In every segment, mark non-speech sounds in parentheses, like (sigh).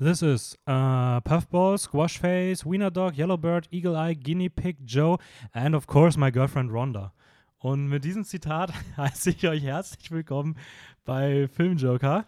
This is uh, Puffball, Squashface, Wiener Dog, Yellowbird, Eagle Eye, Guinea Pig, Joe and of course my girlfriend Rhonda. Und mit diesem Zitat (laughs) heiße ich euch herzlich willkommen bei Filmjoker.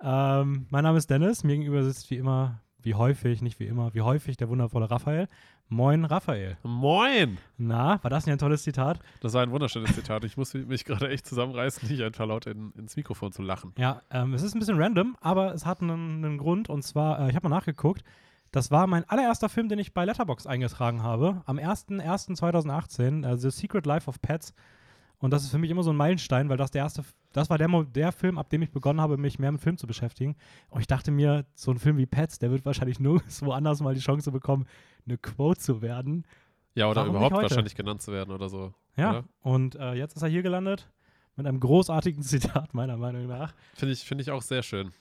Ähm, mein Name ist Dennis, mir gegenüber sitzt wie immer, wie häufig, nicht wie immer, wie häufig der wundervolle Raphael. Moin, Raphael. Moin! Na, war das nicht ein tolles Zitat? Das war ein wunderschönes Zitat. Ich muss mich gerade echt zusammenreißen, nicht einfach laut in, ins Mikrofon zu lachen. Ja, ähm, es ist ein bisschen random, aber es hat einen, einen Grund. Und zwar, äh, ich habe mal nachgeguckt, das war mein allererster Film, den ich bei Letterbox eingetragen habe. Am 01.01.2018, äh, The Secret Life of Pets. Und das ist für mich immer so ein Meilenstein, weil das der erste, das war der, der Film, ab dem ich begonnen habe, mich mehr mit Film zu beschäftigen. Und ich dachte mir, so ein Film wie Pets, der wird wahrscheinlich (laughs) nirgendwo anders mal die Chance bekommen, eine Quote zu werden. Ja, oder Warum überhaupt wahrscheinlich genannt zu werden oder so. Ja, Oder? und äh, jetzt ist er hier gelandet mit einem großartigen (laughs) Zitat, meiner Meinung nach. Finde ich, finde ich auch sehr schön.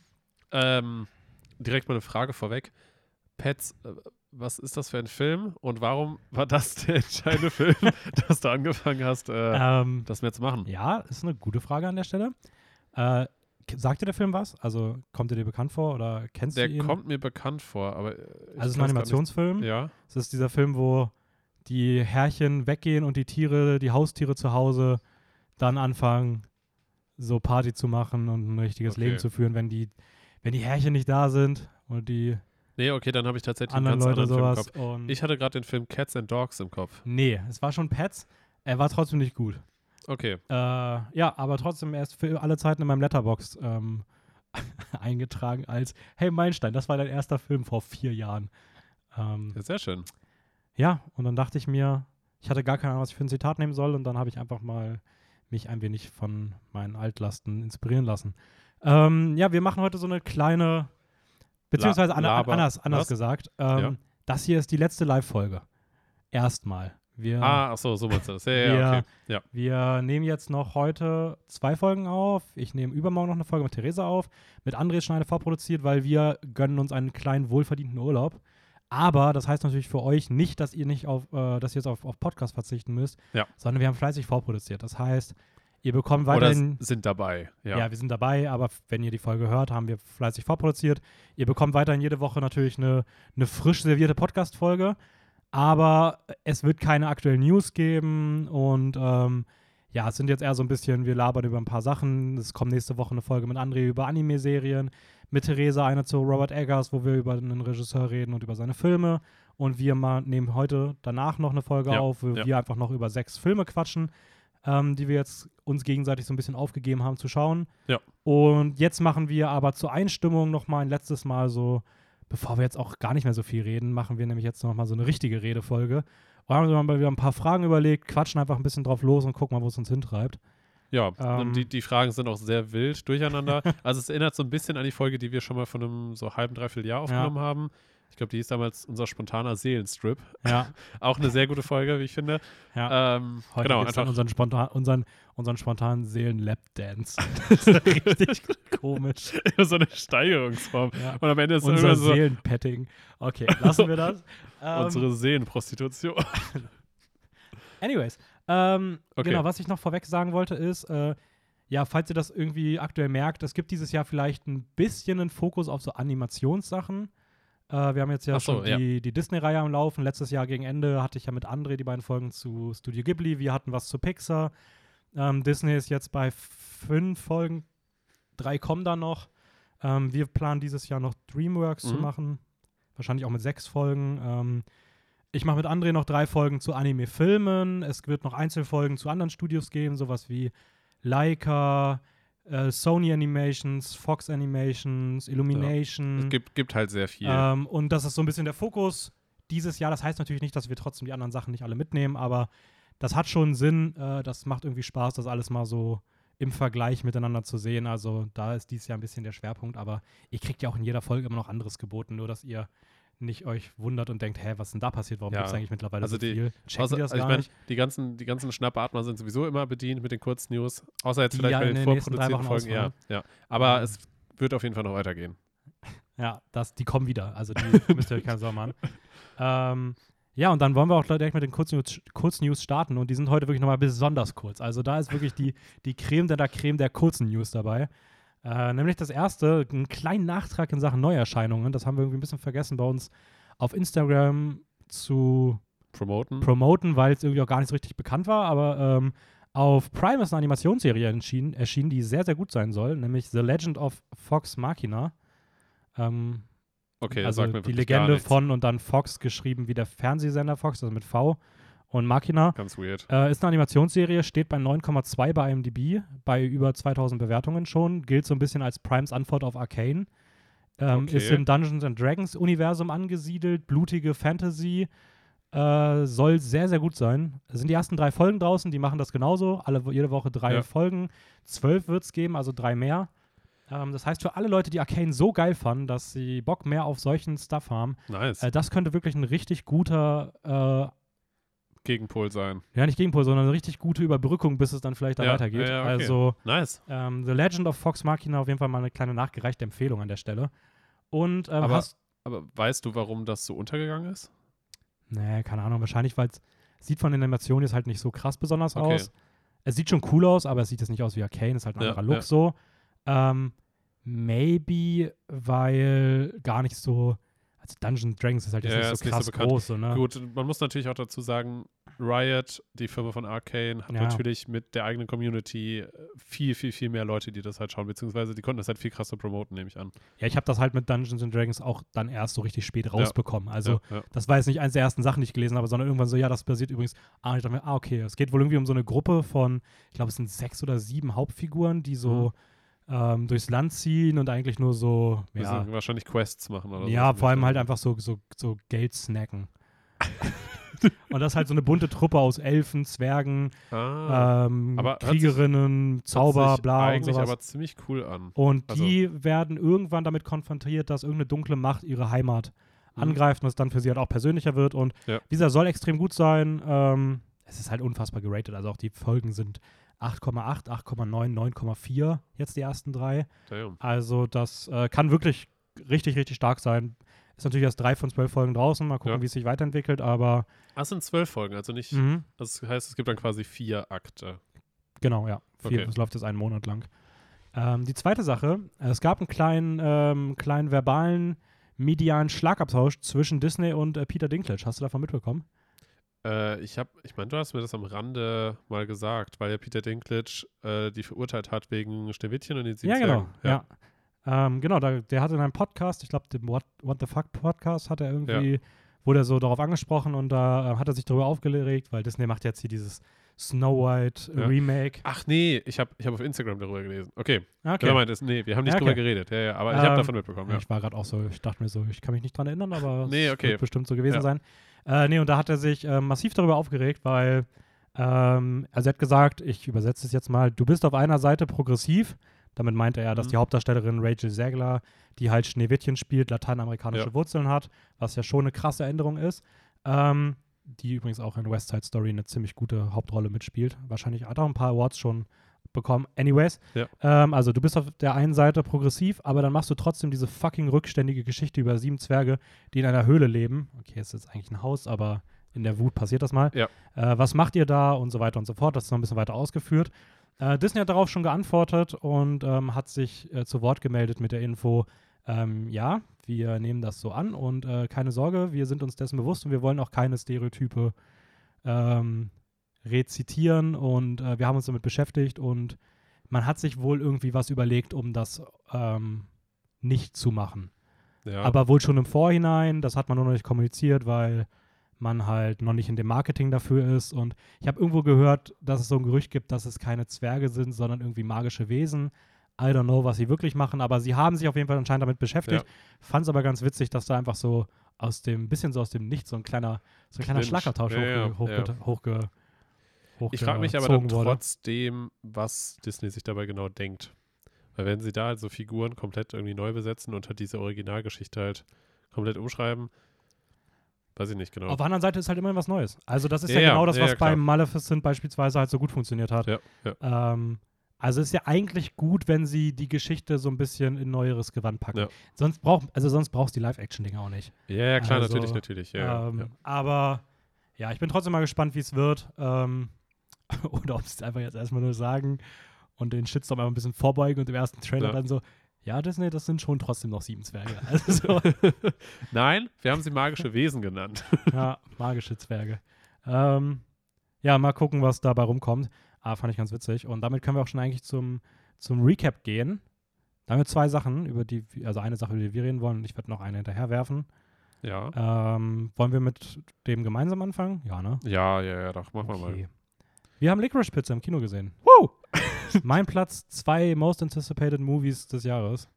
Ähm, direkt mal eine Frage vorweg. Pets, äh, was ist das für ein Film und warum war das der entscheidende Film, (laughs) dass du angefangen hast, äh, Ähm, das mehr zu machen? Ja, ist eine gute Frage an der Stelle. Äh, sagt dir der Film was? Also kommt er dir bekannt vor oder kennst Der du ihn? kommt mir bekannt vor, aber äh, also es ist ein Animationsfilm. Ja, Es ist dieser Film, wo die Herrchen weggehen und die Tiere, die Haustiere zu Hause dann anfangen, so Party zu machen und ein richtiges Okay. Leben zu führen, wenn die, wenn die Herrchen nicht da sind und die nee, okay, dann habe ich tatsächlich einen anderen ganz Leute anderen Film im. Kopf. Ich hatte gerade den Film Cats and Dogs im Kopf. nee, es war schon Pets. Er war trotzdem nicht gut. Okay, Äh, ja, aber trotzdem erst für alle Zeiten in meinem Letterbox ähm, (laughs) eingetragen als Hey Meilenstein, das war dein erster Film vor vier Jahren. Ähm, ja, sehr schön. ja, und dann dachte ich mir, ich hatte gar keine Ahnung, was ich für ein Zitat nehmen soll und dann habe ich einfach mal mich ein wenig von meinen Altlasten inspirieren lassen. Ähm, ja, wir machen heute so eine kleine, beziehungsweise an, Laber- anders, anders was? gesagt, ähm, Ja. das hier ist die letzte Live-Folge. Erstmal. Wir, Ah, ach so, so meinst du das. Ja, wir, ja, okay. Ja. wir nehmen jetzt noch heute zwei Folgen auf. Ich nehme übermorgen noch eine Folge mit Theresa auf. Mit André Schneider vorproduziert, weil wir gönnen uns einen kleinen wohlverdienten Urlaub. Aber das heißt natürlich für euch nicht, dass ihr nicht auf, äh, dass ihr jetzt auf, auf Podcast verzichten müsst, Ja. sondern wir haben fleißig vorproduziert. Das heißt, ihr bekommt Oder weiterhin. s- sind dabei. Ja. Ja. wir sind dabei, aber wenn ihr die Folge hört, haben wir fleißig vorproduziert. Ihr bekommt weiterhin jede Woche natürlich eine, eine frisch servierte Podcast-Folge, aber es wird keine aktuellen News geben und ähm, ja, es sind jetzt eher so ein bisschen, wir labern über ein paar Sachen. Es kommt nächste Woche eine Folge mit André über Anime-Serien, mit Theresa eine zu Robert Eggers, wo wir über einen Regisseur reden und über seine Filme. Und wir mal nehmen heute danach noch eine Folge Ja, auf, wo ja. wir einfach noch über sechs Filme quatschen, ähm, die wir jetzt uns gegenseitig so ein bisschen aufgegeben haben zu schauen. Ja. Und jetzt machen wir aber zur Einstimmung noch mal ein letztes Mal so, bevor wir jetzt auch gar nicht mehr so viel reden, machen wir nämlich jetzt noch mal so eine richtige Redefolge. Und haben wir mal wieder ein paar Fragen überlegt, quatschen einfach ein bisschen drauf los und gucken mal, wo es uns hintreibt. Ja, Ähm. und die, die Fragen sind auch sehr wild durcheinander. (laughs) also es erinnert so ein bisschen an die Folge, die wir schon mal von einem so halben, dreiviertel Jahr aufgenommen haben. Ich glaube, die hieß damals unser spontaner Seelenstrip. Ja, (laughs) Auch eine sehr gute Folge, wie ich finde. ja. Ähm, Heute genau, einfach. unseren, spontan, unseren, unseren spontanen Seelen-Lap-Dance. (laughs) das ist richtig komisch. (laughs) so eine Steigerungsform. Ja. Und am Ende ist es Unser so Seelenpetting. Okay, lassen wir das. Ähm, unsere Seelenprostitution. Anyways, ähm, Okay. genau, was ich noch vorweg sagen wollte ist, äh, ja, falls ihr das irgendwie aktuell merkt, es gibt dieses Jahr vielleicht ein bisschen einen Fokus auf so Animationssachen. Äh, wir haben jetzt ja so, schon ja. die, die Disney-Reihe am Laufen. Letztes Jahr gegen Ende hatte ich ja mit André die beiden Folgen zu Studio Ghibli. Wir hatten was zu Pixar. Ähm, Disney ist jetzt bei fünf Folgen. Drei kommen da noch. Ähm, wir planen dieses Jahr noch DreamWorks zu Mhm. machen. Wahrscheinlich auch mit sechs Folgen. Ähm, ich mache mit André noch drei Folgen zu Anime-Filmen. Es wird noch Einzelfolgen zu anderen Studios geben, sowas wie Leica, äh, Sony Animations, Fox Animations, Illumination. es gibt, gibt halt sehr viel. Ähm, und das ist so ein bisschen der Fokus dieses Jahr. Das heißt natürlich nicht, dass wir trotzdem die anderen Sachen nicht alle mitnehmen, aber das hat schon Sinn. Äh, das macht irgendwie Spaß, das alles mal so im Vergleich miteinander zu sehen. Also da ist dieses Jahr ein bisschen der Schwerpunkt, aber ihr kriegt ja auch in jeder Folge immer noch anderes geboten, nur dass ihr nicht euch wundert und denkt, hä, was ist denn da passiert? Warum Ja. gibt es eigentlich mittlerweile Also so die- viel? Checken Außer, die das also ich meine, die ganzen, die ganzen Schnappatmer sind sowieso immer bedient mit den Kurznews. Außer jetzt Die vielleicht ja bei den vorproduzierten Folgen. Ja, ausfallen. ja. Aber Mhm. es wird auf jeden Fall noch weitergehen. (laughs) Ja, das, die kommen wieder. Also die (laughs) müsst ihr euch keine Sorgen machen. Ähm, ja, und dann wollen wir auch direkt mit den Kurznews, Kurznews starten. Und die sind heute wirklich nochmal besonders kurz. Also da ist wirklich die, die Creme de la Creme der kurzen News dabei. Äh, nämlich das erste, einen kleinen Nachtrag in Sachen Neuerscheinungen. Das haben wir irgendwie ein bisschen vergessen bei uns auf Instagram zu Promoten. promoten, weil es irgendwie auch gar nicht so richtig bekannt war. Aber ähm, auf Prime ist eine Animationsserie erschienen, erschienen, die sehr, sehr gut sein soll, nämlich The Legend of Fox Machina. Ähm, okay, also die Legende von und dann Fox geschrieben wie der Fernsehsender Fox, also mit V und Machina. Ganz weird. Äh, ist eine Animationsserie, steht bei 9,2 bei IMDb, bei über 2000 Bewertungen schon, gilt so ein bisschen als Primes Antwort auf Arcane. Ähm, Okay. Ist im Dungeons and Dragons Universum angesiedelt, blutige Fantasy, äh, soll sehr, sehr gut sein. Es sind die ersten drei Folgen draußen, die machen das genauso, alle, jede Woche drei Ja. Folgen. Zwölf wird es geben, also drei mehr. Ähm, das heißt, für alle Leute, die Arcane so geil fanden, dass sie Bock mehr auf solchen Stuff haben, Nice. äh, das könnte wirklich ein richtig guter äh, Gegenpol sein. ja, nicht Gegenpol, sondern eine richtig gute Überbrückung, bis es dann vielleicht da Ja, weitergeht. ja, okay. Also Nice. ähm, The Legend of Fox Machina auf jeden Fall mal eine kleine nachgereichte Empfehlung an der Stelle. Und ähm, Aber- hast, Aber weißt du, warum das so untergegangen ist? nee, keine Ahnung, wahrscheinlich, weil es sieht von den Animationen jetzt halt nicht so krass besonders Okay. aus. Es sieht schon cool aus, aber es sieht jetzt nicht aus wie Arcane, ist halt ein Ja, anderer Look ja. so. Ähm, maybe, weil gar nicht so, also Dungeons Dragons ist halt jetzt Ja, nicht so so krass bekannt. groß, so, ne? Gut, man muss natürlich auch dazu sagen, Riot, die Firma von Arcane, hat Ja. natürlich mit der eigenen Community äh, viel, viel, viel mehr Leute, die das halt schauen, beziehungsweise die konnten das halt viel krasser promoten, nehme ich an. Ja, ich habe das halt mit Dungeons and Dragons auch dann erst so richtig spät rausbekommen. Also ja, ja. Das war jetzt nicht eines der ersten Sachen, die ich gelesen habe, sondern irgendwann so, ja, das basiert übrigens. Ah, ich dachte mir, ah, okay, es geht wohl irgendwie um so eine Gruppe von, ich glaube, es sind sechs oder sieben Hauptfiguren, die so ähm, durchs Land ziehen und eigentlich nur so, ja, wahrscheinlich Quests machen oder so. ja vor allem halt einfach so, so, so Geld snacken. (laughs) (laughs) und das ist halt so eine bunte Truppe aus Elfen, Zwergen, Ah, ähm, Aber hört sich- Kriegerinnen, Zauber, bla und sowas. aber ziemlich cool an. Und Also- die werden irgendwann damit konfrontiert, dass irgendeine dunkle Macht ihre Heimat Mhm. angreift und es dann für sie halt auch persönlicher wird. Und Ja. dieser soll extrem gut sein. Ähm, es ist halt unfassbar geratet. Also auch die Folgen sind 8,8, 8,9, 9,4 jetzt die ersten drei. Damn. Also das äh, kann wirklich richtig, richtig stark sein. Ist natürlich erst drei von zwölf Folgen draußen. Mal gucken, Ja. wie es sich weiterentwickelt. Aber Ah, es sind zwölf Folgen, also nicht. mhm, Das heißt, es gibt dann quasi vier Akte. genau, ja. Vier, Okay. Das läuft jetzt einen Monat lang. Ähm, die zweite Sache, es gab einen kleinen, ähm, kleinen verbalen medialen Schlagabtausch zwischen Disney und äh, Peter Dinklage. Hast du davon mitbekommen? Äh, ich habe, ich meine, du hast mir das am Rande mal gesagt, weil ja Peter Dinklage äh, die verurteilt hat wegen Schneewittchen und den sieben Ja, genau. Zwergen. Ja. Ähm, genau, da, der hatte in einem Podcast, ich glaube, dem What, What the Fuck Podcast, hat er irgendwie, wurde er so darauf angesprochen und da äh, hat er sich darüber aufgeregt, weil Disney macht jetzt hier dieses Snow White Ja. Remake. Ach nee, ich habe ich hab auf Instagram darüber gelesen. Okay, Okay. genau meint. Nee, wir haben nicht Ja, drüber okay. geredet. Ja, ja, aber ich habe Ähm, davon mitbekommen. Ja. Ich war gerade auch so, ich dachte mir so, ich kann mich nicht dran erinnern, aber (laughs) Nee, es okay. wird bestimmt so gewesen Ja. sein. Äh, nee, und da hat er sich äh, massiv darüber aufgeregt, weil, ähm, also er hat gesagt, ich übersetze es jetzt mal, du bist auf einer Seite progressiv, damit meinte er, dass Mhm. die Hauptdarstellerin Rachel Zegler, die halt Schneewittchen spielt, lateinamerikanische Ja. Wurzeln hat, was ja schon eine krasse Änderung ist, ähm, die übrigens auch in West Side Story eine ziemlich gute Hauptrolle mitspielt. Wahrscheinlich hat auch ein paar Awards schon bekommen. Anyways, Ja. ähm, also du bist auf der einen Seite progressiv, aber dann machst du trotzdem diese fucking rückständige Geschichte über sieben Zwerge, die in einer Höhle leben. Okay, es ist jetzt eigentlich ein Haus, aber in der Wut passiert das mal. Ja. Äh, was macht ihr da und so weiter und so fort. Das ist noch ein bisschen weiter ausgeführt. Äh, Disney hat darauf schon geantwortet und ähm, hat sich äh, zu Wort gemeldet mit der Info, ähm, ja, wir nehmen das so an und äh, keine Sorge, wir sind uns dessen bewusst und wir wollen auch keine Stereotype ähm, rezitieren und äh, wir haben uns damit beschäftigt und man hat sich wohl irgendwie was überlegt, um das ähm, nicht zu machen. ja. Aber wohl schon im Vorhinein, das hat man nur noch nicht kommuniziert, weil man halt noch nicht in dem Marketing dafür ist. Und ich habe irgendwo gehört, dass es so ein Gerücht gibt, dass es keine Zwerge sind, sondern irgendwie magische Wesen. I don't know, was sie wirklich machen, aber sie haben sich auf jeden Fall anscheinend damit beschäftigt. Fand es aber ganz witzig, dass da einfach so aus dem, bisschen so aus dem Nichts, so ein kleiner, so ein kleiner Clinch. Schlagabtausch Ja, ja, hochge, hochge, ja. hochge, Ich frage mich aber dann wurde. trotzdem, was Disney sich dabei genau denkt. Weil wenn sie da halt so Figuren komplett irgendwie neu besetzen und halt diese Originalgeschichte halt komplett umschreiben, weiß ich nicht genau. Auf der anderen Seite ist halt immer was Neues. Also das ist Ja, ja, ja, genau das, ja, was ja, klar. bei Maleficent beispielsweise halt so gut funktioniert hat. Ja, ja. Ähm, also ist ja eigentlich gut, wenn sie die Geschichte so ein bisschen in neueres Gewand packen. Ja. Sonst braucht, also sonst brauchst du die Live-Action-Dinger auch nicht. ja, ja, klar, Also, natürlich, natürlich. Ja, ja, ähm, ja. Aber ja, ich bin trotzdem mal gespannt, wie es wird. Ähm, (laughs) oder ob sie es einfach jetzt erstmal nur sagen, und den Shitstorm einfach ein bisschen vorbeugen und im ersten Trailer Ja. dann so, ja, Disney, das sind schon trotzdem noch sieben Zwerge. (laughs) Also so, Nein, wir haben sie magische Wesen genannt. (laughs) ja, magische Zwerge. Ähm, ja, mal gucken, was dabei rumkommt. Ah, fand ich ganz witzig. Und damit können wir auch schon eigentlich zum, zum Recap gehen. Da haben wir zwei Sachen, über die, also eine Sache, über die wir reden wollen, und ich werde noch eine hinterher werfen. Ja. Ähm, wollen wir mit dem gemeinsam anfangen? Ja, ne? Ja, ja, ja, doch, machen wir mal. Okay. Wir haben Licorice Pizza im Kino gesehen. Woo! Mein Platz zwei Most Anticipated Movies des Jahres.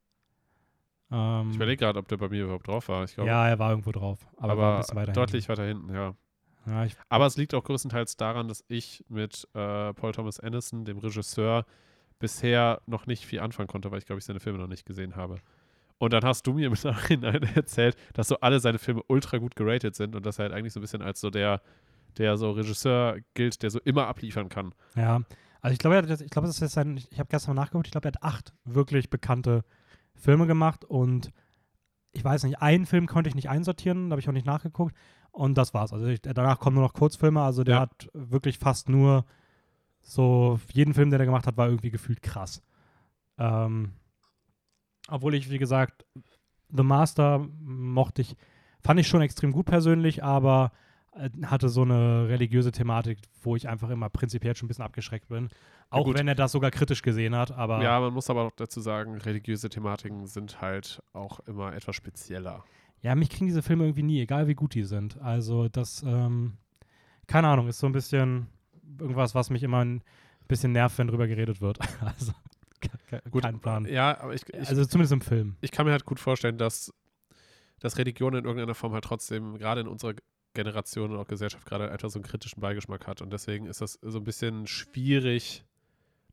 Ähm, Ich überlege gerade, ob der bei mir überhaupt drauf war. Ich glaube, ja, er war irgendwo drauf. Aber, aber weiter deutlich weiter hinten, ja. hinten. Ja, ich, Aber es liegt auch größtenteils daran, dass ich mit äh, Paul Thomas Anderson, dem Regisseur, bisher noch nicht viel anfangen konnte, weil ich, glaube ich, seine Filme noch nicht gesehen habe. Und dann hast du mir im Nachhinein (laughs) erzählt, dass so alle seine Filme ultra gut geratet sind und dass er halt eigentlich so ein bisschen als so der, der so Regisseur gilt, der so immer abliefern kann. ja. Also ich glaube, er hat jetzt- ich glaube, das ist jetzt sein, ich, habe gestern mal nachgeguckt, ich glaube, er hat acht wirklich bekannte Filme gemacht und ich weiß nicht, einen Film konnte ich nicht einsortieren, da habe ich auch nicht nachgeguckt und das war's. Also ich, danach kommen nur noch Kurzfilme, also der Ja. hat wirklich fast nur so, jeden Film, den er gemacht hat, war irgendwie gefühlt krass. Ähm, obwohl ich, wie gesagt, The Master mochte ich, fand ich schon extrem gut persönlich, aber hatte so eine religiöse Thematik, wo ich einfach immer prinzipiell schon ein bisschen abgeschreckt bin. Auch gut. wenn er das sogar kritisch gesehen hat, aber Ja, man muss aber auch dazu sagen, religiöse Thematiken sind halt auch immer etwas spezieller. Ja, mich kriegen diese Filme irgendwie nie, egal wie gut die sind. Also das, ähm, keine Ahnung, ist so ein bisschen irgendwas, was mich immer ein bisschen nervt, wenn drüber geredet wird. (laughs) also ke- Gut, kein Plan. Ja, aber ich, ich, also zumindest im Film. ich kann mir halt gut vorstellen, dass, dass Religion in irgendeiner Form halt trotzdem, gerade in unserer Generation und auch Gesellschaft, gerade einfach so einen kritischen Beigeschmack hat. Und deswegen ist das so ein bisschen schwierig,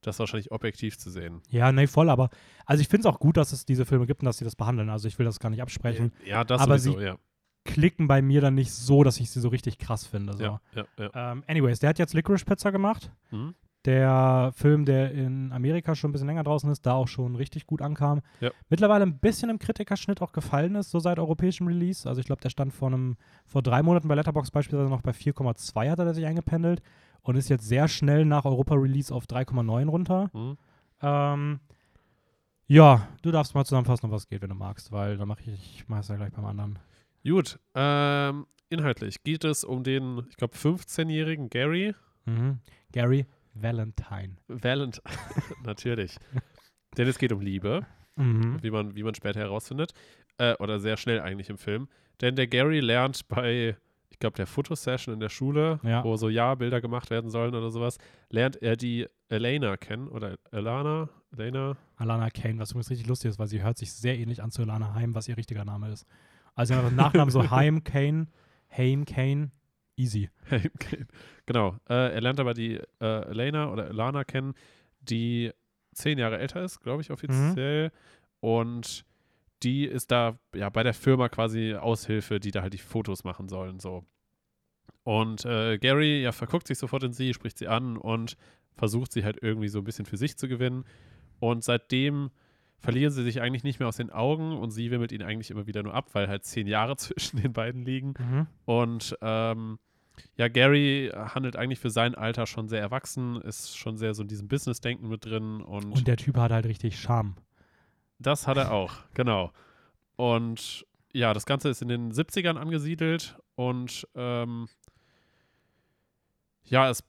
das wahrscheinlich objektiv zu sehen. Ja, nee, voll, aber also ich finde es auch gut, dass es diese Filme gibt und dass sie das behandeln. Also ich will das gar nicht absprechen. Ja, das Aber sowieso, sie- ja. Klicken bei mir dann nicht so, dass ich sie so richtig krass finde. So. Ja, ja, ja. Ähm, anyways, der hat jetzt Licorice Pizza gemacht. Mhm. Der Film, der in Amerika schon ein bisschen länger draußen ist, da auch schon richtig gut ankam. Ja. Mittlerweile ein bisschen im Kritikerschnitt auch gefallen ist, so seit europäischem Release. Also ich glaube, der stand vor einem, vor drei Monaten bei Letterboxd beispielsweise noch bei 4,2 hat er sich eingependelt und ist jetzt sehr schnell nach Europa-Release auf 3,9 runter. Mhm. Ähm, ja, du darfst mal zusammenfassen, um was es geht, wenn du magst, weil dann mache ich, ich mache es ja gleich beim anderen. Gut, ähm, inhaltlich geht es um den, ich glaube, 15-jährigen Gary Mhm. Gary Valentine. Valent, (laughs) natürlich. Denn es geht um Liebe, Mhm. wie man, wie man später herausfindet. Äh, oder sehr schnell eigentlich im Film. Denn der Gary lernt bei, ich glaube, der Fotosession in der Schule, Ja. wo so Jahrbilder gemacht werden sollen oder sowas, lernt er die Elena kennen. Oder Elana? Elena? Alana Kane, was übrigens richtig lustig ist, weil sie hört sich sehr ähnlich an zu Alana Heim, was ihr richtiger Name ist. Also einfach Nachnamen so (laughs) Heim Kane, Haim Kane, easy. (laughs) genau. Äh, er lernt aber die äh, Elena oder Elana kennen, die zehn Jahre älter ist, glaube ich, offiziell. Und die ist da ja bei der Firma quasi Aushilfe, die da halt die Fotos machen sollen. So. Und äh, Gary ja verguckt sich sofort in sie, spricht sie an und versucht sie halt irgendwie so ein bisschen für sich zu gewinnen. Und seitdem verlieren sie sich eigentlich nicht mehr aus den Augen und sie wimmelt ihn eigentlich immer wieder nur ab, weil halt zehn Jahre (laughs) zwischen den beiden liegen. Und ähm, ja, Gary handelt eigentlich für sein Alter schon sehr erwachsen, ist schon sehr so in diesem Business-Denken mit drin und, Und der Typ hat halt richtig Charme. das hat er auch, (laughs) genau. Und ja, das Ganze ist in den 70ern angesiedelt und ähm, ja, es,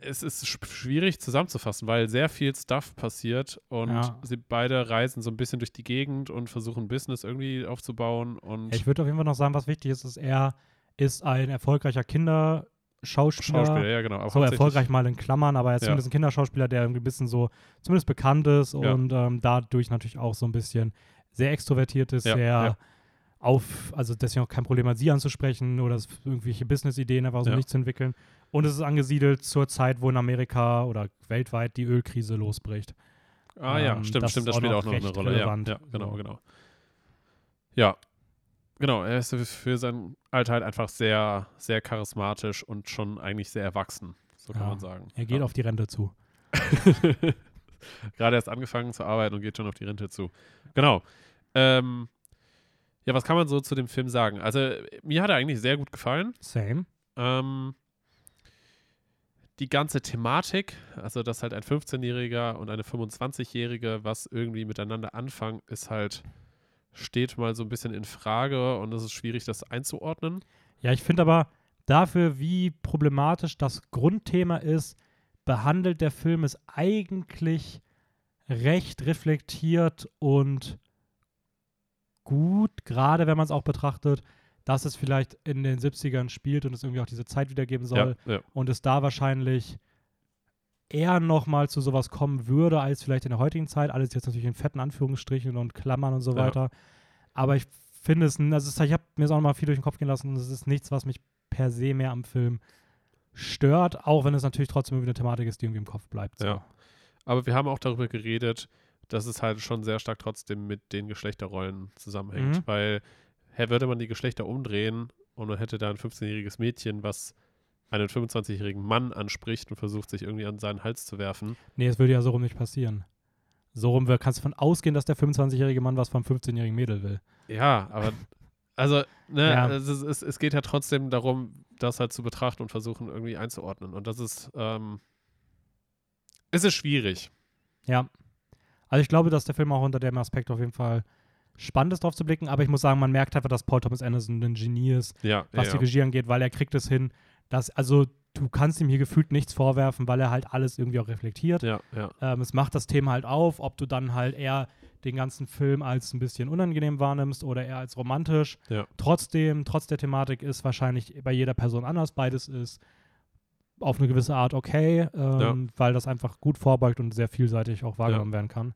es ist sch- schwierig zusammenzufassen, weil sehr viel Stuff passiert und Ja. sie beide reisen so ein bisschen durch die Gegend und versuchen Business irgendwie aufzubauen und Ich würde auf jeden Fall noch sagen, was wichtig ist, ist, er ist ein erfolgreicher Kinderschauspieler. Schauspieler, ja genau. so erfolgreich mal in Klammern, aber er ist Ja. zumindest ein Kinderschauspieler, der irgendwie ein bisschen so, zumindest bekannt ist Ja. und ähm, dadurch natürlich auch so ein bisschen sehr extrovertiert ist, Ja, sehr ja. auf, also deswegen auch kein Problem hat, sie anzusprechen oder irgendwelche Business-Ideen einfach so Ja. nicht zu entwickeln. Und es ist angesiedelt zur Zeit, wo in Amerika oder weltweit die Ölkrise losbricht. Ah ja, Ähm, stimmt, das stimmt, das auch spielt noch auch noch eine Rolle. relevant. Ja, ja, genau, genau. Ja, genau, er ist für- sein Alter halt einfach sehr, sehr charismatisch und schon eigentlich sehr erwachsen, so kann Ja, man sagen. Er geht ja. auf die Rente zu. (laughs) Gerade erst angefangen zu arbeiten und geht schon auf die Rente zu. Genau. Ähm, ja, was kann man so zu dem Film sagen? Also, mir hat er eigentlich sehr gut gefallen. Same. Ähm, die ganze Thematik, also dass halt ein 15-Jähriger und eine 25-Jährige was irgendwie miteinander anfangen, ist halt, steht mal so ein bisschen in Frage und es ist schwierig, das einzuordnen. Ja, ich finde aber dafür, wie problematisch das Grundthema ist, behandelt der Film es eigentlich recht reflektiert und gut, gerade wenn man es auch betrachtet, dass es vielleicht in den 70ern spielt und es irgendwie auch diese Zeit wiedergeben soll Ja, ja. und es da wahrscheinlich eher nochmal zu sowas kommen würde, als vielleicht in der heutigen Zeit. Alles jetzt natürlich in fetten Anführungsstrichen und Klammern und so Ja. weiter. Aber ich finde es, also ich habe mir es auch nochmal viel durch den Kopf gehen lassen und es ist nichts, was mich per se mehr am Film stört, auch wenn es natürlich trotzdem irgendwie eine Thematik ist, die irgendwie im Kopf bleibt. So. Ja. Aber wir haben auch darüber geredet, dass es halt schon sehr stark trotzdem mit den Geschlechterrollen zusammenhängt. Mhm. Weil, hä, würde man die Geschlechter umdrehen und man hätte da ein 15-jähriges Mädchen, was einen 25-jährigen Mann anspricht und versucht, sich irgendwie an seinen Hals zu werfen. Nee, es würde ja so rum nicht passieren. So rum kannst du von ausgehen, dass der 25-jährige Mann was vom 15-jährigen Mädel will. Ja, aber (laughs) also, ne, Ja. es, es, es geht ja trotzdem darum, das halt zu betrachten und versuchen, irgendwie einzuordnen. Und das ist, ähm, es ist schwierig. Ja. Also ich glaube, dass der Film auch unter dem Aspekt auf jeden Fall spannend ist, drauf zu blicken. Aber ich muss sagen, man merkt einfach, dass Paul Thomas Anderson ein Genie ist, Ja, was ja, die. Regie angeht, weil er kriegt es hin, dass, also du kannst ihm hier gefühlt nichts vorwerfen, weil er halt alles irgendwie auch reflektiert. ja, ja. Ähm, es macht das Thema halt auf, ob du dann halt eher den ganzen Film als ein bisschen unangenehm wahrnimmst oder eher als romantisch. Ja. Trotzdem, trotz der Thematik ist wahrscheinlich bei jeder Person anders. Beides ist auf eine gewisse Art okay, ähm, weil das einfach gut vorbeugt und sehr vielseitig auch wahrgenommen werden kann.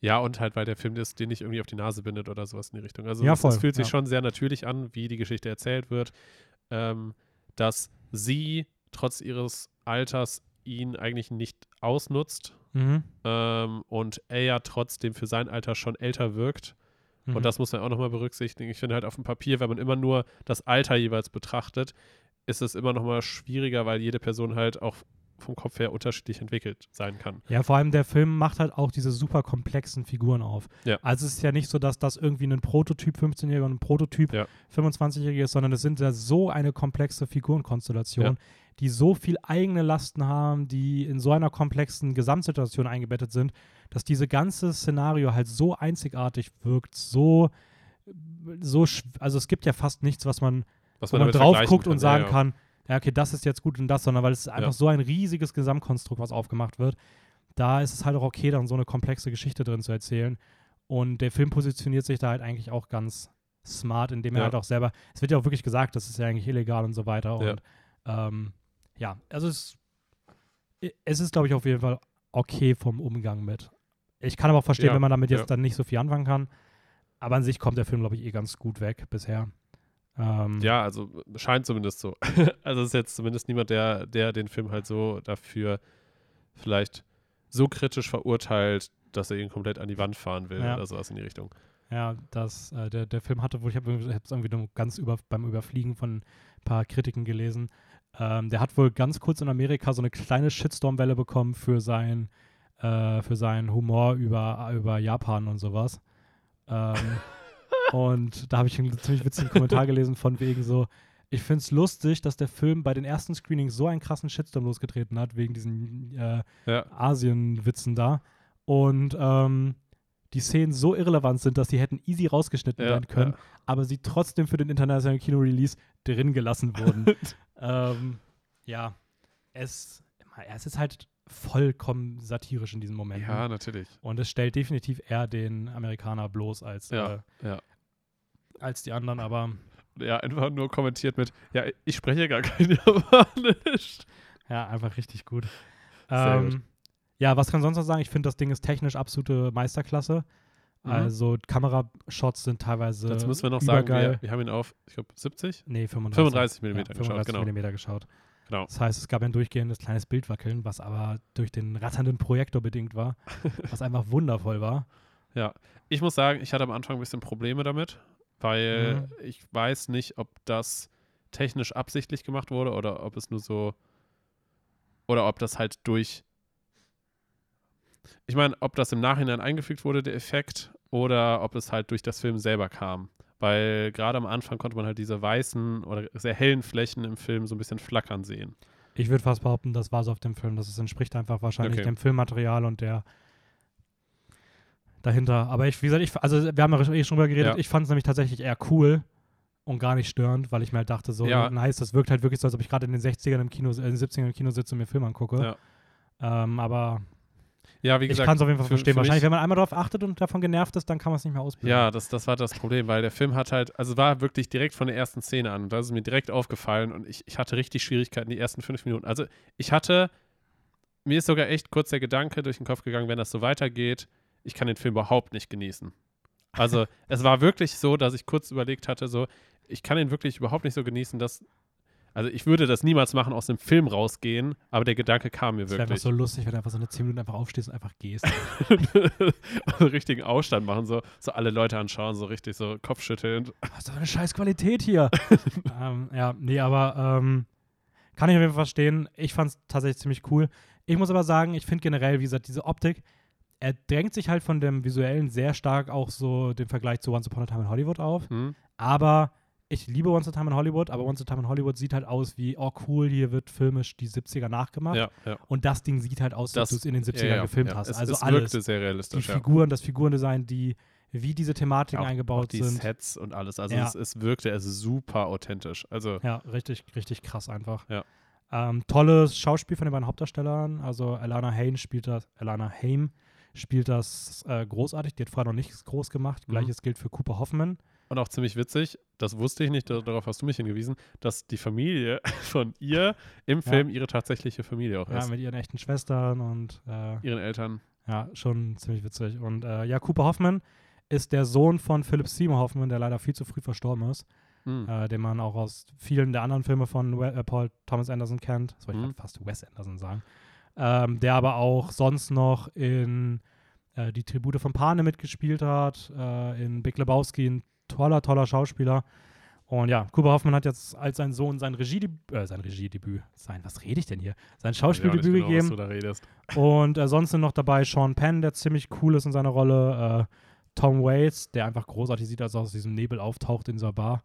Ja, und halt, weil der Film ist, den nicht irgendwie auf die Nase bindet oder sowas in die Richtung. Also es, es fühlt sich schon sehr natürlich an, wie die Geschichte erzählt wird, ähm, dass sie trotz ihres Alters ihn eigentlich nicht ausnutzt Mhm. ähm, und er ja trotzdem für sein Alter schon älter wirkt. Mhm. Und das muss man auch nochmal berücksichtigen. Ich finde halt auf dem Papier, wenn man immer nur das Alter jeweils betrachtet, ist es immer nochmal schwieriger, weil jede Person halt auch vom Kopf her unterschiedlich entwickelt sein kann. Ja, vor allem der Film macht halt auch diese super komplexen Figuren auf. Ja. Also es ist ja nicht so, dass das irgendwie ein Prototyp 15-Jähriger und ein Prototyp Ja. 25-Jähriger ist, sondern es sind ja so eine komplexe Figurenkonstellation, Ja. die so viel eigene Lasten haben, die in so einer komplexen Gesamtsituation eingebettet sind, dass diese ganze Szenario halt so einzigartig wirkt, so so also es gibt ja fast nichts, was man Was man damit drauf guckt und kann. sagen ja, ja. kann, ja, okay, das ist jetzt gut und das, sondern weil es einfach Ja. so ein riesiges Gesamtkonstrukt, was aufgemacht wird, da ist es halt auch okay, dann so eine komplexe Geschichte drin zu erzählen. Und der Film positioniert sich da halt eigentlich auch ganz smart, indem er Ja. halt auch selber, es wird ja auch wirklich gesagt, das ist ja eigentlich illegal und so weiter. Ja. Und ähm, ja, also es, es ist, glaube ich, auf jeden Fall okay vom Umgang mit. Ich kann aber auch verstehen, Ja, wenn man damit jetzt ja. dann nicht so viel anfangen kann. Aber an sich kommt der Film, glaube ich, eh ganz gut weg bisher. Ähm, Ja, also scheint zumindest so. (laughs) also es ist jetzt zumindest niemand, der, der den Film halt so dafür vielleicht so kritisch verurteilt, dass er ihn komplett an die Wand fahren will Ja. oder sowas in die Richtung. Ja, das, äh, der, der Film hatte wohl, ich habe es irgendwie nur ganz über, beim Überfliegen von ein paar Kritiken gelesen. Ähm, der hat wohl ganz kurz in Amerika so eine kleine Shitstorm-Welle bekommen für, sein, äh, für seinen Humor über, über Japan und sowas. Ähm, (laughs) und da habe ich einen ziemlich witzigen Kommentar gelesen von wegen so, ich finde es lustig, dass der Film bei den ersten Screenings so einen krassen Shitstorm losgetreten hat, wegen diesen äh, Ja, Asien-Witzen da. Und ähm, die Szenen so irrelevant sind, dass sie hätten easy rausgeschnitten ja, werden können, ja. aber sie trotzdem für den internationalen Kino-Release drin gelassen wurden. (laughs) ähm, ja, es, es ist halt vollkommen satirisch in diesem Moment. ja, natürlich. Und es stellt definitiv eher den Amerikaner bloß als, Ja, äh, ja. Als die anderen, aber Ja, einfach nur kommentiert mit, ja, ich spreche gar kein (laughs) Japanisch. ja, einfach richtig gut. Ähm, gut. Ja, was kann sonst noch sagen? Ich finde, das Ding ist technisch absolute Meisterklasse. Mhm. Also Kamerashots sind teilweise Dazu müssen wir noch sagen, wir, wir haben ihn auf, ich glaube, 70? Nee, 35. 35 mm ja, geschaut, 35 genau. Millimeter geschaut. Genau. Das heißt, es gab ein durchgehendes kleines Bildwackeln, was aber durch den ratternden Projektor bedingt war, (laughs) was einfach wundervoll war. Ich muss sagen, ich hatte am Anfang ein bisschen Probleme damit, weil Mhm. ich weiß nicht, ob das technisch absichtlich gemacht wurde oder ob es nur so oder ob das halt durch ich meine, ob das im Nachhinein eingefügt wurde, der Effekt, oder ob es halt durch das Film selber kam. Weil gerade am Anfang konnte man halt diese weißen oder sehr hellen Flächen im Film so ein bisschen flackern sehen. Ich würde fast behaupten, das war so auf dem Film. Das entspricht einfach wahrscheinlich Okay. dem Filmmaterial und der dahinter. Aber ich, wie gesagt, ich, also wir haben ja eh schon drüber geredet. Ja. Ich fand es nämlich tatsächlich eher cool und gar nicht störend, weil ich mir halt dachte, so Ja. nice, das wirkt halt wirklich so, als ob ich gerade in den 60ern im Kino, äh, in den 70ern im Kino sitze und mir Film angucke. Ja. Ähm, aber Ja, wie ich gesagt, kann es auf jeden Fall für- verstehen. für Wahrscheinlich, wenn man einmal darauf achtet und davon genervt ist, dann kann man es nicht mehr ausbilden. Ja, das, das war das Problem, weil der Film hat halt, also war wirklich direkt von der ersten Szene an und da ist es mir direkt aufgefallen und ich, ich hatte richtig Schwierigkeiten die ersten fünf Minuten. Also ich hatte, mir ist sogar echt kurz der Gedanke durch den Kopf gegangen, wenn das so weitergeht, ich kann den Film überhaupt nicht genießen. Also (laughs) es war wirklich so, dass ich kurz überlegt hatte, so, ich kann ihn wirklich überhaupt nicht so genießen, dass, also ich würde das niemals machen, aus dem Film rausgehen, aber der Gedanke kam mir Das wäre einfach wirklich. so lustig, wenn du einfach so eine 10 Minuten einfach aufstehst und einfach gehst. (laughs) also richtigen Aufstand machen, so, so alle Leute anschauen, so richtig so kopfschüttelnd. Was für eine scheiß Qualität hier? (laughs) ähm, ja, nee, aber ähm, kann ich auf jeden Fall verstehen. Ich fand es tatsächlich ziemlich cool. Ich muss aber sagen, ich finde generell, wie gesagt, diese Optik, er drängt sich halt von dem Visuellen sehr stark auch so den Vergleich zu Once Upon a Time in Hollywood auf. Hm? Aber ich liebe Once Upon a Time in Hollywood, aber Once Upon a Time in Hollywood sieht halt aus wie, oh cool, hier wird filmisch die 70er nachgemacht. Ja, ja. Und das Ding sieht halt aus, als Das- du es in den 70ern ja, gefilmt hast. Es, also es alles. sehr Die realistisch, ja. Figuren, das Figurendesign, die, wie diese Thematiken Auch, auch eingebaut die sind. Sets und alles. Also es, es wirkte es super authentisch. Also Ja, richtig, richtig krass einfach. Ja. Ähm, tolles Schauspiel von den beiden Hauptdarstellern. Also Alana Haim spielt das, Alana Haim spielt das äh, großartig. Die hat vorher noch nichts groß gemacht. Mhm. Gleiches gilt für Cooper Hoffman. und auch ziemlich witzig, das wusste ich nicht, da- darauf hast du mich hingewiesen, dass die Familie (laughs) von ihr im Ja. Film ihre tatsächliche Familie auch Ja, ist. mit ihren echten Schwestern und äh, Ihren Eltern. ja, schon ziemlich witzig. Und äh, ja, Cooper Hoffman ist der Sohn von Philip Seymour Hoffman, der leider viel zu früh verstorben ist. Hm. äh, den man auch aus vielen der anderen Filme von We äh, Paul Thomas Anderson kennt. Das wollte ich Mhm. grad fast Wes Anderson sagen. Ähm, der aber auch sonst noch in äh, Die Tribute von Pane mitgespielt hat, äh, in Big Lebowski, ein toller, toller Schauspieler. Und ja, Cooper Hoffman hat jetzt als sein Sohn sein Regiedebüt, äh, sein Regiedebüt, sein, was rede ich denn hier? Sein Schauspieldebüt genau, gegeben. Was du da redest. Und äh, sonst sind noch dabei Sean Penn, der ziemlich cool ist in seiner Rolle. Äh, Tom Waits, der einfach großartig sieht, als er aus diesem Nebel auftaucht in dieser Bar.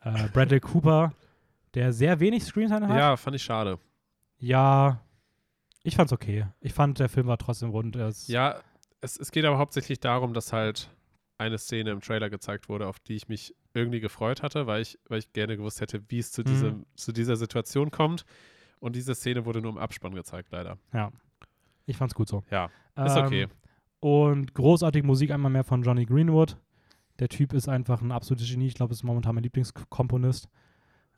Äh, Bradley Cooper, der sehr wenig Screentime hat. Ja, fand ich schade. Ja, ich fand's okay. Ich fand, der Film war trotzdem rund. Ist- Ja, es, es geht aber hauptsächlich darum, dass halt eine Szene im Trailer gezeigt wurde, auf die ich mich irgendwie gefreut hatte, weil ich, weil ich gerne gewusst hätte, wie es zu, Mhm. diesem, zu dieser Situation kommt. Und diese Szene wurde nur im Abspann gezeigt, leider. ja. Ich fand's gut so. Ja, ist Ähm, okay. Und großartige Musik einmal mehr von Johnny Greenwood. Der Typ ist einfach ein absolutes Genie. Ich glaube, ist momentan mein Lieblingskomponist.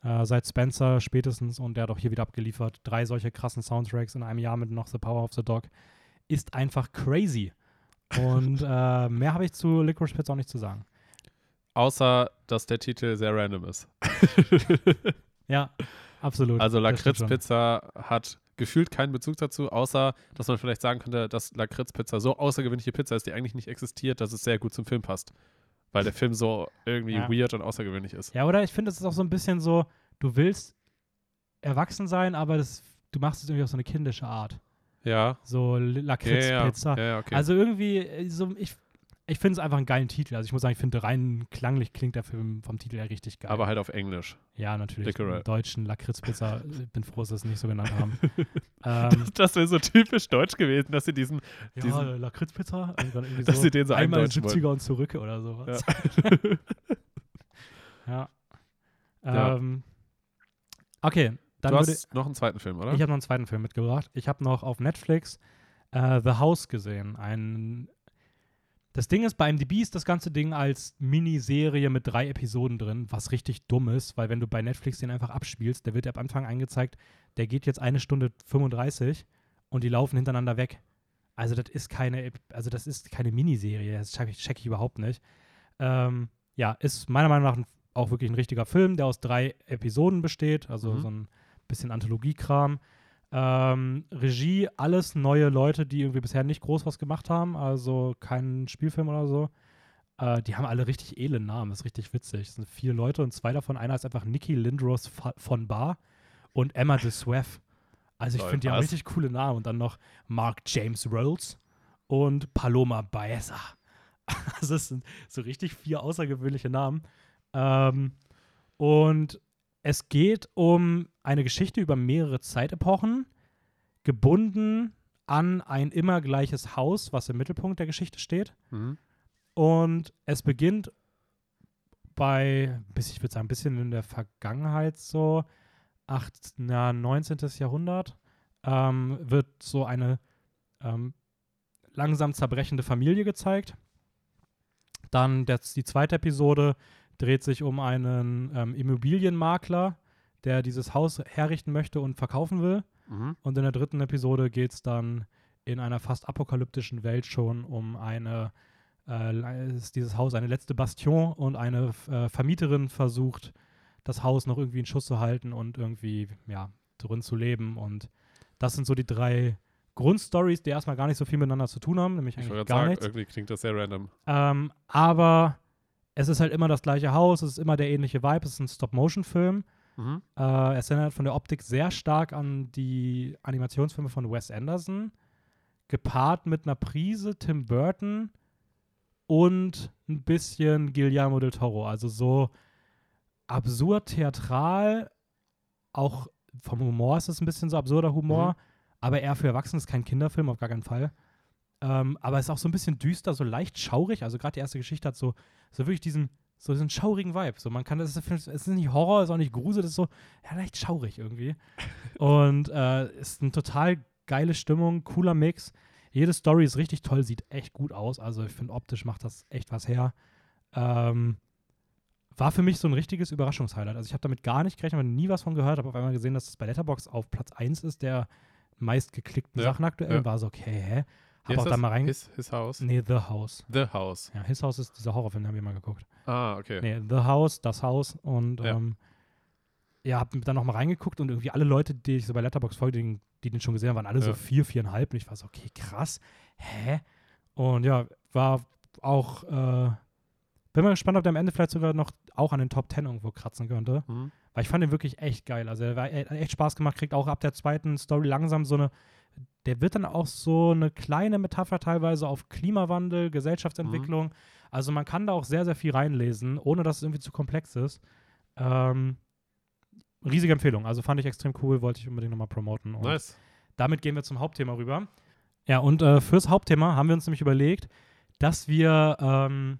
Äh, seit Spencer spätestens und der hat auch hier wieder abgeliefert. Drei solche krassen Soundtracks in einem Jahr mit noch The Power of the Dog. Ist einfach crazy. Und (laughs) äh, mehr habe ich zu Licorice Pizza auch nicht zu sagen. Außer, dass der Titel sehr random ist. (laughs) Ja, absolut. Also. Lakritzpizza hat gefühlt keinen Bezug dazu, außer, dass man vielleicht sagen könnte, dass Lakritzpizza so außergewöhnliche Pizza ist, die eigentlich nicht existiert, dass es sehr gut zum Film passt. Weil der Film so irgendwie Ja. weird und außergewöhnlich ist. Ja, oder ich finde, es ist auch so ein bisschen so, du willst erwachsen sein, aber das, du machst es irgendwie auf so eine kindische Art. Ja. So L- Ja, ja, Lakritzpizza. ja, ja, okay. Also irgendwie, äh, so, ich, ich finde es einfach einen geilen Titel. Also ich muss sagen, ich finde rein klanglich klingt der Film vom Titel her richtig geil. aber halt auf Englisch. ja, natürlich. Licorice. Im deutschen Lakritzpizza. (laughs) Ich bin froh, dass sie es nicht so genannt haben. (laughs) ähm, Das wäre so typisch deutsch gewesen, dass sie diesen. ja, diesen- Lakritzpizza. (laughs) Irgendwie Dass so sie den so einmal eindeutschen 70er und zurück oder sowas. Ja. Ja. Ähm, okay, dann du hast noch einen zweiten Film, oder? Ich habe noch einen zweiten Film mitgebracht. Ich habe noch auf Netflix äh, The House gesehen. Ein das Ding ist, bei MDB ist das ganze Ding als Miniserie mit drei Episoden drin, was richtig dumm ist, weil wenn du bei Netflix den einfach abspielst, der wird ab Anfang angezeigt, der geht jetzt eine Stunde 35 und die laufen hintereinander weg. Also das ist keine, also das ist keine Miniserie, das check ich, check ich überhaupt nicht. Ähm, ja, ist meiner Meinung nach auch wirklich ein richtiger Film, der aus drei Episoden besteht, also Mhm. so ein bisschen Anthologiekram. Ähm, Regie, alles neue Leute, die irgendwie bisher nicht groß was gemacht haben, also kein Spielfilm oder so. Äh, die haben alle richtig edle Namen, das ist richtig witzig. Es sind vier Leute und zwei davon, einer ist einfach Nikki Lindros von Bar und Emma de Sweff. Also ich finde, die haben richtig coole Namen. Und dann noch Mark James Rolls und Paloma Baeza. (laughs) Also das sind so richtig vier außergewöhnliche Namen. Ähm, und es geht um eine Geschichte über mehrere Zeitepochen, gebunden an ein immer gleiches Haus, was im Mittelpunkt der Geschichte steht. Mhm. Und es beginnt bei, bis ich würde sagen, ein bisschen in der Vergangenheit so, 8, na, 19. Jahrhundert, ähm, wird so eine ähm, langsam zerbrechende Familie gezeigt. Dann der, die zweite Episode dreht sich um einen ähm, Immobilienmakler, der dieses Haus herrichten möchte und verkaufen will. Mhm. Und in der dritten Episode geht es dann in einer fast apokalyptischen Welt schon um eine, äh, ist dieses Haus eine letzte Bastion und eine äh, Vermieterin versucht, das Haus noch irgendwie in Schuss zu halten und irgendwie, ja, drin zu leben. Und das sind so die drei Grundstories, die erstmal gar nicht so viel miteinander zu tun haben, nämlich Ich eigentlich gar sagen, nichts. irgendwie klingt das sehr random. Ähm, aber es ist halt immer das gleiche Haus, es ist immer der ähnliche Vibe, es ist ein Stop-Motion-Film. Mhm. Äh, es erinnert von der Optik sehr stark an die Animationsfilme von Wes Anderson, gepaart mit einer Prise Tim Burton und ein bisschen Guillermo del Toro. Also so absurd theatral, auch vom Humor ist es ein bisschen so absurder Humor, Mhm. aber eher für Erwachsene ist kein Kinderfilm, auf gar keinen Fall. Ähm, aber es ist auch so ein bisschen düster, so leicht schaurig. Also gerade die erste Geschichte hat so, so wirklich diesen, so diesen schaurigen Vibe. So man kann, das ist, es ist nicht Horror, es ist auch nicht Grusel, das ist so ja, leicht schaurig irgendwie. (laughs) Und äh, ist eine total geile Stimmung, cooler Mix. Jede Story ist richtig toll, sieht echt gut aus. Also ich finde optisch macht das echt was her. Ähm, war für mich so ein richtiges Überraschungshighlight. Also ich habe damit gar nicht gerechnet, habe nie was von gehört, habe auf einmal gesehen, dass es bei Letterbox auf Platz 1 ist der meistgeklickten Ja, Sachen aktuell. ja. War so, okay, hä? Wie Hab heißt auch da mal rein. His, his House. Nee, The House. The House. Ja, His House ist dieser Horrorfilm, den haben wir mal geguckt. Ah, okay. Nee, The House, das Haus und Ja. ähm, ja, hab dann noch mal reingeguckt und irgendwie alle Leute, die ich so bei Letterbox folge, die, die den schon gesehen haben, waren alle so Ja. vier, viereinhalb und ich war so, okay, krass, hä? Und ja, war auch, äh, bin mal gespannt, ob der am Ende vielleicht sogar noch auch an den Top 10 irgendwo kratzen könnte. Mhm. Weil ich fand den wirklich echt geil. Also er hat echt Spaß gemacht, kriegt auch ab der zweiten Story langsam so eine, der wird dann auch so eine kleine Metapher teilweise auf Klimawandel, Gesellschaftsentwicklung. Also man kann da auch sehr, sehr viel reinlesen, ohne dass es irgendwie zu komplex ist. Ähm, riesige Empfehlung. Also fand ich extrem cool, wollte ich unbedingt nochmal promoten. Und Nice. damit gehen wir zum Hauptthema rüber. Ja, und äh, fürs Hauptthema haben wir uns nämlich überlegt, dass wir, ähm,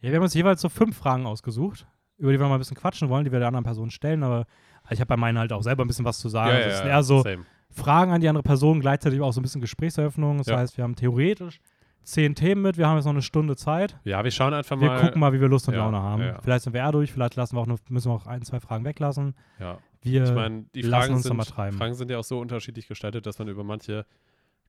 ja, wir haben uns jeweils so fünf Fragen ausgesucht, über die wir mal ein bisschen quatschen wollen, die wir der anderen Person stellen, aber ich habe bei meinen halt auch selber ein bisschen was zu sagen. Ja, Also ja, sind eher so Same. Fragen an die andere Person, gleichzeitig auch so ein bisschen Gesprächseröffnung. Das Ja. heißt, wir haben theoretisch zehn Themen mit, wir haben jetzt noch eine Stunde Zeit. Ja, wir schauen einfach Wir mal. gucken mal, wie wir Lust und Ja, Laune haben. ja. Vielleicht sind wir eher durch, vielleicht lassen wir auch nur, müssen wir auch ein, zwei Fragen weglassen. Ja. Wir Ich meine, die Fragen uns sind, mal treiben. Fragen sind ja auch so unterschiedlich gestaltet, dass man über manche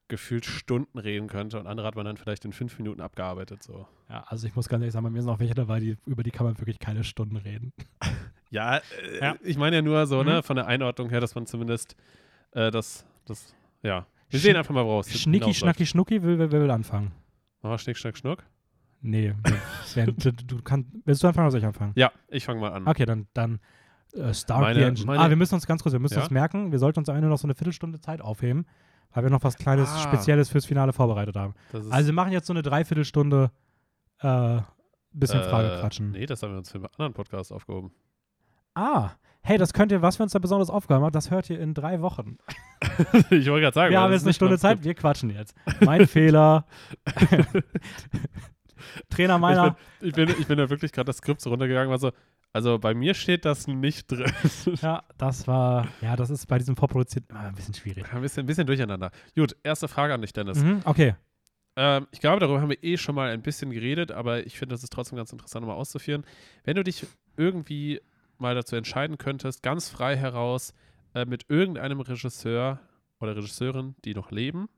gefühlt Stunden reden könnte und andere hat man dann vielleicht in fünf Minuten abgearbeitet. So. Ja, also ich muss ganz ehrlich sagen, bei mir sind auch welche dabei, die, über die kann man wirklich keine Stunden reden. Ja, äh, Ja. ich meine ja nur so, Mhm. ne, von der Einordnung her, dass man zumindest äh, das, das, ja. Wir sehen einfach mal, woraus es Schnicki, hinausläuft. Schnacki, Schnucki, will, will, will anfangen. Machen wir Schnick, Schnack, Schnuck? Nee, (laughs) Sven, du, du kannst, willst du anfangen oder soll ich anfangen? Ja, ich fange mal an. Okay, dann, dann äh, start Meine- the engine. meine- ah, wir müssen uns ganz kurz, wir müssen Ja? uns merken, wir sollten uns am Ende noch so eine Viertelstunde Zeit aufheben, weil wir noch was Kleines, Ah. Spezielles fürs Finale vorbereitet haben. Also wir machen jetzt so eine Dreiviertelstunde äh, bisschen äh, Frage quatschen. Nee, das haben wir uns für einen anderen Podcast aufgehoben. Ah, hey, das könnt ihr, was wir uns da besonders aufgehoben haben, das hört ihr in drei Wochen. (laughs) ich wollte gerade sagen, Wir haben jetzt eine Stunde Zeit, wir quatschen jetzt. Mein (laughs) Fehler. Trainer meiner. Ich bin, ich bin da wirklich gerade das Skript so runtergegangen, war so, also bei mir steht das nicht drin. (laughs) Ja, das war, ja, das ist bei diesem vorproduzierten immer ein bisschen schwierig. ein, bisschen, ein bisschen durcheinander. Gut, erste Frage an dich, Dennis. Mhm, okay. Ähm, ich glaube, darüber haben wir eh schon mal ein bisschen geredet, aber ich finde, das ist trotzdem ganz interessant, mal auszuführen. Wenn du dich irgendwie mal dazu entscheiden könntest, ganz frei heraus äh, mit irgendeinem Regisseur oder Regisseurin, die noch leben,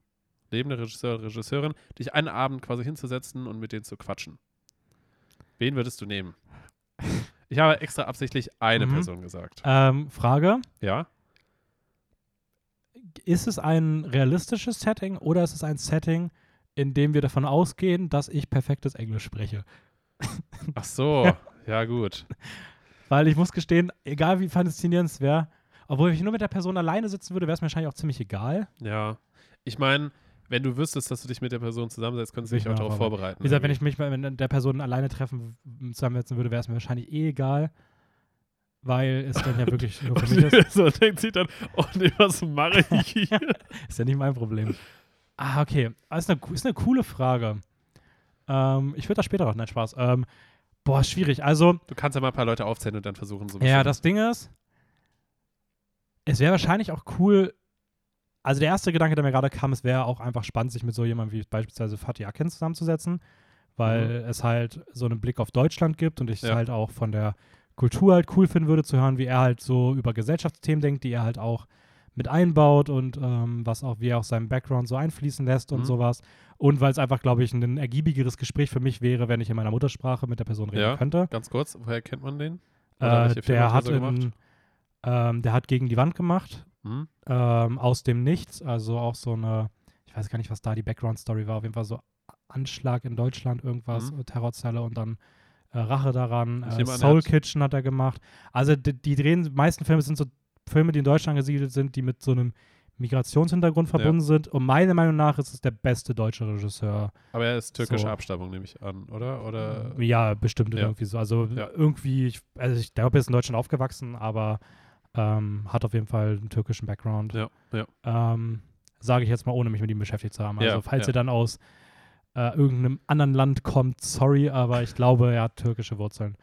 lebende Regisseur Regisseurin, dich einen Abend quasi hinzusetzen und mit denen zu quatschen. Wen würdest du nehmen? Ich habe extra absichtlich eine Mhm. Person gesagt. Ähm, Frage: Ja? Ist es ein realistisches Setting oder ist es ein Setting, in dem wir davon ausgehen, dass ich perfektes Englisch spreche? Ach so, (laughs) ja gut. Weil ich muss gestehen, egal wie faszinierend es wäre, obwohl ich nur mit der Person alleine sitzen würde, wäre es mir wahrscheinlich auch ziemlich egal. Ja. Ich meine, wenn du wüsstest, dass du dich mit der Person zusammensetzt, könntest du dich Ich auch darauf vorbereiten. Wie gesagt, wenn ich mich mit der Person alleine treffen, zusammensetzen würde, wäre es mir wahrscheinlich eh egal. weil es dann ja wirklich (laughs) nur für mich ist. (laughs) so denkt sie dann, oh nee, was mache ich (laughs) hier? Ist ja nicht mein Problem. Ah, okay. Ah, Ist eine, ist eine coole Frage. Ähm, ich würde da später noch, nein, Spaß. Ähm, boah, schwierig. Also, Du kannst ja mal ein paar Leute aufzählen und dann versuchen so ein ja, bisschen- das Ding ist, es wäre wahrscheinlich auch cool. Also, der erste Gedanke, der mir gerade kam, es wäre auch einfach spannend, sich mit so jemandem wie beispielsweise Fatih Akin zusammenzusetzen, weil es halt so einen Blick auf Deutschland gibt und ich es Mhm. Ja. halt auch von der Kultur halt cool finden würde, zu hören, wie er halt so über Gesellschaftsthemen denkt, die er halt auch mit einbaut und ähm, was auch, wie er auch seinen Background so einfließen lässt und Mhm. sowas. Und weil es einfach, glaube ich, ein ergiebigeres Gespräch für mich wäre, wenn ich in meiner Muttersprache mit der Person reden Ja. könnte. Ganz kurz, woher kennt man den? Äh, der, hat in, ähm, der hat gegen die Wand gemacht, Hm? ähm, aus dem Nichts. Also auch so eine, ich weiß gar nicht, was da die Background-Story war. Auf jeden Fall so Anschlag in Deutschland, irgendwas, äh, Terrorzelle und dann äh, Rache daran. Äh, Soul hat- Kitchen hat er gemacht. Also die, die drehen, die meisten Filme sind so Filme, die in Deutschland gesiedelt sind, die mit so einem Migrationshintergrund verbunden sind. Und meiner Meinung nach ist es der beste deutsche Regisseur. Aber er ist türkischer So. Abstammung, nehme ich an, oder? Oder Ja, bestimmt Ja. irgendwie so. Also Ja. irgendwie, ich, also ich glaube, er ist in Deutschland aufgewachsen, aber ähm, hat auf jeden Fall einen türkischen Background. ja, ja. Ähm, Sage ich jetzt mal, ohne mich mit ihm beschäftigt zu haben. Also Ja, falls ja. ihr dann aus äh, irgendeinem anderen Land kommt, sorry, aber ich glaube, er hat türkische Wurzeln.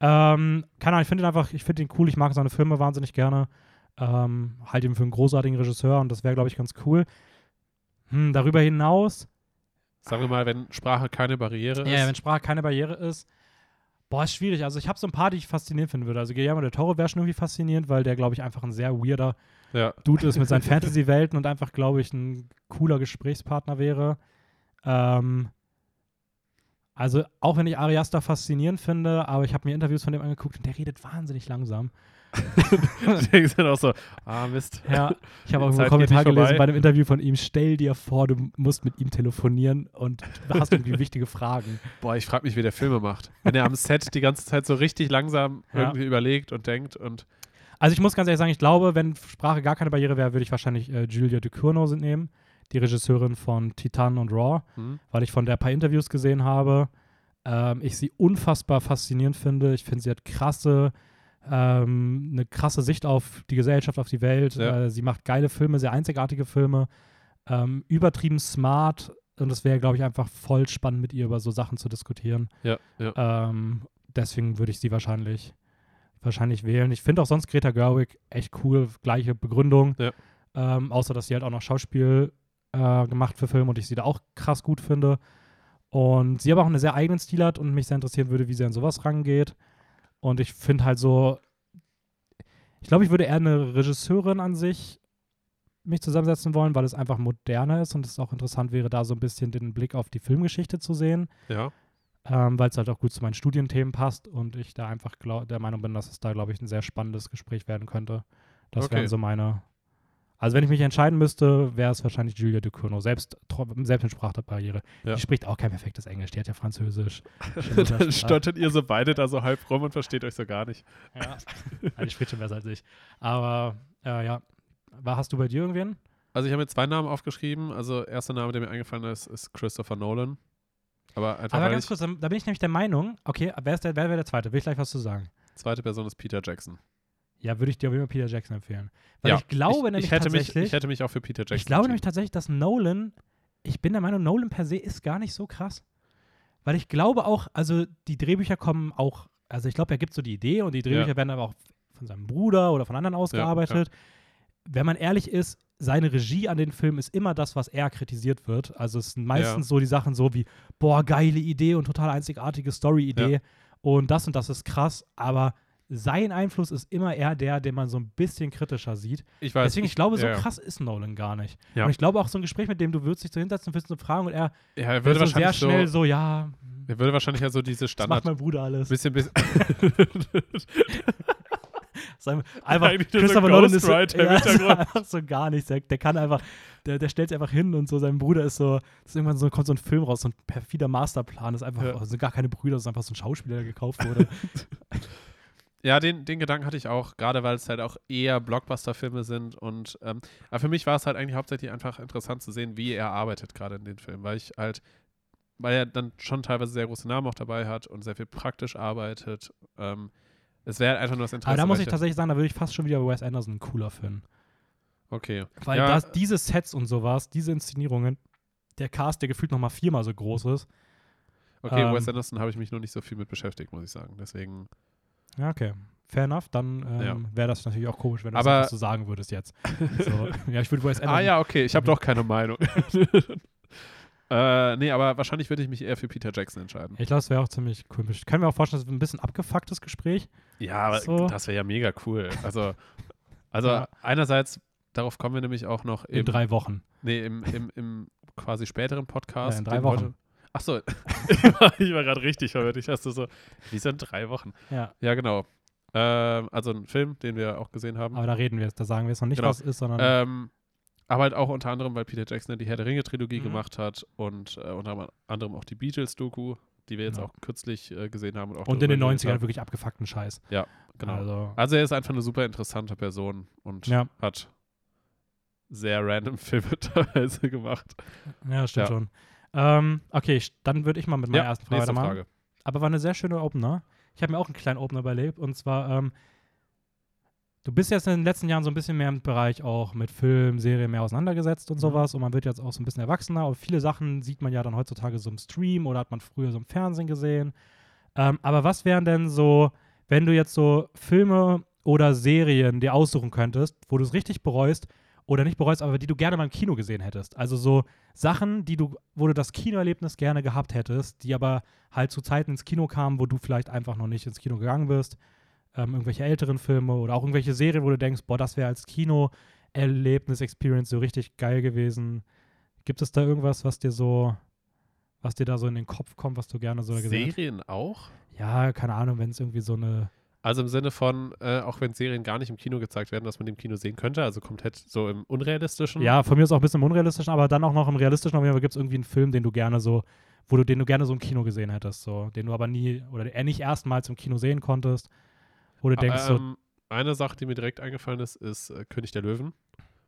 Ähm, keine Ahnung, ich finde ihn einfach, ich finde ihn cool, ich mag seine Filme wahnsinnig gerne. Ähm, halte ihn für einen großartigen Regisseur und das wäre, glaube ich, ganz cool. Hm, darüber hinaus, Sagen wir mal, wenn Sprache keine Barriere ist. ja, wenn Sprache keine Barriere ist, boah, ist schwierig. Also ich habe so ein paar, die ich faszinierend finden würde. Also Guillermo del Toro wäre schon irgendwie faszinierend, weil der, glaube ich, einfach ein sehr weirder ja. Dude ist mit seinen (laughs) Fantasy-Welten und einfach, glaube ich, ein cooler Gesprächspartner wäre. Ähm, also, auch wenn ich Ariasta faszinierend finde, aber ich habe mir Interviews von dem angeguckt und der redet wahnsinnig langsam. (laughs) Die dann auch so, ah Mist. Ja, ich habe auch einen Kommentar gelesen bei einem Interview von ihm. Stell dir vor, du musst mit ihm telefonieren und hast irgendwie (laughs) wichtige Fragen. Boah, ich frage mich, wie der Filme macht. Wenn er am Set die ganze Zeit so richtig langsam Ja. irgendwie überlegt und denkt und Also ich muss ganz ehrlich sagen, ich glaube, wenn Sprache gar keine Barriere wäre, würde ich wahrscheinlich äh, Julia Ducournau nehmen, die Regisseurin von Titan und Raw, hm, weil ich von der ein paar Interviews gesehen habe. Ähm, ich sie unfassbar faszinierend finde. Ich finde, sie hat krasse, ähm, eine krasse Sicht auf die Gesellschaft, auf die Welt. Ja. Äh, sie macht geile Filme, sehr einzigartige Filme, ähm, übertrieben smart. Und es wäre, glaube ich, einfach voll spannend, mit ihr über so Sachen zu diskutieren. ja, ja. Ähm, deswegen würde ich sie wahrscheinlich, wahrscheinlich wählen. Ich finde auch sonst Greta Gerwig echt cool, gleiche Begründung. Ja. Ähm, außer, dass sie halt auch noch Schauspiel äh, gemacht für Filme und ich sie da auch krass gut finde. Und sie aber auch einen sehr eigenen Stil hat und mich sehr interessieren würde, wie sie an sowas rangeht. Und ich finde halt so, ich glaube, ich würde eher eine Regisseurin an sich mich zusammensetzen wollen, weil es einfach moderner ist und es auch interessant wäre, da so ein bisschen den Blick auf die Filmgeschichte zu sehen ja. ähm, weil es halt auch gut zu meinen Studienthemen passt und ich da einfach glaub, der Meinung bin, dass es da, glaube ich, ein sehr spannendes Gespräch werden könnte. Das Okay. wären so meine. Also, wenn ich mich entscheiden müsste, wäre es wahrscheinlich Julia Ducournau, selbst, tro- selbst mit Sprachbarriere. Ja. Die spricht auch kein perfektes Englisch, die hat ja Französisch. (laughs) Dann stottert ihr so beide da so halb rum und versteht euch so gar nicht. Ja. ja, die spricht schon besser als ich. Aber, äh, ja. War, hast du bei dir irgendwen? Also ich habe mir zwei Namen aufgeschrieben. Also erster Name, der mir eingefallen ist, ist Christopher Nolan. Aber einfach Aber ganz kurz, da da bin ich nämlich der Meinung, okay, wer, ist der, wer wäre der Zweite? Will ich gleich was zu sagen? zweite Person ist Peter Jackson. Ja, würde ich dir auf jeden Fall Peter Jackson empfehlen. Weil ja, ich glaube ich, nämlich ich hätte mich, tatsächlich, ich hätte mich auch für Peter Jackson Ich glaube nämlich tatsächlich, dass Nolan, ich bin der Meinung, Nolan per se ist gar nicht so krass. Weil ich glaube auch, also die Drehbücher kommen auch, also ich glaube, er gibt so die Idee und die Drehbücher Ja. werden aber auch von seinem Bruder oder von anderen ausgearbeitet. Wenn man ehrlich ist, seine Regie an den Filmen ist immer das, was er kritisiert wird. Also es sind meistens so die Sachen so wie, boah, geile Idee und total einzigartige Story-Idee Ja. und das und das ist krass, aber sein Einfluss ist immer eher der, den man so ein bisschen kritischer sieht. Ich weiß, Deswegen, ich, glaube, so ja, ja. krass ist Nolan gar nicht. Ja. Und ich glaube auch so ein Gespräch mit dem, du würdest dich so hinsetzen und willst eine Fragen und er Ja, er würde so sehr schnell so, so, ja, er würde wahrscheinlich ja so diese das macht Standard mein Bruder alles. bisschen, bisschen (laughs) Einfach, Eigentlich so Christopher Nolan ist so, ja, (laughs) ist einfach so gar nichts. Der, der kann einfach, der, der stellt sich einfach hin und so, sein Bruder ist so, ist irgendwann so, kommt so ein Film raus, so ein perfider Masterplan, das ist einfach, Ja. also gar keine Brüder, das ist einfach so ein Schauspieler, der gekauft wurde. (laughs) Ja, den, den Gedanken hatte ich auch, gerade weil es halt auch eher Blockbuster-Filme sind. Und ähm, aber für mich war es halt eigentlich hauptsächlich einfach interessant zu sehen, wie er arbeitet gerade in den Filmen, weil ich halt, weil er dann schon teilweise sehr große Namen auch dabei hat und sehr viel praktisch arbeitet. Ähm, Es wäre einfach nur das Interesse. Aber da muss ich tatsächlich sagen, da würde ich fast schon wieder Wes Anderson cooler finden. Okay. Weil ja, das, diese Sets und sowas, diese Inszenierungen, der Cast, der gefühlt nochmal viermal so groß ist. okay, ähm, Wes Anderson habe ich mich noch nicht so viel mit beschäftigt, muss ich sagen. Deswegen. Ja, okay. Fair enough. Dann ähm, Ja. wäre das natürlich auch komisch, wenn du das so sagen würdest jetzt. so, (laughs) ja, ich würde Wes Anderson. Ah ja, okay, ich habe doch keine Meinung. (laughs) äh, nee, aber wahrscheinlich würde ich mich eher für Peter Jackson entscheiden. Ich glaube, das wäre auch ziemlich cool. Ich kann mir auch vorstellen, das ist ein bisschen abgefucktes Gespräch. Ja, aber So. das wäre ja mega cool. Also, (laughs) also Ja. einerseits, darauf kommen wir nämlich auch noch In im, drei Wochen. nee, im, im, im quasi späteren Podcast. Ja, in drei Wochen. Heute, ach so, (laughs) ich war, gerade richtig verwirrt. Ich dachte so, wie sind drei Wochen? Ja. Ja, genau. Ähm, also ein Film, den wir auch gesehen haben. Aber da reden wir jetzt, da sagen wir jetzt noch nicht, Genau. was es ist, sondern. Ähm, aber halt auch unter anderem, weil Peter Jackson ja die Herr der Ringe-Trilogie Mhm. gemacht hat und äh, unter anderem auch die Beatles-Doku, die wir jetzt Ja. auch kürzlich äh, gesehen haben. Und, auch und in den darüber geredet 90ern haben. wirklich abgefuckten Scheiß. Genau. Also, Also er ist einfach eine super interessante Person und Ja. hat sehr random Filme (laughs) teilweise gemacht. ja, stimmt Ja. schon. Ähm, okay, dann würde ich mal mit meiner ersten Frage nächste weitermachen. Frage. Aber war eine sehr schöne Opener. Ich habe mir auch einen kleinen Opener überlebt. Und zwar, ähm, du bist jetzt in den letzten Jahren so ein bisschen mehr im Bereich auch mit Film, Serien mehr auseinandergesetzt und Mhm. sowas. Und man wird jetzt auch so ein bisschen erwachsener. Und viele Sachen sieht man ja dann heutzutage so im Stream oder hat man früher so im Fernsehen gesehen. Ähm, aber was wären denn so, wenn du jetzt so Filme oder Serien dir aussuchen könntest, wo du es richtig bereust oder nicht bereust, aber die du gerne mal im Kino gesehen hättest? Also so Sachen, die du, wo du das Kinoerlebnis gerne gehabt hättest, die aber halt zu Zeiten ins Kino kamen, wo du vielleicht einfach noch nicht ins Kino gegangen bist. Ähm, irgendwelche älteren Filme oder auch irgendwelche Serien, wo du denkst, boah, das wäre als Kinoerlebnis, Experience so richtig geil gewesen. Gibt es da irgendwas, was dir so, was dir da so in den Kopf kommt, was du gerne so gesehen hast? Serien auch? Ja, keine Ahnung, wenn es irgendwie so eine. Also im Sinne von, äh, auch wenn Serien gar nicht im Kino gezeigt werden, dass man im Kino sehen könnte, also komplett so im Unrealistischen. Ja, von mir ist auch ein bisschen im unrealistischen, aber dann auch noch im realistischen. Fall gibt es irgendwie einen Film, den du gerne so, wo du den du gerne so im Kino gesehen hättest, so, den du aber nie oder er nicht erstmals im Kino sehen konntest, wo du denkst so, ähm, eine Sache, die mir direkt eingefallen ist, ist äh, König der Löwen,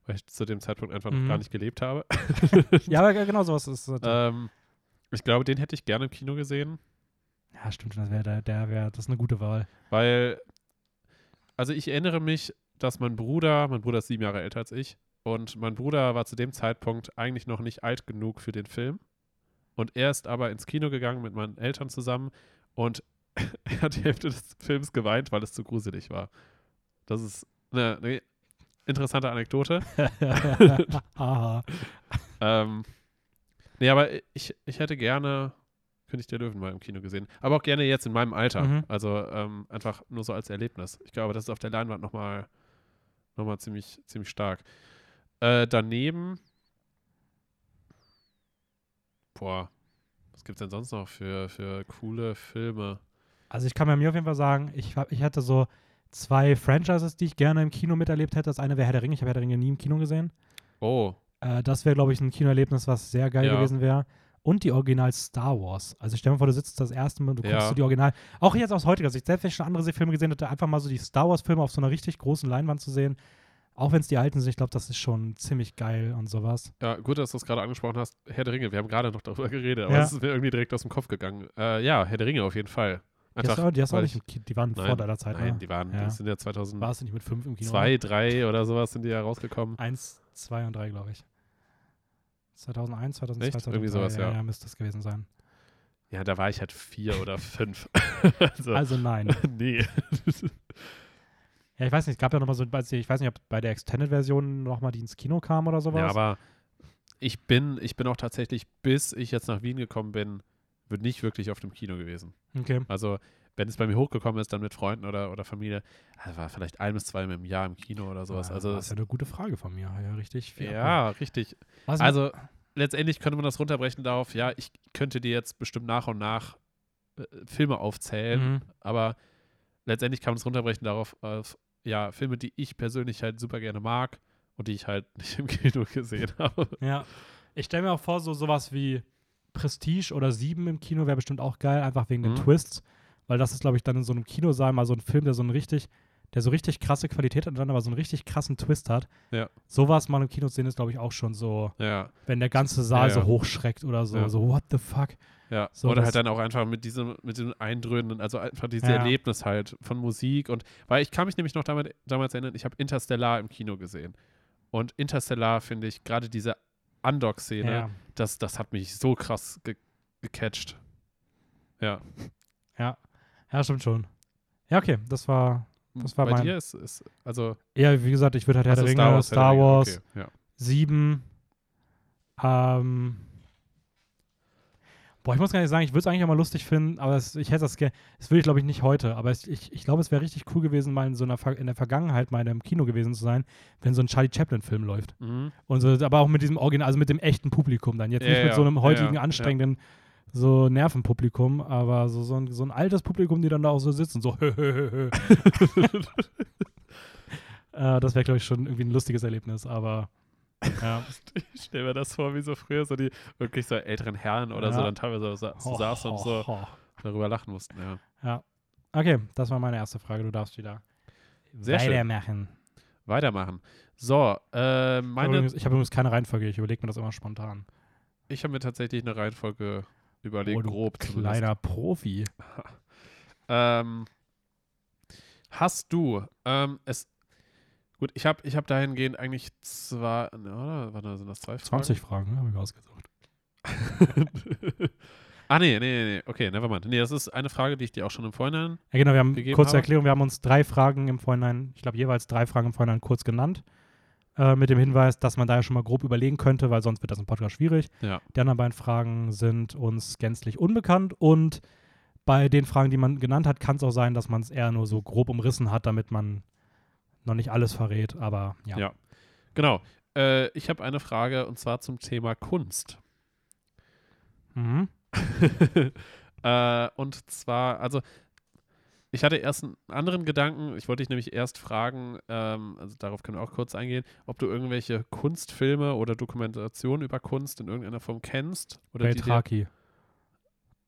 weil ich zu dem Zeitpunkt einfach noch Mhm. gar nicht gelebt habe. (laughs) ja, aber (laughs) genau sowas ist. Äh, ähm, ich glaube, den hätte ich gerne im Kino gesehen, ja, stimmt, das wäre der, der wäre, das ist eine gute Wahl. weil, also ich erinnere mich, dass mein Bruder, mein Bruder ist sieben Jahre älter als ich, und mein Bruder war zu dem Zeitpunkt eigentlich noch nicht alt genug für den Film. Und er ist aber ins Kino gegangen mit meinen Eltern zusammen und (laughs) er hat die Hälfte des Films geweint, weil es zu gruselig war. Das ist eine, eine interessante Anekdote. (laughs) (laughs) Ähm, nee, aber ich, ich hätte gerne König der Löwen mal im Kino gesehen. Aber auch gerne jetzt in meinem Alter. Mhm. Also ähm, einfach nur so als Erlebnis. Ich glaube, das ist auf der Leinwand nochmal noch mal ziemlich, ziemlich stark. Äh, daneben, boah, was gibt es denn sonst noch für, für coole Filme? Also ich kann bei mir auf jeden Fall sagen, ich, hab, ich hatte so zwei Franchises, die ich gerne im Kino miterlebt hätte. Das eine wäre Herr der Ringe. Ich habe Herr der Ringe nie im Kino gesehen. Oh, Äh, das wäre, glaube ich, ein Kinoerlebnis, was sehr geil Ja. gewesen wäre. Und die Original Star Wars. Also stell dir vor, du sitzt das erste Mal, du guckst Ja. die Original. Auch jetzt aus heutiger Sicht, selbst wenn ich schon andere Filme gesehen hätte, einfach mal so die Star Wars-Filme auf so einer richtig großen Leinwand zu sehen. Auch wenn es die alten sind, ich glaube, das ist schon ziemlich geil und sowas. ja, gut, dass du es gerade angesprochen hast. Herr der Ringe, wir haben gerade noch darüber geredet, aber Ja. es ist mir irgendwie direkt aus dem Kopf gegangen. Äh, ja, Herr der Ringe auf jeden Fall. Die hast, die hast auch nicht im Kino, die waren Nein, vor deiner Zeit, Nein, ne? die waren, Ja. die sind ja 2002, Warst du nicht mit fünf im Kino? 3 oder sowas sind die ja rausgekommen. Eins, zwei und drei, glaube ich. 2001, 2002, Echt? 2003. Irgendwie sowas, ja. Ja, müsste das gewesen sein. Ja, da war ich halt vier oder fünf. (laughs) also, Also nein. (laughs) nee. ja, ich weiß nicht, es gab ja nochmal so, ich weiß nicht, ob bei der Extended-Version nochmal die ins Kino kam oder sowas. Ja, aber ich bin, ich bin auch tatsächlich, bis ich jetzt nach Wien gekommen bin, wird nicht wirklich auf dem Kino gewesen. okay. Also, wenn es bei mir hochgekommen ist, dann mit Freunden oder, oder Familie, also war vielleicht ein bis zwei im Jahr im Kino oder sowas. Also, das ist ja eine gute Frage von mir. Ja, richtig. ja, richtig. Was- Also, letztendlich könnte man das runterbrechen darauf, ja, ich könnte dir jetzt bestimmt nach und nach äh, Filme aufzählen, Mhm. aber letztendlich kann man es runterbrechen darauf, auf, ja, Filme, die ich persönlich halt super gerne mag und die ich halt nicht im Kino gesehen (laughs) habe. Ja. Ich stelle mir auch vor, so sowas wie Prestige oder Sieben im Kino wäre bestimmt auch geil, einfach wegen den Mhm. Twists. Weil das ist, glaube ich, dann in so einem Kinosaal mal so ein Film, der so ein richtig, der so richtig krasse Qualität hat und dann aber so einen richtig krassen Twist hat. Ja. Sowas mal im Kino sehen, ist, glaube ich, auch schon so, Ja, wenn der ganze Saal Ja, so hochschreckt oder so. So, what the fuck? ja. So, Oder halt dann auch einfach mit diesem, mit diesem Eindröhnen, also einfach dieses Ja. Erlebnis halt von Musik und, weil ich kann mich nämlich noch damals, damals erinnern, ich habe Interstellar im Kino gesehen. Und Interstellar finde ich, gerade diese Undock-Szene, Ja. das, das hat mich so krass ge gecatcht. Ja. Ja. Ja, stimmt schon. Ja, okay, das war. Das war Bei mein- dir ist, ist also Ja, wie gesagt, ich würde halt Herr der Ringe, Star der Ringe, Wars, okay, ja. 7. Ähm. Boah, ich muss gar nicht sagen, ich würde es eigentlich auch mal lustig finden, aber es, ich hätte das gerne. Das will ich, glaube ich, nicht heute. Aber es, ich, ich glaube, es wäre richtig cool gewesen, mal in so einer in der Vergangenheit mal in einem Kino gewesen zu sein, wenn so ein Charlie Chaplin-Film läuft. Mhm. Und so, aber auch mit diesem Original, also mit dem echten Publikum dann. Jetzt Ja, nicht mit ja, so einem heutigen, anstrengenden, so Nervenpublikum, aber so, so, ein, so ein altes Publikum, die dann da auch so sitzen, so (laughs) äh, Das wäre, glaube ich, schon irgendwie ein lustiges Erlebnis, aber ja. (laughs) Ich stelle mir das vor, wie so früher so die wirklich so älteren Herren oder so Ja. dann teilweise so, so saßen und so Ho, darüber lachen mussten. Ja. Ja. Okay, das war meine erste Frage. Du darfst wieder Sehr schön. weitermachen. Weitermachen. So, äh, Ich habe meine, übrigens, hab übrigens keine Reihenfolge, ich überlege mir das immer spontan. ich habe mir tatsächlich eine Reihenfolge überlegt, Oh, du grob. Kleiner Profi. (laughs) Ähm, hast du, ähm, es, gut, ich habe ich hab dahingehend eigentlich zwei, ne, oder? Warte, sind das zwei Fragen? 20 Fragen, ne, habe ich ausgesucht. (laughs) ah, nee, nee, nee, okay, nevermind. Nee, das ist eine Frage, die ich dir auch schon im Vorhinein, Ja, genau, wir haben kurze habe. Erklärung, wir haben uns drei Fragen im Vorhinein, ich glaube jeweils drei Fragen im Vorhinein kurz genannt. Äh, mit dem Hinweis, dass man da ja schon mal grob überlegen könnte, weil sonst wird das im Podcast schwierig. ja, Die anderen beiden Fragen sind uns gänzlich unbekannt und bei den Fragen, die man genannt hat, kann es auch sein, dass man es eher nur so grob umrissen hat, damit man noch nicht alles verrät, aber ja. Ja. genau. Äh, ich habe eine Frage und zwar zum Thema Kunst. Mhm. (laughs) äh, und zwar, also ich hatte erst einen anderen Gedanken. Ich wollte dich nämlich erst fragen, ähm, also darauf können wir auch kurz eingehen, ob du irgendwelche Kunstfilme oder Dokumentationen über Kunst in irgendeiner Form kennst. Oder die Beltraki,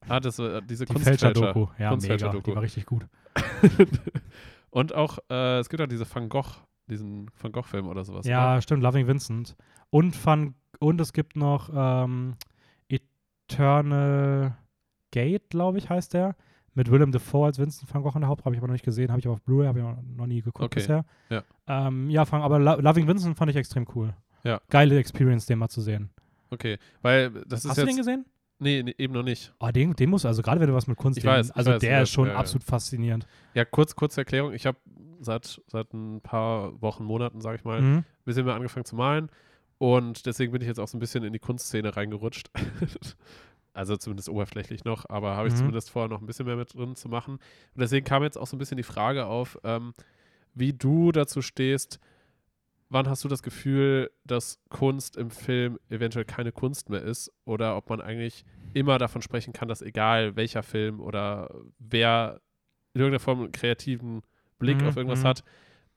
ah, das, äh, diese die Kunstfälscher. Fälscher-Doku. Ja, mega, Kunstfälscher-Doku. die war richtig gut. (laughs) und auch, äh, es gibt auch diese Van Gogh, diesen Van Gogh-Film oder sowas. Ja, oder? stimmt, Loving Vincent. Und, Van, und es gibt noch ähm, Eternal Gate, glaube ich, heißt der. Mit Willem Dafoe als Vincent van Gogh in der Hauptrolle. Habe ich aber noch nicht gesehen. Habe ich aber auf Blu-ray, habe ich noch- nie geguckt Okay, bisher. ja. Ähm, ja, Van, aber Lo Loving Vincent fand ich extrem cool. Ja. Geile Experience, den mal zu sehen. Okay, weil das ist Hast du den gesehen? Nee, nee, eben noch nicht. Oh, den, den muss, also gerade wenn du was mit Kunst Ich den- weiß, ich also weiß, der ich ist schon ja, ja. absolut faszinierend. Ja, kurz, kurze Erklärung. Ich habe seit, seit ein paar Wochen, Monaten, sage ich mal, Mhm. ein bisschen mehr angefangen zu malen. Und deswegen bin ich jetzt auch so ein bisschen in die Kunstszene reingerutscht. (laughs) also zumindest oberflächlich noch, aber habe ich Mhm. zumindest vor, noch ein bisschen mehr mit drin zu machen. Und deswegen kam jetzt auch so ein bisschen die Frage auf, ähm, wie du dazu stehst. Wann hast du das Gefühl, dass Kunst im Film eventuell keine Kunst mehr ist? Oder ob man eigentlich immer davon sprechen kann, dass egal welcher Film oder wer in irgendeiner Form einen kreativen Blick Mhm, auf irgendwas mhm. hat,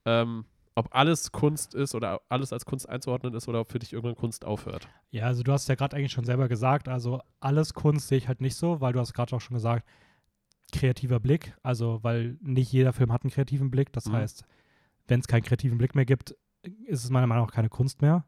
ähm, ob alles Kunst ist oder alles als Kunst einzuordnen ist oder ob für dich irgendwann Kunst aufhört. Ja, also du hast ja gerade eigentlich schon selber gesagt, also alles Kunst sehe ich halt nicht so, weil du hast gerade auch schon gesagt, kreativer Blick, also weil nicht jeder Film hat einen kreativen Blick, das Mhm. heißt, wenn es keinen kreativen Blick mehr gibt, ist es meiner Meinung nach keine Kunst mehr.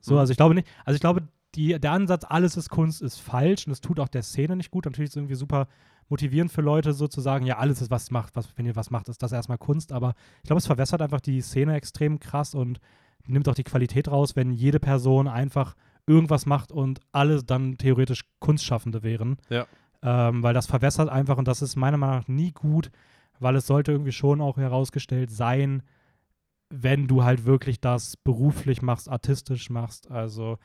So, Mhm. also ich glaube nicht, also ich glaube, die, der Ansatz, alles ist Kunst, ist falsch und es tut auch der Szene nicht gut. Natürlich ist es irgendwie super motivierend für Leute sozusagen, ja, alles ist, was macht, was, wenn ihr was macht, ist das erstmal Kunst, aber ich glaube, es verwässert einfach die Szene extrem krass und nimmt auch die Qualität raus, wenn jede Person einfach irgendwas macht und alle dann theoretisch Kunstschaffende wären. Ja. Ähm, weil das verwässert einfach und das ist meiner Meinung nach nie gut, weil es sollte irgendwie schon auch herausgestellt sein, wenn du halt wirklich das beruflich machst, artistisch machst, also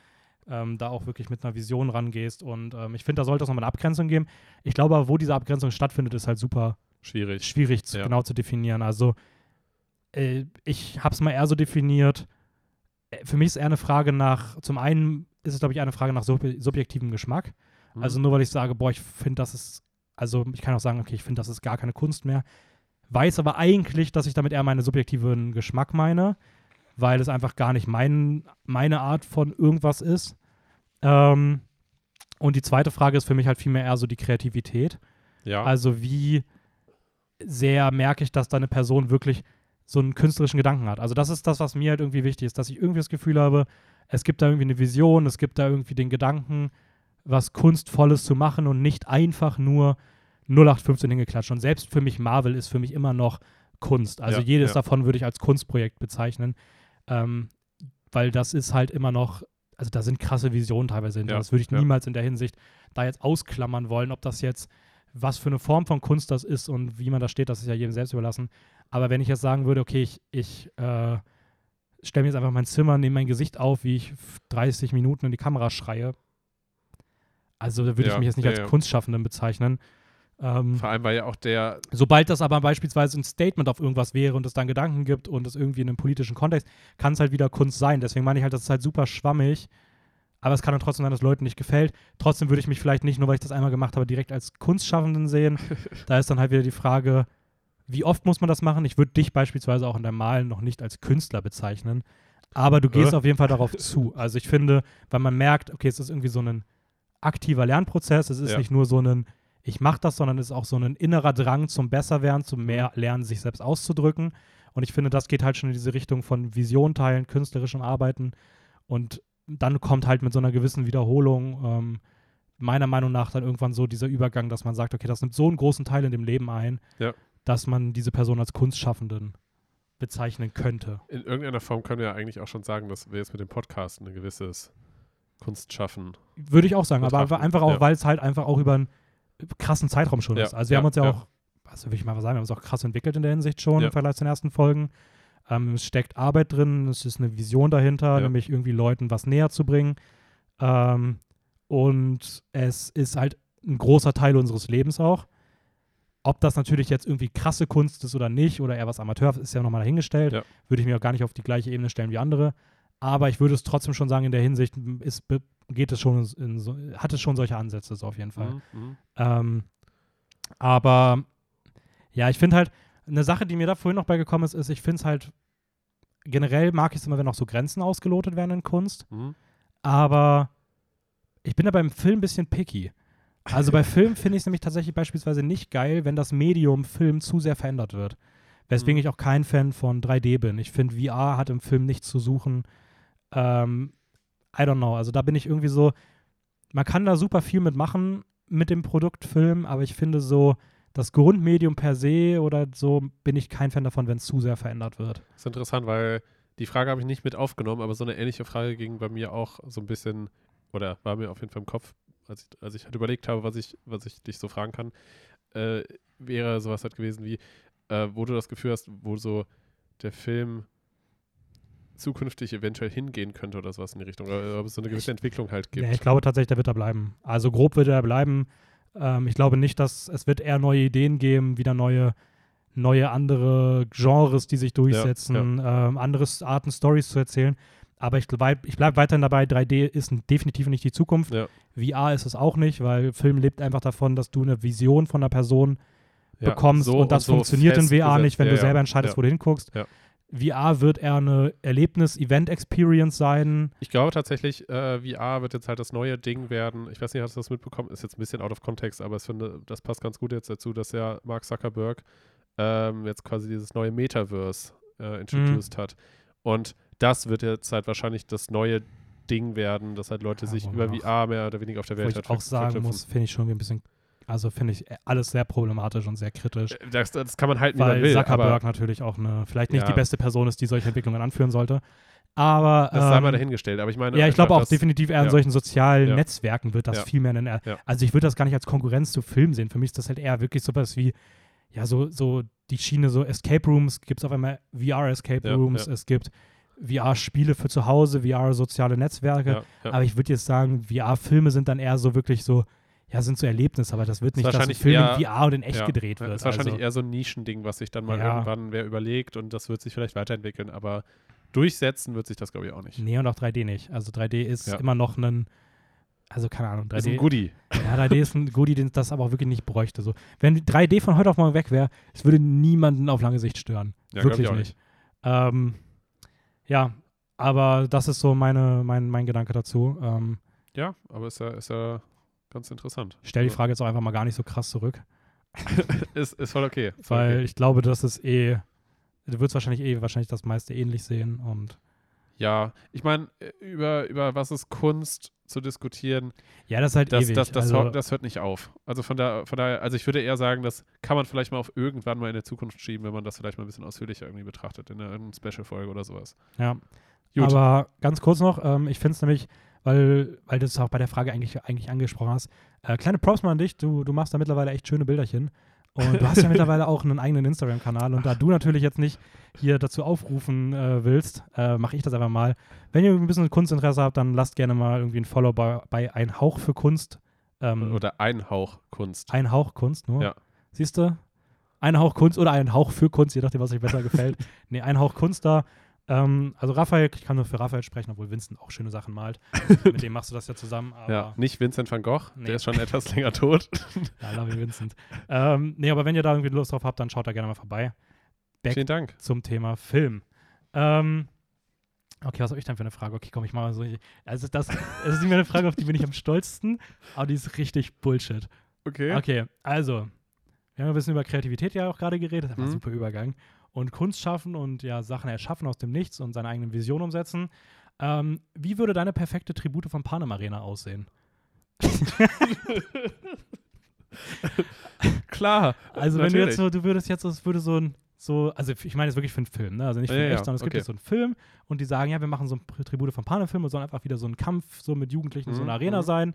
ähm, da auch wirklich mit einer Vision rangehst. Und ähm, ich finde, da sollte es nochmal eine Abgrenzung geben. Ich glaube aber, wo diese Abgrenzung stattfindet, ist halt super Schwierig. schwierig zu, Ja. genau zu definieren. Also äh, ich habe es mal eher so definiert. äh, Für mich ist eher eine Frage nach, zum einen ist es, glaube ich, eine Frage nach sub subjektivem Geschmack. Mhm. Also nur weil ich sage, boah, ich finde, das ist, also ich kann auch sagen, okay, ich finde, das ist gar keine Kunst mehr. Weiß aber eigentlich, dass ich damit eher meinen subjektiven Geschmack meine, weil es einfach gar nicht mein, meine Art von irgendwas ist. Ähm, und die zweite Frage ist für mich halt vielmehr eher so die Kreativität. ja. Also wie sehr merke ich, dass da eine Person wirklich so einen künstlerischen Gedanken hat. Also das ist das, was mir halt irgendwie wichtig ist, dass ich irgendwie das Gefühl habe, es gibt da irgendwie eine Vision, es gibt da irgendwie den Gedanken, was Kunstvolles zu machen und nicht einfach nur 0815 hingeklatscht. Und selbst für mich Marvel ist für mich immer noch Kunst. Also Ja, jedes ja. davon würde ich als Kunstprojekt bezeichnen, ähm, weil das ist halt immer noch, also da sind krasse Visionen teilweise hinter. Ja, Das würde ich ja. niemals in der Hinsicht da jetzt ausklammern wollen, ob das jetzt was für eine Form von Kunst das ist und wie man da steht, das ist ja jedem selbst überlassen. Aber wenn ich jetzt sagen würde, okay, ich, ich äh, stelle mir jetzt einfach mein Zimmer, nehme mein Gesicht auf, wie ich f- 30 Minuten in die Kamera schreie, also da würde Ja, ich mich jetzt nicht als. Kunstschaffenden bezeichnen. Ähm, Vor allem war ja auch der, Sobald das aber beispielsweise ein Statement auf irgendwas wäre und es dann Gedanken gibt und es irgendwie in einem politischen Kontext, kann es halt wieder Kunst sein. Deswegen meine ich halt, das ist halt super schwammig. Aber es kann dann trotzdem sein, dass Leuten nicht gefällt. Trotzdem würde ich mich vielleicht nicht, nur weil ich das einmal gemacht habe, direkt als Kunstschaffenden sehen. (laughs) da ist dann halt wieder die Frage, wie oft muss man das machen? Ich würde dich beispielsweise auch in deinem Malen noch nicht als Künstler bezeichnen. Aber du gehst Äh? auf jeden Fall darauf zu. Also ich finde, weil man merkt, okay, es ist irgendwie so ein aktiver Lernprozess. Es ist Ja. nicht nur so ein, ich mache das, sondern es ist auch so ein innerer Drang zum Besserwerden, zum mehr Lernen, sich selbst auszudrücken. Und ich finde, das geht halt schon in diese Richtung von Vision teilen, künstlerischem Arbeiten. Und dann kommt halt mit so einer gewissen Wiederholung ähm, meiner Meinung nach dann irgendwann so dieser Übergang, dass man sagt, okay, das nimmt so einen großen Teil in dem Leben ein, Ja. dass man diese Person als Kunstschaffenden bezeichnen könnte. in irgendeiner Form können wir ja eigentlich auch schon sagen, dass wir jetzt mit dem Podcast ein gewisses Kunstschaffen. Würde ich auch sagen, aber Betrachten, einfach auch, ja. weil es halt einfach auch über einen krassen Zeitraum schon Ja, ist. Also wir ja, haben uns ja, ja. auch, also will ich mal sagen, wir haben uns auch krass entwickelt in der Hinsicht schon im Vergleich zu den ersten Folgen. Ähm, es steckt Arbeit drin, es ist eine Vision dahinter, nämlich irgendwie Leuten was näher zu bringen. Ähm, und es ist halt ein großer Teil unseres Lebens auch. Ob das natürlich jetzt irgendwie krasse Kunst ist oder nicht, oder eher was Amateur ist ja nochmal dahingestellt, würde ich mir auch gar nicht auf die gleiche Ebene stellen wie andere. Aber ich würde es trotzdem schon sagen, in der Hinsicht ist, geht es schon in so, hat es schon solche Ansätze, so auf jeden Fall. Mhm, mhm. Ähm, aber ja, ich finde halt, eine Sache, die mir da vorhin noch beigekommen ist, ist, ich finde es halt, generell mag ich es immer, wenn auch so Grenzen ausgelotet werden in Kunst, Mhm. aber ich bin da beim Film ein bisschen picky. Also bei (laughs) Film finde ich es nämlich tatsächlich beispielsweise nicht geil, wenn das Medium Film zu sehr verändert wird. Weswegen Mhm. ich auch kein Fan von 3D bin. Ich finde, VR hat im Film nichts zu suchen. Ähm, I don't know. Also da bin ich irgendwie so, man kann da super viel mitmachen mit dem Produkt Film, aber ich finde so, das Grundmedium per se oder so bin ich kein Fan davon, wenn es zu sehr verändert wird. Das ist interessant, weil die Frage habe ich nicht mit aufgenommen, aber so eine ähnliche Frage ging bei mir auch so ein bisschen, oder war mir auf jeden Fall im Kopf, als ich, als ich halt überlegt habe, was ich, was ich dich so fragen kann, äh, wäre sowas halt gewesen wie, äh, wo du das Gefühl hast, wo so der Film zukünftig eventuell hingehen könnte oder sowas in die Richtung, oder ob es so eine gewisse Entwicklung halt gibt. Ja, ich glaube tatsächlich, der wird da bleiben. Also grob wird er bleiben. Ähm, ich glaube nicht, dass es wird eher neue Ideen geben, wieder neue, neue andere Genres, die sich durchsetzen, Ähm, andere Arten, Stories zu erzählen. Aber ich, ich bleibe weiterhin dabei, 3D ist definitiv nicht die Zukunft. Ja. VR ist es auch nicht, weil Film lebt einfach davon, dass du eine Vision von einer Person Ja, bekommst so und das so funktioniert in VR nicht, wenn Ja, du ja, selber entscheidest, ja. wo du hinguckst. VR wird eher eine Erlebnis-Event-Experience sein. Ich glaube tatsächlich, äh, VR wird jetzt halt das neue Ding werden. Ich weiß nicht, hast du das mitbekommen? Ist jetzt ein bisschen out of context, aber ich finde, das passt ganz gut jetzt dazu, dass ja Mark Zuckerberg ähm, jetzt quasi dieses neue Metaverse äh, introduced hat. Und das wird jetzt halt wahrscheinlich das neue Ding werden, dass halt Leute Ja, sich wo über auch- VR mehr oder weniger auf der Wo Welt ich halt auch ver- sagen muss, finde ich schon ein bisschen, also finde ich alles sehr problematisch und sehr kritisch. Äh, Das, das kann man halten, wie man weil will, Zuckerberg natürlich auch eine, vielleicht nicht Ja. die beste Person ist, die solche Entwicklungen anführen sollte. Aber das sei mal ähm, dahingestellt. Aber ich meine, ja, ich glaube auch dass- definitiv eher in ja. solchen sozialen Ja. Netzwerken wird das viel mehr in. Also ich würde das gar nicht als Konkurrenz zu Film sehen. Für mich ist das halt eher wirklich sowas wie, ja, so, so die Schiene, so Escape Rooms, gibt es auf einmal VR-Escape Ja, Rooms, es gibt VR-Spiele für zu Hause, VR-soziale Netzwerke. Aber ich würde jetzt sagen, VR-Filme sind dann eher so wirklich so, ja, sind so Erlebnisse, aber das wird nicht, dass ein Film eher- in VR und in echt Ja, gedreht wird. ist wahrscheinlich also, eher so ein Nischending, was sich dann mal Ja. irgendwann wer überlegt und das wird sich vielleicht weiterentwickeln, aber durchsetzen wird sich das, glaube ich, auch nicht. nee, und auch 3D nicht. Also 3D ist Ja. immer noch ein, also keine Ahnung, 3D, ist ein Goodie. ja, 3D ist ein Goodie, den das aber auch wirklich nicht bräuchte. So. Wenn 3D von heute auf morgen weg wäre, es würde niemanden auf lange Sicht stören. Ja, wirklich auch nicht. Ähm, ja, aber das ist so meine, mein, mein Gedanke dazu. Ähm, Ja, aber ist ja, ist ja ganz interessant. ich stelle die Frage jetzt auch einfach mal gar nicht so krass zurück. (laughs) ist, ist voll okay. Voll Weil okay. ich glaube, das ist eh du würdest wahrscheinlich eh wahrscheinlich das meiste ähnlich sehen und Ja, ich meine, über, über was ist Kunst zu diskutieren, ja, das ist halt das, ewig. das, das, also, hört, das hört nicht auf. Also von, da, von daher, also ich würde eher sagen, das kann man vielleicht mal auf irgendwann mal in der Zukunft schieben, wenn man das vielleicht mal ein bisschen ausführlicher irgendwie betrachtet, in einer, in einer Special-Folge oder sowas. ja. Gut. Aber ganz kurz noch, ähm, ich finde es nämlich, weil, weil du es auch bei der Frage eigentlich, eigentlich angesprochen hast, äh, kleine Props mal an dich, du, du machst da mittlerweile echt schöne Bilderchen. Und du hast ja (laughs) mittlerweile auch einen eigenen Instagram-Kanal. Und da du natürlich jetzt nicht hier dazu aufrufen äh, willst, äh, mache ich das einfach mal. Wenn ihr ein bisschen Kunstinteresse habt, dann lasst gerne mal irgendwie ein Follow bei, bei Ein Hauch für Kunst. Ähm, Oder ein Hauch Kunst. ein Hauch Kunst nur. Ja. Siehst du? Ein Hauch Kunst oder ein Hauch für Kunst, je nachdem, was euch besser (laughs) gefällt. Nee, ein Hauch Kunst da. Ähm, also Raphael, ich kann nur für Raphael sprechen, obwohl Vincent auch schöne Sachen malt. (laughs) Mit dem machst du das ja zusammen. Ja, nicht Vincent van Gogh, Nee. der ist schon etwas länger tot. (laughs) Ja, love you, Vincent. ähm, nee, aber wenn ihr da irgendwie Lust drauf habt, dann schaut da gerne mal vorbei. Back Vielen Dank. zum Thema Film. Ähm, okay, was habe ich denn für eine Frage? Okay, komm, ich mal so. Also das, das ist nicht mehr eine Frage, auf die bin ich am stolzesten, aber die ist richtig Bullshit. Okay. Okay, also, wir haben ein bisschen über Kreativität ja auch gerade geredet, das war ein Mhm. super Übergang. Und Kunst schaffen und ja, Sachen erschaffen aus dem Nichts und seine eigenen Visionen umsetzen. Ähm, wie würde deine perfekte Tribute von Panem Arena aussehen? (laughs) Klar. Also, wenn du natürlich. jetzt so, du würdest jetzt, es würde so ein, so, also ich meine jetzt wirklich für einen Film, ne? Also nicht für Ja, echt, sondern es gibt okay. jetzt so einen Film und die sagen, ja, wir machen so ein Tribute von Panem-Film und soll einfach wieder so ein Kampf so mit Jugendlichen, so Mhm, eine Arena mhm. sein.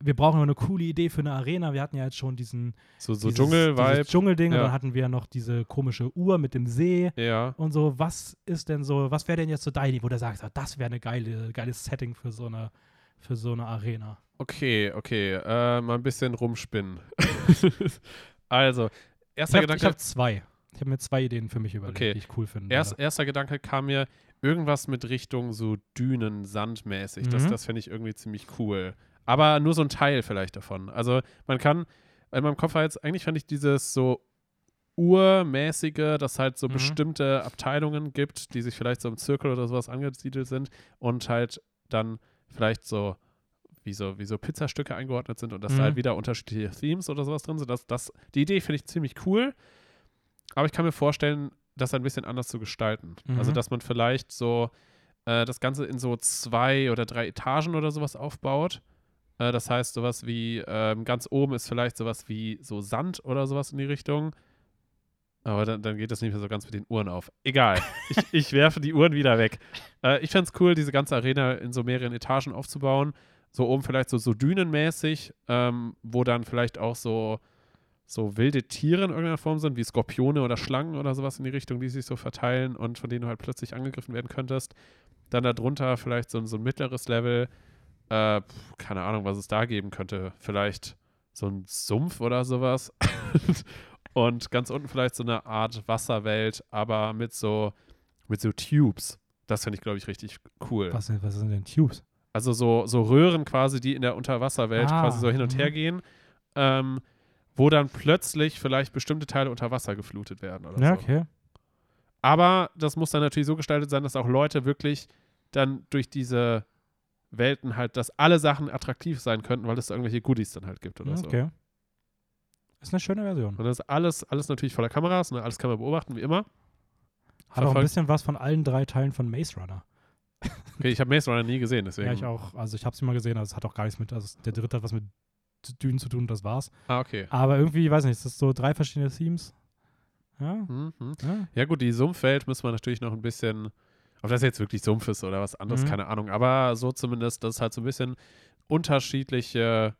Wir brauchen noch eine coole Idee für eine Arena. Wir hatten ja jetzt schon diesen So, so Dschungel-Vibe. Dschungelding und Ja. dann hatten wir noch diese komische Uhr mit dem See Ja. und so. Was ist denn so, was wäre denn jetzt so deine, Idee, wo du sagst, ah, das wäre eine geile, geiles Setting für so eine, für so eine Arena? Okay, okay. Äh, mal ein bisschen rumspinnen. (laughs) also, Ich erster habe Gedanke. hab zwei. Ich habe mir zwei Ideen für mich überlegt, Okay. die ich cool finde. Erst, erster Gedanke kam mir irgendwas mit Richtung so Dünen, Sandmäßig. Das, Mhm. das fände ich irgendwie ziemlich cool. Aber nur so ein Teil vielleicht davon. Also man kann, in meinem Kopf war jetzt, eigentlich fand ich dieses so urmäßige, dass halt so Mhm. bestimmte Abteilungen gibt, die sich vielleicht so im Zirkel oder sowas angesiedelt sind und halt dann vielleicht so wie so, wie so Pizzastücke eingeordnet sind und dass Mhm. da halt wieder unterschiedliche Themes oder sowas drin sind. Das, das, die Idee finde ich ziemlich cool. Aber ich kann mir vorstellen, das ein bisschen anders zu gestalten. Mhm. Also, dass man vielleicht so äh, das Ganze in so zwei oder drei Etagen oder sowas aufbaut. Äh, das heißt, sowas wie ähm, ganz oben ist vielleicht sowas wie so Sand oder sowas in die Richtung. Aber dann, dann geht das nicht mehr so ganz mit den Uhren auf. Egal. ich, (laughs) ich werfe die Uhren wieder weg. Äh, ich fände es cool, diese ganze Arena in so mehreren Etagen aufzubauen. So oben vielleicht so, so dünenmäßig, ähm, wo dann vielleicht auch so, so wilde Tiere in irgendeiner Form sind, wie Skorpione oder Schlangen oder sowas in die Richtung, die sich so verteilen und von denen du halt plötzlich angegriffen werden könntest. Dann darunter vielleicht so, so ein mittleres Level. Äh, keine Ahnung, was es da geben könnte. Vielleicht so ein Sumpf oder sowas. (laughs) und ganz unten vielleicht so eine Art Wasserwelt, aber mit so, mit so Tubes. Das finde ich, glaube ich, richtig cool. was, sind, was sind denn Tubes? Also so, so Röhren quasi, die in der Unterwasserwelt Ah, quasi so hin und mhm. her gehen, ähm, wo dann plötzlich vielleicht bestimmte Teile unter Wasser geflutet werden oder Ja, so. okay. Aber das muss dann natürlich so gestaltet sein, dass auch Leute wirklich dann durch diese Welten halt, dass alle Sachen attraktiv sein könnten, weil es da irgendwelche Goodies dann halt gibt oder so. Okay. Ist eine schöne Version. Und das ist alles, alles natürlich voller Kameras, ne? alles kann man beobachten, wie immer. Hat auch ein bisschen was von allen drei Teilen von Maze Runner. Okay, ich habe Maze Runner nie gesehen, deswegen. Ja, ich auch. Also ich habe sie mal gesehen, also es hat auch gar nichts mit, also der dritte hat was mit Dünen zu tun, das war's. Ah, okay. Aber irgendwie, ich weiß nicht, es ist so drei verschiedene Themes. Ja, Mhm. ja. Ja, gut, die Sumpfwelt müssen wir natürlich noch ein bisschen, ob das jetzt wirklich Sumpf ist oder was anderes, Mhm. keine Ahnung. Aber so zumindest, dass es halt so ein bisschen unterschiedliche,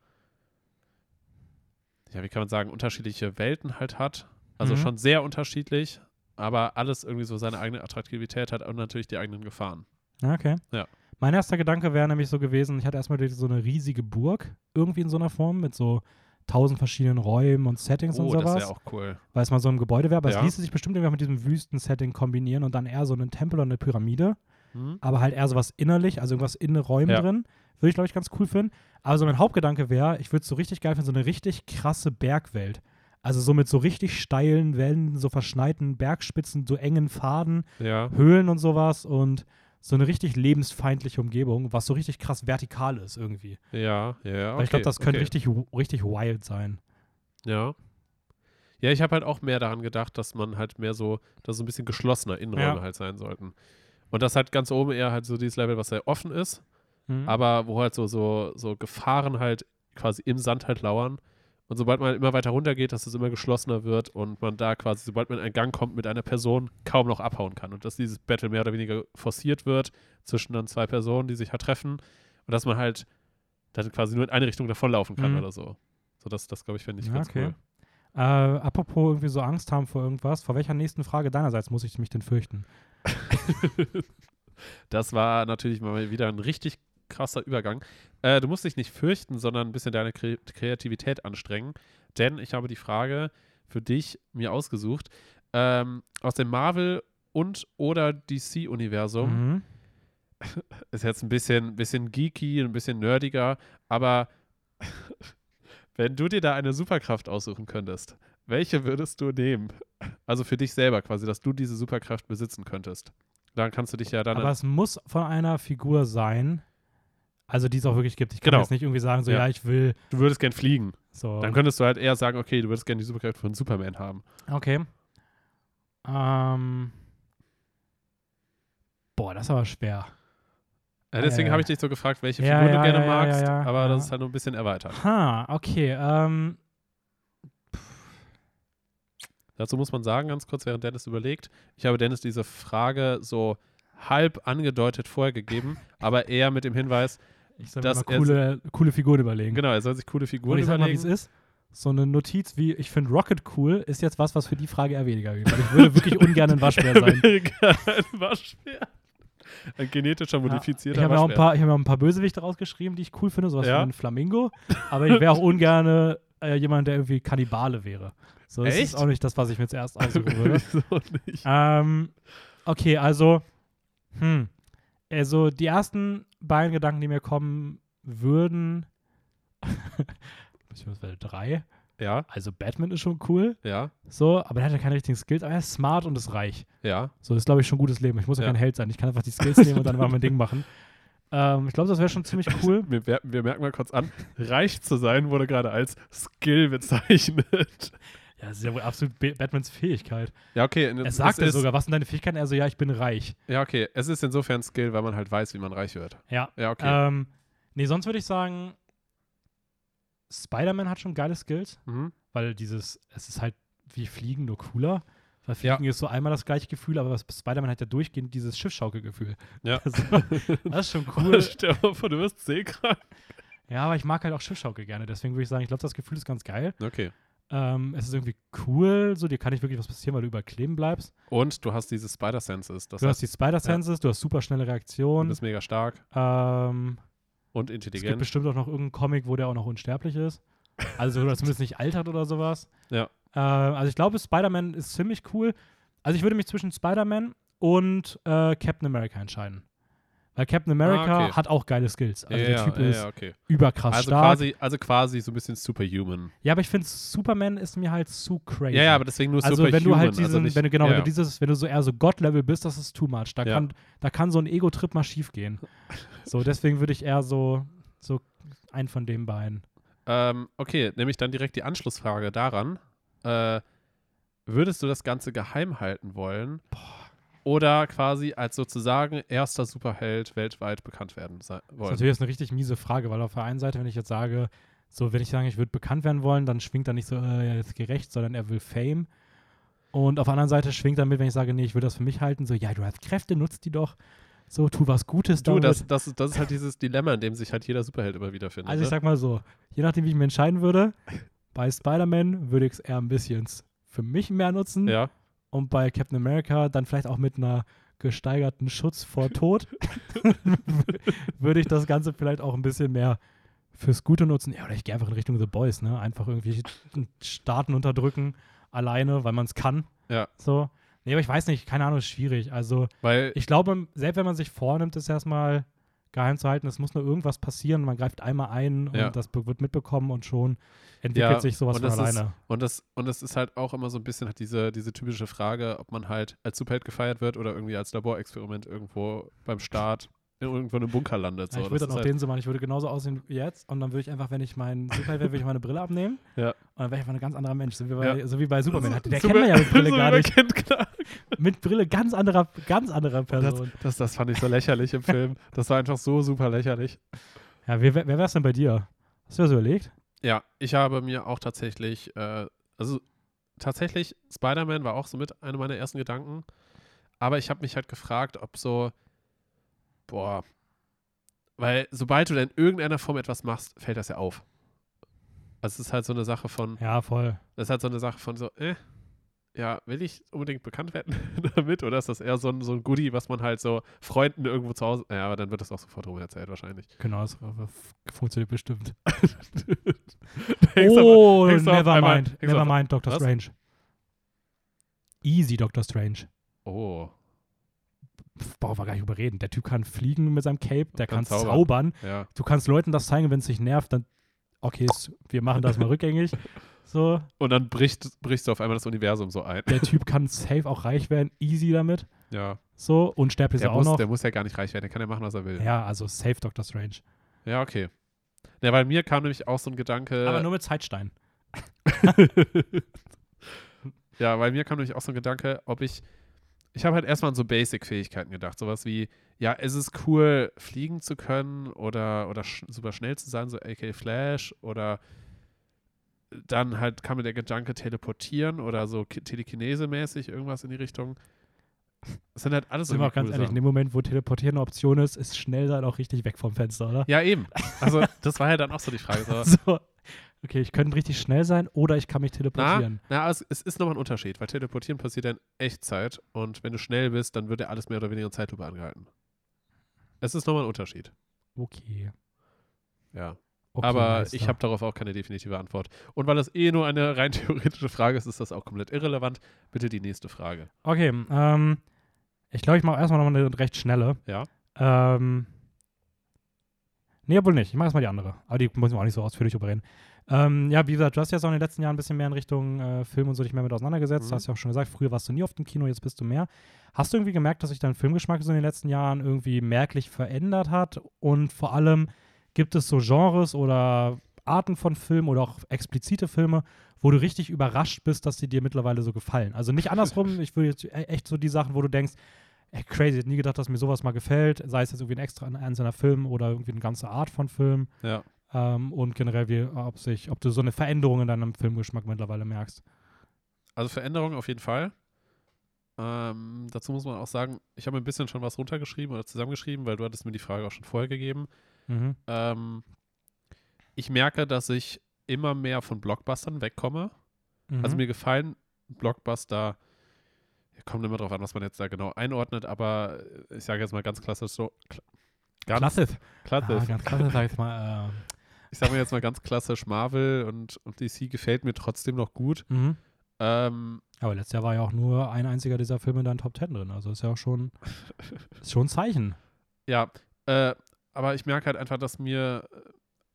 ja, wie kann man sagen, unterschiedliche Welten halt hat. Also Mhm. schon sehr unterschiedlich, aber alles irgendwie so seine eigene Attraktivität hat und natürlich die eigenen Gefahren. Ja, okay. Ja. Mein erster Gedanke wäre nämlich so gewesen, ich hatte erstmal so eine riesige Burg, irgendwie in so einer Form, mit so tausend verschiedenen Räumen und Settings und Oh, das sowas. wäre auch cool. weil es mal so ein Gebäude wäre, aber Ja. es ließe sich bestimmt irgendwie mit diesem Wüsten-Setting kombinieren und dann eher so einen Tempel oder eine Pyramide, Mhm. aber halt eher sowas innerlich, also irgendwas in Räumen Ja. drin. Würde ich, glaube ich, ganz cool finden. Aber so mein Hauptgedanke wäre, ich würde es so richtig geil finden, so eine richtig krasse Bergwelt. Also so mit so richtig steilen Wellen, so verschneiten Bergspitzen, so engen Pfaden, Ja. Höhlen und sowas und so eine richtig lebensfeindliche Umgebung, was so richtig krass vertikal ist irgendwie. Ja, ja, ja. Weil ich glaube, okay, das könnte okay. richtig, richtig wild sein. Ja. Ja, ich habe halt auch mehr daran gedacht, dass man halt mehr so, dass so ein bisschen geschlossener Innenräume Ja. halt sein sollten. Und das halt ganz oben eher halt so dieses Level, was sehr offen ist, Mhm. aber wo halt so, so, so Gefahren halt quasi im Sand halt lauern. Und sobald man immer weiter runter geht, dass es immer geschlossener wird und man da quasi, sobald man in einen Gang kommt mit einer Person, kaum noch abhauen kann. Und dass dieses Battle mehr oder weniger forciert wird zwischen dann zwei Personen, die sich halt treffen. Und dass man halt dann quasi nur in eine Richtung davonlaufen kann Mhm. oder so. So, das, das glaube ich, fände ich Ja, ganz okay. cool. Äh, apropos irgendwie so Angst haben vor irgendwas, vor welcher nächsten Frage deinerseits muss ich mich denn fürchten? (laughs) Das war natürlich mal wieder ein richtig krasser Übergang. Äh, du musst dich nicht fürchten, sondern ein bisschen deine Kre Kreativität anstrengen. Denn ich habe die Frage für dich mir ausgesucht. Ähm, aus dem Marvel- und oder DC-Universum. Mhm. (laughs) Ist jetzt ein bisschen, bisschen geeky, ein bisschen nerdiger, aber (laughs) wenn du dir da eine Superkraft aussuchen könntest, welche würdest du nehmen? Also für dich selber quasi, dass du diese Superkraft besitzen könntest. Dann kannst du dich ja dann. Aber es muss von einer Figur sein, also die es auch wirklich gibt. Ich kann Genau. jetzt nicht irgendwie sagen, so Ja. ja, ich will du würdest gern fliegen. so. Dann könntest du halt eher sagen, okay, du würdest gerne die Superkraft von Superman haben. Okay. Ähm. Boah, das ist aber schwer. Ja, deswegen ja, habe ja. ich dich so gefragt, welche Figur du gerne magst, aber das ist halt nur ein bisschen erweitert. Ha, okay. Ähm, Dazu muss man sagen, ganz kurz, während Dennis überlegt, ich habe Dennis diese Frage so halb angedeutet vorher gegeben, (laughs) aber eher mit dem Hinweis, ich soll mir mal coole, coole Figuren überlegen. genau, er soll sich coole Und Figuren ich sag mal, wie es überlegen. ist. So eine Notiz wie, ich finde Rocket cool, ist jetzt was, was für die Frage eher weniger geht. Weil ich würde wirklich (laughs) ungern ein Waschbär sein. (laughs) Ein Waschbär. Ein genetischer, Ja, modifizierter ich habe mir, auch ein Waschbär. paar- ich hab mir auch ein paar Bösewichte rausgeschrieben, die ich cool finde, sowas Ja? wie ein Flamingo. Aber ich wäre auch ungern äh, jemand, der irgendwie Kannibale wäre. So, das Echt? ist auch nicht das, was ich mir zuerst aussuchen würde. (laughs) Wieso nicht? ähm, okay, also, hm, also die ersten beiden Gedanken, die mir kommen würden, (laughs) beziehungsweise drei, Ja, also Batman ist schon cool, ja, so, aber er hat ja keine richtigen Skills, aber er ist smart und ist reich. ja. So, das ist, glaube ich, schon ein gutes Leben. Ich muss ja Ja. kein Held sein. Ich kann einfach die Skills nehmen und dann mal mein Ding machen. (laughs) Ähm, ich glaube, das wäre schon ziemlich cool. Wir, wir, wir merken mal kurz an, reich zu sein wurde gerade als Skill bezeichnet. (laughs) Ja, das ist ja wohl absolut Ba- Batmans Fähigkeit. Ja, okay. Er sagt es ja sogar, was sind deine Fähigkeiten? Er so, ja, ich bin reich. Ja, okay. Es ist insofern Skill, weil man halt weiß, wie man reich wird. Ja. Ja, okay. Ähm, nee, sonst würde ich sagen, Spider-Man hat schon geile Skills, mhm. weil dieses, es ist halt wie Fliegen, nur cooler. Weil Ja. Fliegen ist so einmal das gleiche Gefühl, aber Spider-Man hat ja durchgehend dieses Schiffschaukelgefühl. Ja. (laughs) Also, das ist schon (laughs) cool. Stell dir vor, du wirst seekrank. ja, aber ich mag halt auch Schiffschaukel gerne. Deswegen würde ich sagen, ich glaube, das Gefühl ist ganz geil. Okay. Ähm, es ist irgendwie cool, so dir kann nicht wirklich was passieren, weil du überkleben bleibst. Und du hast diese Spider-Senses. Du hast die Spider-Senses, du hast super schnelle du Reaktionen. bist mega stark Ähm, und es gibt intelligent. bestimmt auch noch irgendeinen Comic, wo der auch noch unsterblich ist. Also oder zumindest nicht altert oder sowas. Ja. Äh, also ich glaube, Spider-Man ist ziemlich cool. Also ich würde mich zwischen Spider-Man und äh, Captain America entscheiden. Weil Captain America Ah, okay. hat auch geile Skills. Also ja, der Typ ja, ist ja, okay. überkrass Also stark. quasi, also quasi so ein bisschen superhuman. ja, aber ich finde, Superman ist mir halt zu crazy. Ja, ja, aber deswegen nur also superhuman. wenn du halt diesen, also nicht, wenn du genau, wenn du dieses, wenn du so eher so God-Level bist, das ist too much. Da kann, da kann so ein Ego-Trip mal schief gehen. (laughs) So, deswegen würde ich eher so, so einen von den beiden. Ähm, okay, nämlich dann direkt die Anschlussfrage daran. Äh, würdest du das Ganze geheim halten wollen? Oder quasi als sozusagen erster Superheld weltweit bekannt werden sei- Das ist wollen? natürlich jetzt eine richtig miese Frage, weil auf der einen Seite, wenn ich jetzt sage, so, wenn ich sage, ich würde bekannt werden wollen, dann schwingt da nicht so, äh, jetzt gerecht, sondern er will Fame. Und auf der anderen Seite schwingt damit, wenn ich sage, nee, ich will das für mich halten, so, ja, du hast Kräfte, nutzt die doch. So, tu was Gutes Du, damit. das, das, ist- das ist halt dieses Dilemma, in dem sich halt jeder Superheld immer wieder findet. Also ich ne? sag mal so, je nachdem, wie ich mich entscheiden würde, bei Spider-Man würde ich es eher ein bisschen für mich mehr nutzen ja, und bei Captain America dann vielleicht auch mit einer gesteigerten Schutz vor (laughs) Tod (laughs) würde ich das Ganze vielleicht auch ein bisschen mehr fürs Gute nutzen. Ja, oder ich gehe einfach in Richtung The Boys, ne? Einfach irgendwie Staaten unterdrücken, alleine, weil man es kann. Ja. So. Nee, aber ich weiß nicht, keine Ahnung, ist schwierig. Also weil ich glaube, selbst wenn man sich vornimmt, es erstmal geheim zu halten, es muss nur irgendwas passieren, man greift einmal ein und Ja. das wird mitbekommen und schon entwickelt Ja, sich sowas und von das ist- alleine. Und das, und das ist halt auch immer so ein bisschen halt diese, diese typische Frage, ob man halt als Superheld gefeiert wird oder irgendwie als Laborexperiment irgendwo beim Start irgendwo in einem Bunker landet. So. Ja, ich würde Das dann auch halt, den so machen. Ich würde genauso aussehen wie jetzt und dann würde ich einfach, wenn ich mein Superheld wäre, würde ich meine Brille abnehmen. (laughs) Ja. Und dann wäre ich einfach ein ganz anderer Mensch. So wie bei, Ja. so wie bei Superman. Der (laughs) so kennt man ja mit Brille gar nicht. (laughs) Mit Brille ganz anderer, ganz anderer Das, Person. das, das fand ich so lächerlich im Film. Das war einfach so super lächerlich. Ja, wer, wer wäre es denn bei dir? Hast du das überlegt? Ja, ich habe mir auch tatsächlich, äh, also tatsächlich, Spider-Man war auch so mit einer meiner ersten Gedanken. Aber ich habe mich halt gefragt, ob so, boah, weil sobald du dann in irgendeiner Form etwas machst, fällt das ja auf. Also es ist halt so eine Sache von, Ja, voll. das ist halt so eine Sache von so, äh, ja, will ich unbedingt bekannt werden (laughs) damit? Oder ist das eher so ein, so ein Goodie, was man halt so Freunden irgendwo zu Hause, ja, aber dann wird das auch sofort rum erzählt wahrscheinlich. Genau, das äh, funktioniert bestimmt. (laughs) Aber- oh, auf never einmal- mind. Never mind, Doctor Was? Strange. Easy, Doctor Strange. oh, Brauchen wir gar nicht überreden. Der Typ kann fliegen mit seinem Cape, der kann, Kann zaubern. zaubern. ja. Du kannst Leuten das zeigen, wenn es dich nervt, dann, okay, wir machen das mal (laughs) rückgängig. So, Und dann bricht, brichst du auf einmal das Universum so ein. der Typ (laughs) kann safe auch reich werden, easy damit. Ja. So, unsterblich ist Der er auch noch. der muss ja gar nicht reich werden, der kann ja machen, was er will. Ja, also safe Doctor Strange. Ja, okay. Ja, weil mir kam nämlich auch so ein Gedanke. Aber nur mit Zeitstein. (laughs) ja, weil mir kam nämlich auch so ein Gedanke, ob ich. Ich habe halt erstmal an so Basic-Fähigkeiten gedacht. Sowas wie, ja, es ist cool, fliegen zu können oder, oder sch super schnell zu sein, so AK Flash oder dann halt kam mir der Gedanke teleportieren oder so Ki- Telekinese-mäßig irgendwas in die Richtung. Das sind halt alles Sind wir auch ganz ehrlich, in dem Moment, wo Teleportieren eine Option ist, ist schnell sein auch richtig weg vom Fenster, oder? Ja, eben. (laughs) Also, das war ja dann auch so die Frage. So, (laughs) So. Okay, ich könnte richtig schnell sein oder ich kann mich teleportieren. Na, na es, es ist nochmal ein Unterschied, weil Teleportieren passiert ja in Echtzeit und wenn du schnell bist, dann wird ja alles mehr oder weniger in Zeitlupe angehalten. Es ist nochmal ein Unterschied. Okay. Ja. Aber ich habe darauf auch keine definitive Antwort. Und weil das eh nur eine (laughs) rein theoretische Frage ist, ist das auch komplett irrelevant. Bitte die nächste Frage. Okay, ähm, ich glaube, ich mache erstmal noch eine recht schnelle. Ja. Ähm, nee, obwohl nicht. Ich mache erstmal die andere. Aber die müssen wir auch nicht so ausführlich überreden. Ähm, ja, wie gesagt, du hast jetzt auch in den letzten Jahren ein bisschen mehr in Richtung äh, Film und so dich mehr mit auseinandergesetzt. Mhm. Du hast ja auch schon gesagt, früher warst du nie auf dem Kino, jetzt bist du mehr. Hast du irgendwie gemerkt, dass sich dein Filmgeschmack so in den letzten Jahren irgendwie merklich verändert hat? Und vor allem, gibt es so Genres oder Arten von Filmen oder auch explizite Filme, wo du richtig überrascht bist, dass sie dir mittlerweile so gefallen? Also nicht andersrum, (laughs) ich würde jetzt e- echt so die Sachen, wo du denkst, ey, crazy, ich hätte nie gedacht, dass mir sowas mal gefällt, sei es jetzt irgendwie ein extra ein einzelner Film oder irgendwie eine ganze Art von Film. Ja. Ähm, und generell, wie, ob, sich, ob du so eine Veränderung in deinem Filmgeschmack mittlerweile merkst. Also Veränderung auf jeden Fall. Ähm, dazu muss man auch sagen, ich habe ein bisschen schon was runtergeschrieben oder zusammengeschrieben, weil du hattest mir die Frage auch schon vorher gegeben. Mhm. Ähm, ich merke, dass ich immer mehr von Blockbustern wegkomme. Mhm. Also mir gefallen Blockbuster, kommt immer drauf an, was man jetzt da genau einordnet, aber ich sage jetzt mal ganz klassisch so. Kla ganz klasse. klassisch. Ah, ganz klasse, sag ich mal. Äh, (laughs) Ich sage mir jetzt mal ganz klassisch, Marvel und, und DC gefällt mir trotzdem noch gut. mhm. Ähm, Aber letztes Jahr war ja auch nur ein einziger dieser Filme in deinen Top Ten drin. Also ist ja auch schon, (laughs) ist schon ein Zeichen. ja, äh, aber ich merke halt einfach, dass mir äh,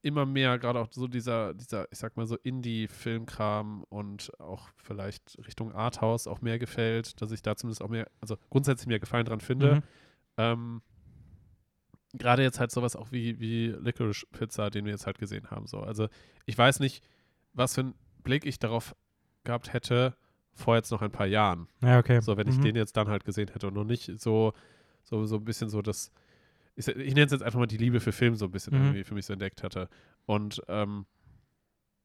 immer mehr, gerade auch so dieser, dieser, ich sag mal so Indie-Filmkram und auch vielleicht Richtung Arthouse auch mehr gefällt, dass ich da zumindest auch mehr, also grundsätzlich mehr Gefallen dran finde. Mhm. Ähm, Gerade jetzt halt sowas auch wie, wie Licorice Pizza, den wir jetzt halt gesehen haben. So. Also ich weiß nicht, was für einen Blick ich darauf gehabt hätte vor jetzt noch ein paar Jahren. Ja, okay. So, wenn ich Mhm. den jetzt dann halt gesehen hätte und noch nicht so, so, so ein bisschen so das, ich, ich nenne es jetzt einfach mal die Liebe für Film so ein bisschen Mhm. irgendwie für mich so entdeckt hatte. Und ähm,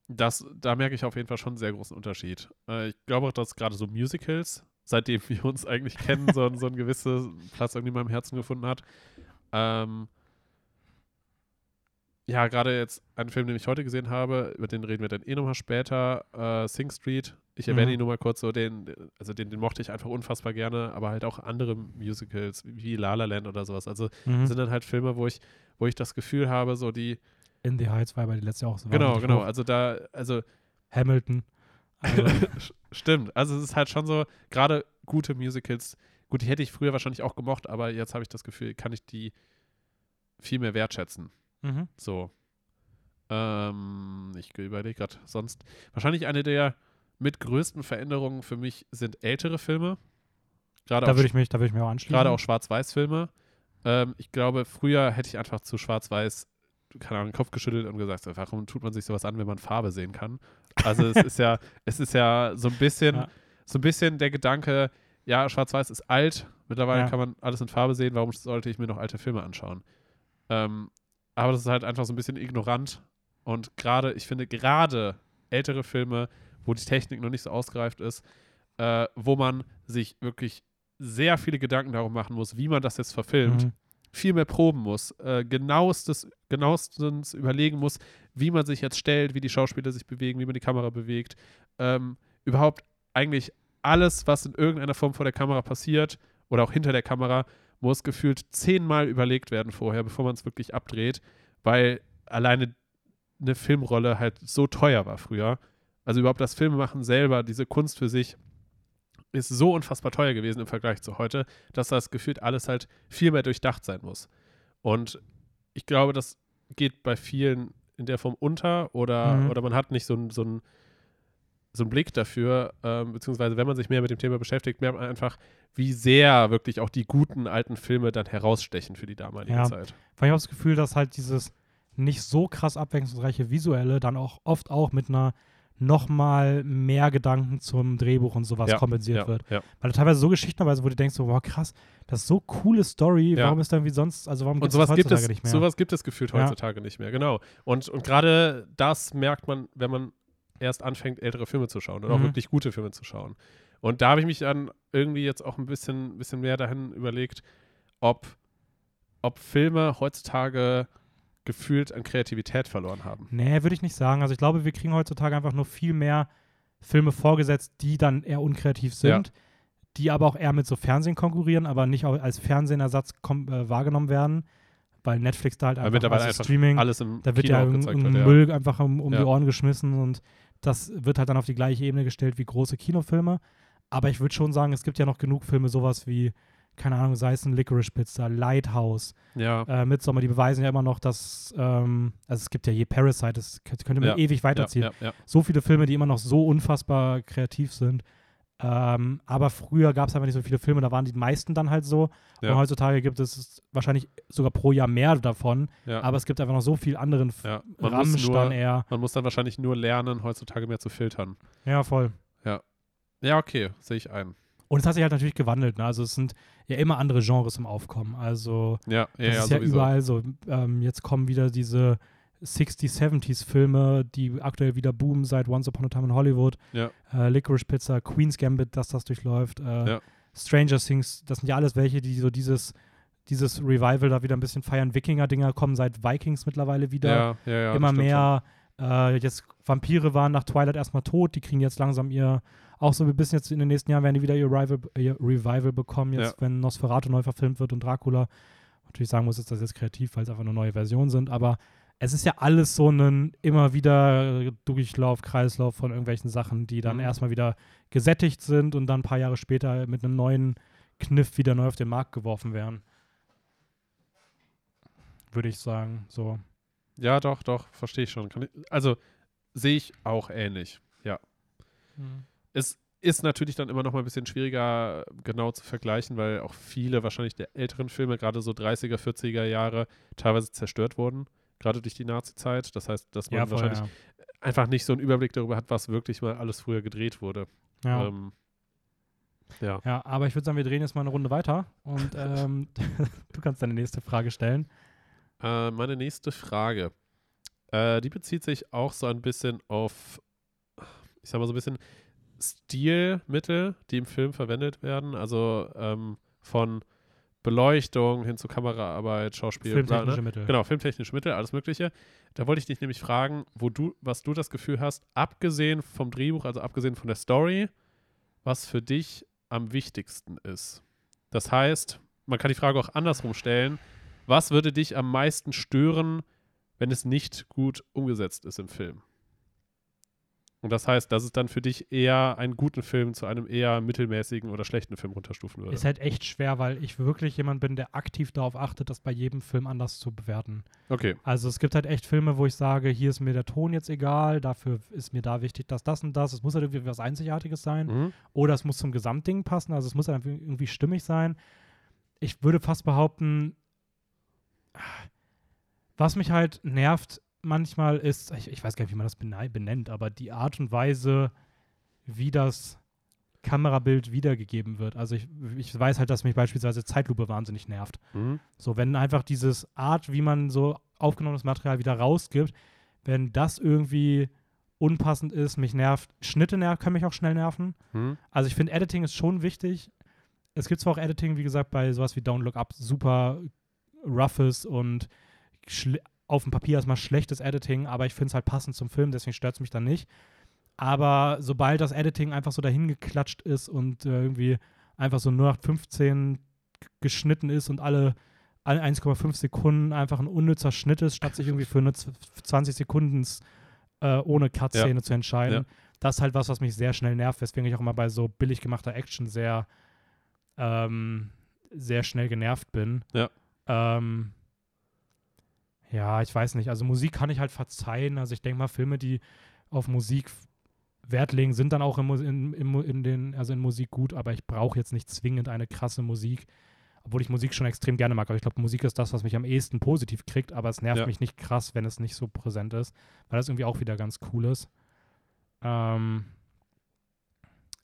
das, da merke ich auf jeden Fall schon einen sehr großen Unterschied. Äh, ich glaube auch, dass gerade so Musicals, seitdem wir uns eigentlich kennen, so, ein- so ein (laughs) gewisser Platz irgendwie in meinem Herzen gefunden hat. Ähm, ja, gerade jetzt ein Film, den ich heute gesehen habe, über den reden wir dann eh nochmal später, äh, Sing Street. Ich erwähne Mhm. ihn nur mal kurz so, den, also den, den mochte ich einfach unfassbar gerne, aber halt auch andere Musicals wie La La Land oder sowas. Also Mhm. sind dann halt Filme, wo ich, wo ich das Gefühl habe, so die, In the Heights war bei die letzte Jahr auch so. genau, genau, hoch. also da, also Hamilton. Also, (laughs) Stimmt. Also es ist halt schon so, gerade gute Musicals, gut, die hätte ich früher wahrscheinlich auch gemocht, aber jetzt habe ich das Gefühl, kann ich die viel mehr wertschätzen. Mhm. So. Ähm, ich überlege gerade sonst. Wahrscheinlich eine der mit größten Veränderungen für mich sind ältere Filme. Gerade Da auch, würde ich mich, da würde ich mich auch anschließen. gerade auch Schwarz-Weiß-Filme. Ähm, ich glaube, früher hätte ich einfach zu schwarz-weiß, keine Ahnung, den Kopf geschüttelt und gesagt, warum tut man sich sowas an, wenn man Farbe sehen kann? Also es (laughs) ist ja, es ist ja so ein bisschen, Ja. so ein bisschen der Gedanke, ja, schwarz-weiß ist alt, mittlerweile Ja. kann man alles in Farbe sehen, warum sollte ich mir noch alte Filme anschauen? Ähm, aber das ist halt einfach so ein bisschen ignorant und gerade, ich finde, gerade ältere Filme, wo die Technik noch nicht so ausgereift ist, äh, wo man sich wirklich sehr viele Gedanken darum machen muss, wie man das jetzt verfilmt, Mhm. viel mehr proben muss, äh, genauestes, genauestens überlegen muss, wie man sich jetzt stellt, wie die Schauspieler sich bewegen, wie man die Kamera bewegt, ähm, überhaupt eigentlich alles, was in irgendeiner Form vor der Kamera passiert oder auch hinter der Kamera, muss gefühlt zehnmal überlegt werden vorher, bevor man es wirklich abdreht, weil alleine eine Filmrolle halt so teuer war früher. Also überhaupt das Filmemachen selber, diese Kunst für sich, ist so unfassbar teuer gewesen im Vergleich zu heute, dass das gefühlt alles halt viel mehr durchdacht sein muss. Und ich glaube, das geht bei vielen in der Form unter oder, Mhm. oder man hat nicht so so einen- so einen Blick dafür, ähm, beziehungsweise wenn man sich mehr mit dem Thema beschäftigt, merkt man einfach, wie sehr wirklich auch die guten alten Filme dann herausstechen für die damalige Ja. Zeit. Weil ich habe das Gefühl, dass halt dieses nicht so krass abwechslungsreiche Visuelle dann auch oft auch mit einer nochmal mehr Gedanken zum Drehbuch und sowas Ja, kompensiert ja, wird. ja. Weil da teilweise so Geschichten dabei sind, wo du denkst, so, wow, krass, das ist so coole Story, warum ist dann wie sonst, also warum Und gibt's sowas das gibt heutzutage es, nicht mehr? sowas gibt es gefühlt heutzutage nicht mehr, genau. Und, und gerade das merkt man, wenn man erst anfängt, ältere Filme zu schauen oder auch Mhm. wirklich gute Filme zu schauen. Und da habe ich mich dann irgendwie jetzt auch ein bisschen, bisschen mehr dahin überlegt, ob, ob Filme heutzutage gefühlt an Kreativität verloren haben. Nee, würde ich nicht sagen. Also ich glaube, wir kriegen heutzutage einfach nur viel mehr Filme vorgesetzt, die dann eher unkreativ sind, die aber auch eher mit so Fernsehen konkurrieren, aber nicht auch als Fernsehenersatz äh, wahrgenommen werden, weil Netflix da halt einfach, mittlerweile also einfach Streaming, Alles im da wird Kino ja auch wird, ja. Müll einfach um, um Ja. die Ohren geschmissen und das wird halt dann auf die gleiche Ebene gestellt wie große Kinofilme. Aber ich würde schon sagen, es gibt ja noch genug Filme, sowas wie, keine Ahnung, sei es ein Licorice Pizza, Lighthouse, Ja, äh, Midsommar, die beweisen ja immer noch, dass, ähm, also es gibt ja hier Parasite, das kö- könnte man Ja, ewig weiterziehen. ja, ja, So viele Filme, die immer noch so unfassbar kreativ sind. Ähm, aber früher gab es einfach nicht so viele Filme, da waren die meisten dann halt so. Ja. Und heutzutage gibt es wahrscheinlich sogar pro Jahr mehr davon. ja. Aber es gibt einfach noch so viel anderen ja. Man, muss Ramsch dann nur, eher. man muss dann wahrscheinlich nur lernen, heutzutage mehr zu filtern. Ja, voll. Ja, okay, sehe ich ein. Und es hat sich halt natürlich gewandelt. Ne? Also es sind ja immer andere Genres im Aufkommen. Also Ja, ja, das ja, ist ja sowieso. überall so. Ähm, jetzt kommen wieder diese 60s, 70s Filme, die aktuell wieder boomen seit Once Upon a Time in Hollywood. Ja. Äh, Licorice Pizza, Queen's Gambit, dass das durchläuft. Äh, Ja. Stranger Things, das sind ja alles welche, die so dieses, dieses Revival da wieder ein bisschen feiern. Wikinger-Dinger kommen seit Vikings mittlerweile wieder. Ja, immer mehr. Äh, jetzt Vampire waren nach Twilight erstmal tot, die kriegen jetzt langsam ihr, auch so ein bisschen jetzt in den nächsten Jahren werden die wieder ihr, Rival, ihr Revival bekommen, jetzt wenn Nosferatu neu verfilmt wird und Dracula. Natürlich sagen muss, ist das jetzt kreativ, weil es einfach nur neue Versionen sind, aber es ist ja alles so ein immer wieder Durchlauf, Kreislauf von irgendwelchen Sachen, die dann Mhm. erstmal wieder gesättigt sind und dann ein paar Jahre später mit einem neuen Kniff wieder neu auf den Markt geworfen werden. Würde ich sagen, so. Ja, doch, doch, verstehe ich schon. Ich, also sehe ich auch ähnlich. Ja. Es ist natürlich dann immer noch mal ein bisschen schwieriger genau zu vergleichen, weil auch viele wahrscheinlich der älteren Filme, gerade so 30er, 40er Jahre, teilweise zerstört wurden, gerade durch die Nazi-Zeit. Das heißt, dass man Ja, voll, wahrscheinlich ja. einfach nicht so einen Überblick darüber hat, was wirklich mal alles früher gedreht wurde. Ja. Ähm, ja. Ja, aber ich würde sagen, wir drehen jetzt mal eine Runde weiter und ähm, (laughs) du kannst deine nächste Frage stellen. Äh, meine nächste Frage, äh, die bezieht sich auch so ein bisschen auf, ich sag mal so ein bisschen Stilmittel, die im Film verwendet werden. Also ähm, von Beleuchtung hin zu Kameraarbeit, Schauspiel, bla, Filmtechnische ne? Mittel. Genau, filmtechnische Mittel, alles Mögliche. Da wollte ich dich nämlich fragen, wo du, was du das Gefühl hast, abgesehen vom Drehbuch, also abgesehen von der Story, was für dich am wichtigsten ist. Das heißt, man kann die Frage auch andersrum stellen. Was würde dich am meisten stören, wenn es nicht gut umgesetzt ist im Film? Und das heißt, dass es dann für dich eher einen guten Film zu einem eher mittelmäßigen oder schlechten Film runterstufen würde. Ist halt echt schwer, weil ich wirklich jemand bin, der aktiv darauf achtet, das bei jedem Film anders zu bewerten. Okay. Also es gibt halt echt Filme, wo ich sage, hier ist mir der Ton jetzt egal, dafür ist mir da wichtig, dass das und das. Es muss halt irgendwie was Einzigartiges sein. Mhm. Oder es muss zum Gesamtding passen, also es muss halt irgendwie stimmig sein. Ich würde fast behaupten, Was mich halt nervt manchmal ist, ich, ich weiß gar nicht, wie man das bene- benennt, aber die Art und Weise, wie das Kamerabild wiedergegeben wird. Also ich, ich weiß halt, dass mich beispielsweise Zeitlupe wahnsinnig nervt. Mhm. So, wenn einfach dieses Art, wie man so aufgenommenes Material wieder rausgibt, wenn das irgendwie unpassend ist, mich nervt. Schnitte ner können mich auch schnell nerven. Mhm. Also ich finde, Editing ist schon wichtig. Es gibt zwar auch Editing, wie gesagt, bei sowas wie Down Look Up, super roughes und auf dem Papier erstmal schlechtes Editing, aber ich finde es halt passend zum Film, deswegen stört es mich dann nicht. Aber sobald das Editing einfach so dahin geklatscht ist und äh, irgendwie einfach so 0815 geschnitten ist und alle, alle 1,5 Sekunden einfach ein unnützer Schnitt ist, statt sich irgendwie für eine z- 20 Sekunden äh, ohne Cut-Szene zu entscheiden. Ja. Das ist halt was, was mich sehr schnell nervt, weswegen ich auch immer bei so billig gemachter Action sehr, ähm, sehr schnell genervt bin. Ja. Ähm, ja, ich weiß nicht. Also Musik kann ich halt verzeihen. Also ich denke mal, Filme, die auf Musik Wert legen, sind dann auch in, in, in, den, also in Musik gut, aber ich brauche jetzt nicht zwingend eine krasse Musik. Obwohl ich Musik schon extrem gerne mag. Aber ich glaube, Musik ist das, was mich am ehesten positiv kriegt, aber es nervt Ja. mich nicht krass, wenn es nicht so präsent ist, weil das irgendwie auch wieder ganz cool ist. Ähm,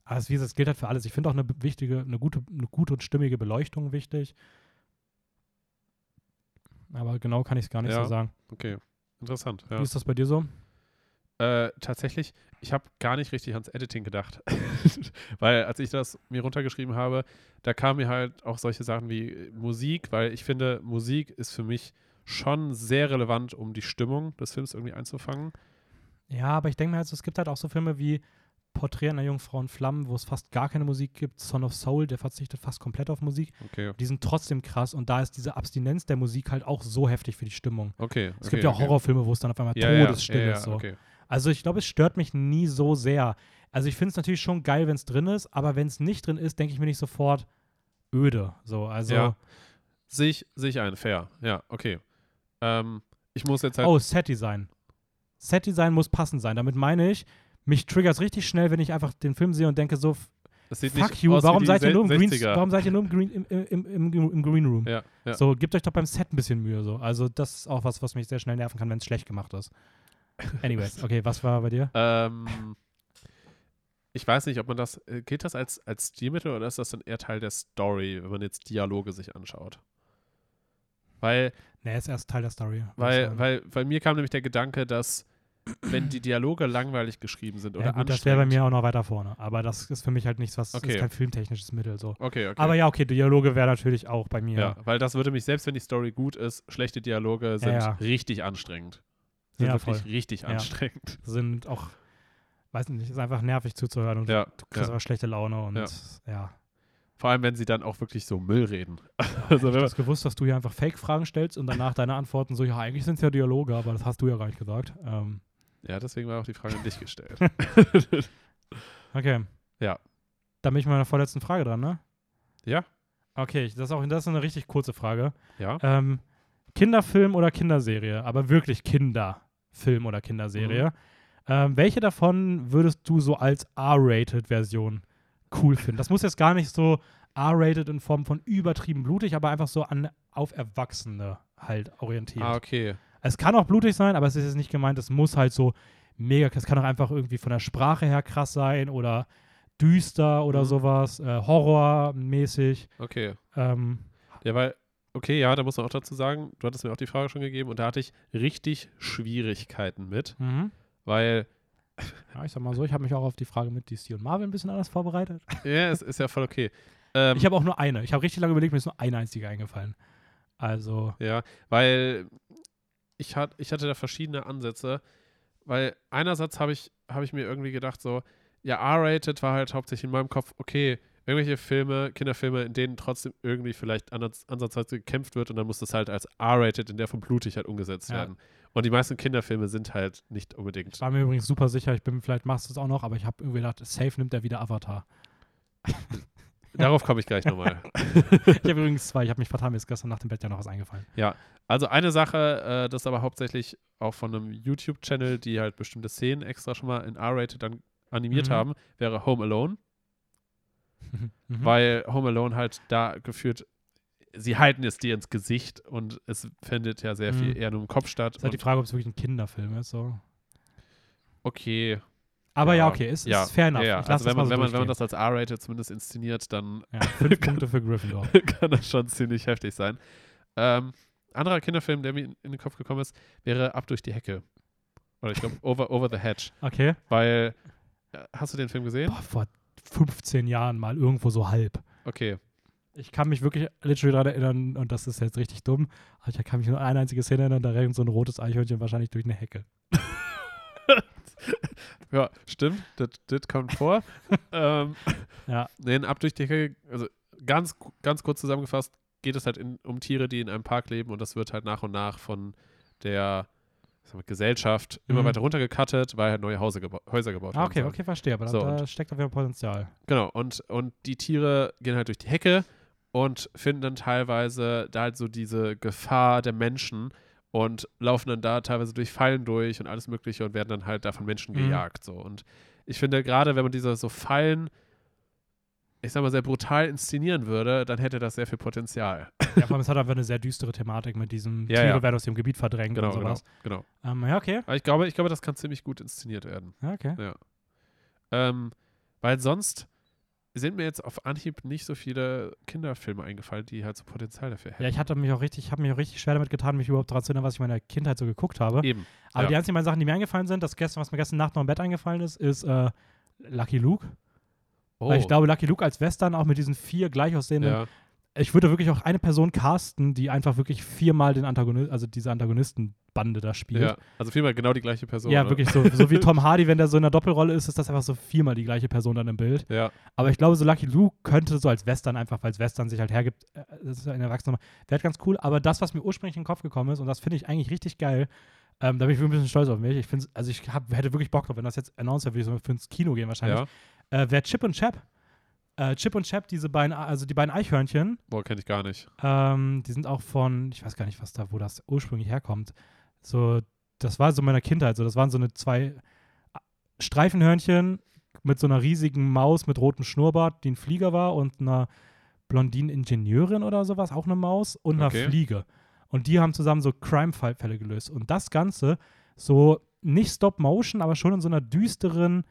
also wie gesagt, es gilt halt für alles. Ich finde auch eine wichtige, eine gute, eine gute und stimmige Beleuchtung wichtig. Aber genau kann ich es gar nicht Ja. so sagen. Okay, interessant. Ja. Wie ist das bei dir so? Äh, tatsächlich, ich habe gar nicht richtig ans Editing gedacht. (laughs) weil als ich das mir runtergeschrieben habe, da kamen mir halt auch solche Sachen wie äh, Musik, weil ich finde, Musik ist für mich schon sehr relevant, um die Stimmung des Films irgendwie einzufangen. Ja, aber ich denke mir halt, so, es gibt halt auch so Filme wie Porträt einer Jungfrau in Flammen, wo es fast gar keine Musik gibt. Son of Soul, der verzichtet fast komplett auf Musik. Okay, Die sind trotzdem krass und da ist diese Abstinenz der Musik halt auch so heftig für die Stimmung. okay. Es okay, gibt ja auch okay. Horrorfilme, wo es dann auf einmal ja, todesstill ja, ja, ist. So. Also ich glaube, es stört mich nie so sehr. Also ich finde es natürlich schon geil, wenn es drin ist, aber wenn es nicht drin ist, denke ich mir nicht sofort öde. So, also Ja. Sehe ich, sehe ich ein, fair. Ja, okay. Ähm, ich muss jetzt halt. oh, Setdesign. Setdesign muss passend sein. Damit meine ich, mich triggert es richtig schnell, wenn ich einfach den Film sehe und denke so, fuck you, warum seid, ihr nur im Green, 60er. warum seid ihr nur im Green, im, im, im, im, Green Room? Ja, ja. So, gebt euch doch beim Set ein bisschen Mühe. So. Also das ist auch was, was mich sehr schnell nerven kann, wenn es schlecht gemacht ist. Anyways, okay, was war bei dir? Ähm, ich weiß nicht, ob man das, äh, gilt das als, als Stilmittel oder ist das dann eher Teil der Story, wenn man jetzt Dialoge sich anschaut? Weil, Ne, ist erst Teil der Story. weil, weil, weil mir kam nämlich der Gedanke, dass wenn die Dialoge langweilig geschrieben sind oder ja, gut, das wäre bei mir auch noch weiter vorne. Aber das ist für mich halt nichts, was Okay. ist kein filmtechnisches Mittel. So. Okay, okay. Aber ja, okay, Dialoge wäre natürlich auch bei mir. ja, weil das würde mich, selbst wenn die Story gut ist, schlechte Dialoge sind ja. richtig anstrengend. Sind Ja, wirklich voll. richtig Ja. anstrengend. Sind auch, weiß nicht, ist einfach nervig zuzuhören und Ja, du kriegst ja. aber schlechte Laune und Ja. ja. Vor allem, wenn sie dann auch wirklich so Müll reden. (laughs) Also, Also, ich das gewusst, dass du hier einfach Fake-Fragen stellst und danach deine Antworten so, ja, eigentlich sind es ja Dialoge, aber das hast du ja gar nicht gesagt. Ähm, ja, deswegen war auch die Frage an dich gestellt. (laughs) okay. Ja. Dann bin ich mal in der vorletzten Frage dran, ne? Ja. Okay, das ist auch das ist eine richtig kurze Frage. ja. Ähm, Kinderfilm oder Kinderserie, aber wirklich Kinderfilm oder Kinderserie. Mhm. Ähm, welche davon würdest du so als R-Rated-Version cool finden? Das muss jetzt gar nicht so R-Rated in Form von übertrieben blutig, aber einfach so an auf Erwachsene halt orientiert. Ah, okay. Es kann auch blutig sein, aber es ist jetzt nicht gemeint, es muss halt so mega, es kann auch einfach irgendwie von der Sprache her krass sein oder düster oder Mhm. sowas, äh, horrormäßig. Okay. Ähm, Ja, weil, okay, ja, da muss man auch dazu sagen, du hattest mir auch die Frage schon gegeben und da hatte ich richtig Schwierigkeiten mit, mhm. weil, Ja, ich sag mal so, ich habe mich auch auf die Frage mit DC und Marvel ein bisschen anders vorbereitet. (laughs) ja, es ist ja voll okay. Ähm, Ich habe auch nur eine. Ich habe richtig lange überlegt, mir ist nur eine einzige eingefallen. Also, ja, weil ich, hat, ich hatte da verschiedene Ansätze, weil einerseits habe ich, hab ich mir irgendwie gedacht, so, ja, R-rated war halt hauptsächlich in meinem Kopf, okay, irgendwelche Filme, Kinderfilme, in denen trotzdem irgendwie vielleicht ansatz, ansatzweise gekämpft wird und dann muss das halt als R-rated in der von blutig halt umgesetzt Ja. werden. Und die meisten Kinderfilme sind halt nicht unbedingt ich war mir übrigens super sicher, ich bin, vielleicht machst du es auch noch, aber ich habe irgendwie gedacht, safe nimmt er wieder Avatar. (laughs) Darauf komme ich gleich nochmal. (laughs) Ich habe übrigens zwei, ich habe mich vertan, mir ist gestern nach dem Bett ja noch was eingefallen. Also eine Sache, äh, das ist aber hauptsächlich auch von einem YouTube-Channel, die halt bestimmte Szenen extra schon mal in R-Rated dann animiert Mhm. haben, wäre Home Alone, (laughs) Mhm. weil Home Alone halt da geführt sie halten es dir ins Gesicht und es findet ja sehr viel Mhm. eher nur im Kopf statt. Ist halt die Frage, ob es wirklich ein Kinderfilm ist. So. okay. Aber ja, okay, ist, ist fair enough. Ja, ja. Also wenn man, so wenn, man, wenn man das als R-Rated zumindest inszeniert, dann ja, fünf (laughs) Punkte für Gryffindor. (laughs) kann das schon ziemlich heftig sein. Ähm, anderer Kinderfilm, der mir in, in den Kopf gekommen ist, wäre Ab durch die Hecke. Oder ich glaube (laughs) Over, Over the Hedge. Okay. Weil, äh, hast du den Film gesehen? Boah, vor 15 Jahren mal irgendwo so halb. Okay. Ich kann mich wirklich literally daran erinnern, und das ist jetzt richtig dumm, aber ich kann mich nur an eine einzige Szene erinnern, da rennt so ein rotes Eichhörnchen wahrscheinlich durch eine Hecke. (laughs) Ja, stimmt. Das, kommt vor. (laughs) ähm, Ja. Nee, in Ab durch die Hecke, also ganz, ganz kurz zusammengefasst, geht es halt in, um Tiere, die in einem Park leben und das wird halt nach und nach von der mal, Gesellschaft immer Mhm. weiter runtergekattet, weil halt neue Hause geba Häuser gebaut Ah, werden okay, sollen. okay, verstehe, aber So, da, da und- steckt auf jeden Fall Potenzial. Genau, und, und die Tiere gehen halt durch die Hecke und finden dann teilweise da halt so diese Gefahr der Menschen und laufen dann da teilweise durch Fallen durch und alles Mögliche und werden dann halt da von Menschen Mhm. gejagt. So. Und ich finde, gerade wenn man diese so Fallen, ich sag mal, sehr brutal inszenieren würde, dann hätte das sehr viel Potenzial. Ja, vor allem, es hat einfach eine sehr düstere Thematik mit diesem Ja, Tiere ja. werden aus dem Gebiet verdrängt Genau, und genau, sowas. genau. Ähm, ja, okay. Aber ich glaube, ich glaube, das kann ziemlich gut inszeniert werden. Ja, okay. Ähm, weil sonst sind mir jetzt auf Anhieb nicht so viele Kinderfilme eingefallen, die halt so Potenzial dafür hätten. Ja, ich hatte mich auch richtig, habe mich auch richtig schwer damit getan, mich überhaupt daran zu erinnern, was ich in meiner Kindheit so geguckt habe. Eben. Aber ja. die einzigen beiden Sachen, die mir eingefallen sind, das gestern, was mir gestern Nacht noch im Bett eingefallen ist, ist äh, Lucky Luke. Oh, Weil ich glaube, Lucky Luke als Western auch mit diesen vier gleich aussehenden ja. Ich würde wirklich auch eine Person casten, die einfach wirklich viermal den Antagonist, also diese Antagonistenbande da spielt. ja. Also vielmehr genau die gleiche Person. Ja, oder? wirklich so, so wie (laughs) Tom Hardy, wenn der so in der Doppelrolle ist, ist das einfach so viermal die gleiche Person dann im Bild. Ja, Aber ich glaube, so Lucky Luke könnte so als Western einfach, weil es Western sich halt hergibt, äh, das ist ein Erwachsener, wäre ganz cool. Aber das, was mir ursprünglich in den Kopf gekommen ist, und das finde ich eigentlich richtig geil, ähm, da bin ich wirklich ein bisschen stolz auf mich. Ich finde, also ich hab, hätte wirklich Bock drauf, wenn das jetzt announced wäre, würde ich so für ins Kino gehen wahrscheinlich. ja. Äh, wäre Chip und Chap. Äh, Chip und Chap, diese beiden, also die beiden Eichhörnchen, Boah, kenne ich gar nicht. ähm, die sind auch von, ich weiß gar nicht, was da, wo das ursprünglich herkommt. So, das war so in meiner Kindheit, so, das waren so eine zwei Streifenhörnchen mit so einer riesigen Maus mit rotem Schnurrbart, die ein Flieger war, und einer Blondinen-Ingenieurin oder sowas, auch eine Maus, und einer Okay. Fliege. Und die haben zusammen so Crime-Fälle gelöst. Und das Ganze so nicht Stop-Motion, aber schon in so einer düsteren,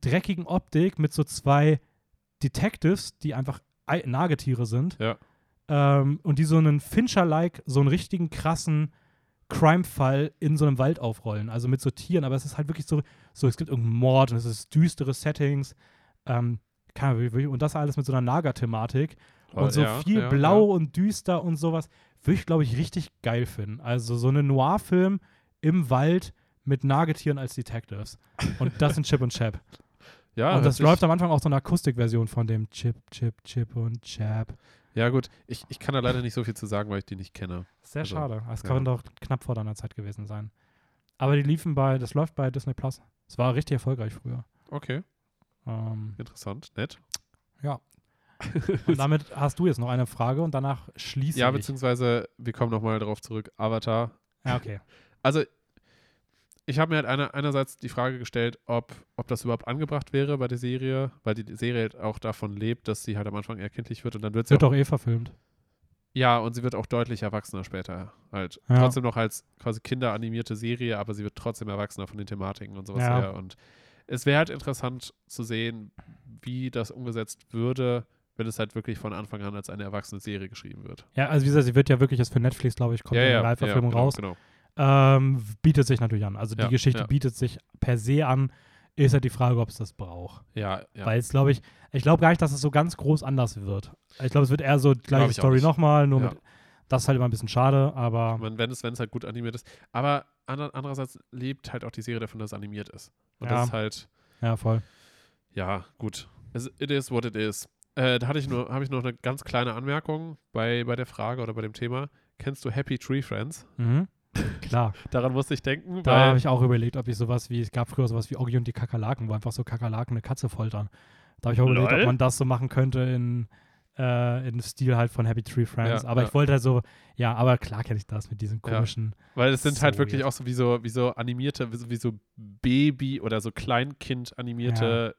dreckigen Optik mit so zwei Detectives, die einfach Ei- Nagetiere sind. Ja. Ähm, und die so einen Fincher-like, so einen richtigen krassen Crime-Fall in so einem Wald aufrollen. Also mit so Tieren, aber es ist halt wirklich so, so es gibt irgendeinen Mord und es ist düstere Settings. Ähm, keine Ahnung, wirklich- und das alles mit so einer Naga-Thematik. Und so ja, viel ja, blau und düster und sowas. Würde ich, glaube ich, richtig geil finden. Also so einen Noir-Film im Wald mit Nagetieren als Detectives. Und das sind Chip und Chap. (laughs) Ja, und das läuft am Anfang auch so eine Akustikversion von dem Chip, Chip, Chip und Chap. Ja, gut. Ich, ich kann da leider nicht so viel zu sagen, weil ich die nicht kenne. Sehr Also, schade. Es ja. kann doch knapp vor deiner Zeit gewesen sein. Aber die liefen bei, das läuft bei Disney Plus. Es war richtig erfolgreich früher. Okay, Ähm, interessant, nett. ja. (laughs) Und damit hast du jetzt noch eine Frage und danach schließe Ja, ich. beziehungsweise, wir kommen nochmal darauf zurück. Avatar. Ja, okay. Also, ich habe mir halt einer, einerseits die Frage gestellt, ob, ob das überhaupt angebracht wäre bei der Serie, weil die Serie halt auch davon lebt, dass sie halt am Anfang eher kindlich wird und dann wird sie Wird auch, doch eh verfilmt. ja, und sie wird auch deutlich erwachsener später. Halt Ja. trotzdem noch als quasi kinderanimierte Serie, aber sie wird trotzdem erwachsener von den Thematiken und sowas Ja. her. Und es wäre halt interessant zu sehen, wie das umgesetzt würde, wenn es halt wirklich von Anfang an als eine erwachsene Serie geschrieben wird. Ja, also wie gesagt, sie wird ja wirklich jetzt für Netflix, glaube ich, kommt ja, eine Live-Verfilmung genau, raus. Genau. Ähm, bietet sich natürlich an. Also die Ja, Geschichte ja. bietet sich per se an. Ist halt die Frage, ob es das braucht. Ja, ja. Weil es, glaube ich, ich glaube gar nicht, dass es so ganz groß anders wird. Ich glaube, es wird eher so Glaub gleiche Story nochmal, nur Ja. mit. Das ist halt immer ein bisschen schade, aber wenn es, wenn es halt gut animiert ist. Aber ander, andererseits lebt halt auch die Serie davon, dass es animiert ist. Und Ja. das ist halt, ja, voll. ja, gut. It is what it is. Äh, da hatte ich nur, habe ich noch eine ganz kleine Anmerkung bei, bei der Frage oder bei dem Thema. Kennst du Happy Tree Friends? Mhm. Klar. (laughs) Daran musste ich denken, Da habe ich auch überlegt, ob ich sowas wie, es gab früher sowas wie Oggi und die Kakerlaken, wo einfach so Kakerlaken eine Katze foltern. Da habe ich auch überlegt, Lol. ob man das so machen könnte in, äh, in Stil halt von Happy Tree Friends. Ja, aber ja. ich wollte halt so, ja, aber klar kenne ich das mit diesen Ja. komischen. weil es sind halt So wirklich weird. auch so wie so, wie so animierte, wie so, wie so Baby- oder so Kleinkind-animierte,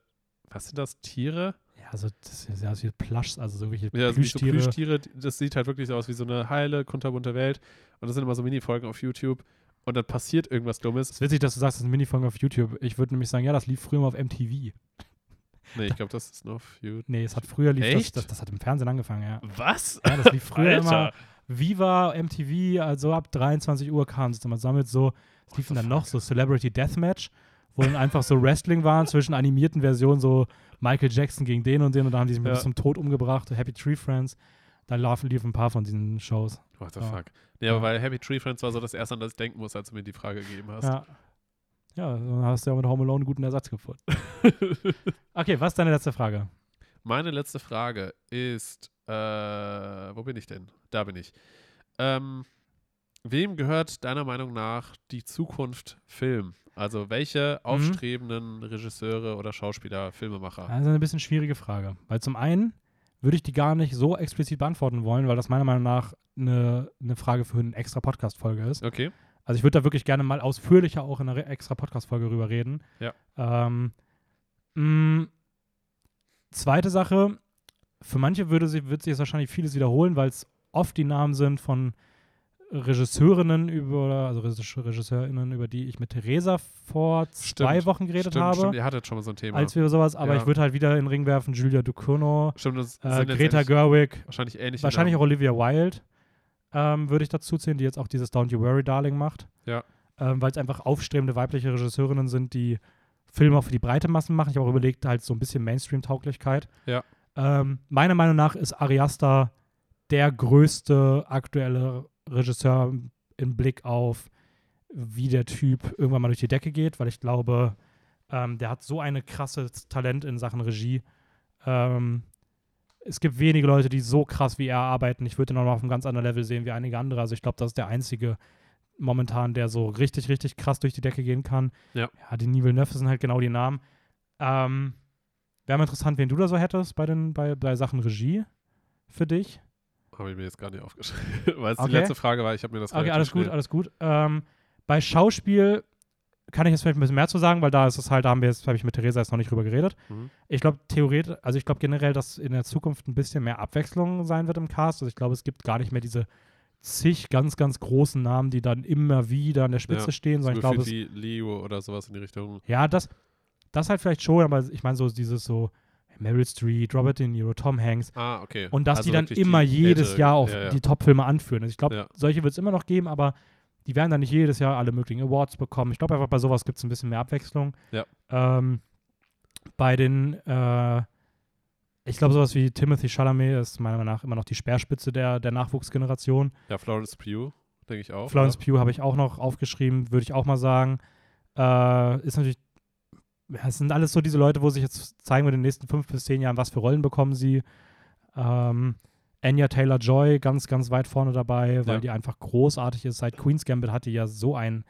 was sind das, Tiere? Ja, also das ist ja so Plush, also so irgendwelche Ja, wie so Plüschtiere. Plüschtiere, das sieht halt wirklich so aus wie so eine heile, kunterbunte Welt. Und das sind immer so Mini-Folgen auf YouTube. Und dann passiert irgendwas Es Dummes. ist witzig, dass du sagst, das ist ein Minifolge auf YouTube. Ich würde nämlich sagen, ja, das lief früher mal auf MTV. Nee, ich glaube, das ist noch auf YouTube. Nee, es hat früher lief das, Echt? das, das hat im Fernsehen angefangen, ja. Was? Ja, das lief früher immer. Viva, MTV, also ab 23 Uhr kam es immer sammelt so, es liefen dann noch so Celebrity Deathmatch, wo dann einfach so Wrestling waren zwischen animierten Versionen, so Michael Jackson gegen den und den und da haben die sich Ja. bis zum Tod umgebracht, Happy Tree Friends. Dann laufen liefen ein paar von diesen Shows. What the Ja. fuck? Nee, aber Ja. weil Happy Tree Friends war so das erste, an das ich denken muss, als du mir die Frage gegeben hast. Ja. Ja, dann hast du ja mit Home Alone einen guten Ersatz gefunden. (laughs) Okay, was ist deine letzte Frage? Meine letzte Frage ist, äh, wo bin ich denn? Da bin ich. Ähm, wem gehört deiner Meinung nach die Zukunft Film? Also welche Mhm. aufstrebenden Regisseure oder Schauspieler, Filmemacher? Also eine bisschen schwierige Frage. Weil zum einen würde ich die gar nicht so explizit beantworten wollen, weil das meiner Meinung nach eine, eine Frage für eine extra Podcast-Folge ist. Okay. Also ich würde da wirklich gerne mal ausführlicher auch in einer extra Podcast-Folge rüber reden. Ja. Ähm, mh, zweite Sache, für manche würde sie, wird sich jetzt wahrscheinlich vieles wiederholen, weil es oft die Namen sind von Regisseurinnen über, also Regisse- Regisseurinnen, über die ich mit Theresa vor zwei Stimmt. Wochen geredet stimmt, habe, stimmt, ihr hattet schon mal so ein Thema. als wir sowas, aber Ja. ich würde halt wieder in den Ring werfen, Julia Ducournau, äh, Greta Gerwig, wahrscheinlich ähnlich. wahrscheinlich auch Olivia Wilde ähm, würde ich dazu zählen, die jetzt auch dieses Don't You Worry Darling macht. Ja. Ähm, Weil es einfach aufstrebende weibliche Regisseurinnen sind, die Filme auch für die breite Massen machen. Ich habe auch überlegt, halt so ein bisschen Mainstream-Tauglichkeit. Ja. Ähm, meiner Meinung nach ist Ari Aster der größte aktuelle Regisseur im Blick auf, wie der Typ irgendwann mal durch die Decke geht, weil ich glaube, ähm, der hat so eine krasses Talent in Sachen Regie. Ähm, es gibt wenige Leute, die so krass wie er arbeiten. Ich würde ihn auch noch auf einem ganz anderen Level sehen wie einige andere. Also ich glaube, das ist der einzige momentan, der so richtig, richtig krass durch die Decke gehen kann. Ja. Ja, die Nivel Neuf sind halt genau die Namen. Ähm, Wäre mal interessant, wen du da so hättest bei, den, bei, bei Sachen Regie für dich. Habe ich mir jetzt gar nicht aufgeschrieben, (laughs) weil es Okay. die letzte Frage war. Ich habe mir das Okay, alles gut, alles gut. Ähm, bei Schauspiel kann ich jetzt vielleicht ein bisschen mehr zu sagen, weil da ist es halt, da haben wir jetzt, habe ich mit Theresa jetzt noch nicht drüber geredet. Mhm. Ich glaube, theoretisch, also ich glaube generell, dass in der Zukunft ein bisschen mehr Abwechslung sein wird im Cast. Also ich glaube, es gibt gar nicht mehr diese zig ganz, ganz großen Namen, die dann immer wieder an der Spitze Ja, stehen, So sondern ich glaube, Leo oder sowas in die Richtung. ja, das, das halt vielleicht schon, aber ich meine so dieses so Meryl Streep, Robert De Niro, Tom Hanks, Ah, okay. Und dass Also die dann immer die jedes ältere- Jahr auf ja, ja. die Top-Filme anführen. Also ich glaube, Ja. solche wird es immer noch geben, aber die werden dann nicht jedes Jahr alle möglichen Awards bekommen. Ich glaube einfach, bei sowas gibt es ein bisschen mehr Abwechslung. Ja. Ähm, bei den, äh, ich glaube, sowas wie Timothy Chalamet ist meiner Meinung nach immer noch die Speerspitze der, der Nachwuchsgeneration. Ja, Florence Pugh, denke ich auch. Florence oder? Pugh habe ich auch noch aufgeschrieben, würde ich auch mal sagen. Äh, ist natürlich, es sind alles so diese Leute, wo sich jetzt zeigen wir in den nächsten fünf bis zehn Jahren, was für Rollen bekommen sie. Ähm, Anya Taylor Joy ganz, ganz weit vorne dabei, weil Ja. die einfach großartig ist. Seit Queen's Gambit hat die ja so einen,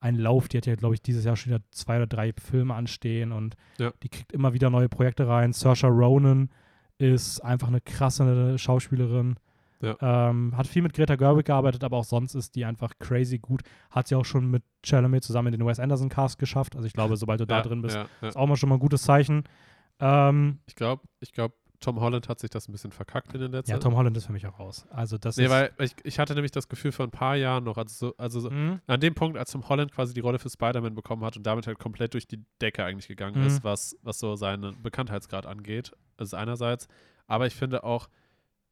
einen Lauf. Die hat ja, glaube ich, dieses Jahr schon wieder zwei oder drei Filme anstehen und Ja. die kriegt immer wieder neue Projekte rein. Saoirse Ronan ist einfach eine krasse Schauspielerin. Ja. Ähm, hat viel mit Greta Gerwig gearbeitet, aber auch sonst ist die einfach crazy gut. Hat sie auch schon mit Chalamet zusammen in den Wes Anderson Cast geschafft. Also ich glaube, (laughs) sobald du da ja, drin bist, Ja, ist auch mal schon mal ein gutes Zeichen. Ähm, Ich glaube, ich glaube, Tom Holland hat sich das ein bisschen verkackt in den letzten ja, Tom Holland ist für mich auch raus. Also das Nee, weil ich, ich hatte nämlich das Gefühl vor ein paar Jahren noch, also, so, also so, Mhm. an dem Punkt, als Tom Holland quasi die Rolle für Spider-Man bekommen hat und damit halt komplett durch die Decke eigentlich gegangen Mhm. ist, was, was so seinen Bekanntheitsgrad angeht. Ist einerseits. Aber ich finde auch,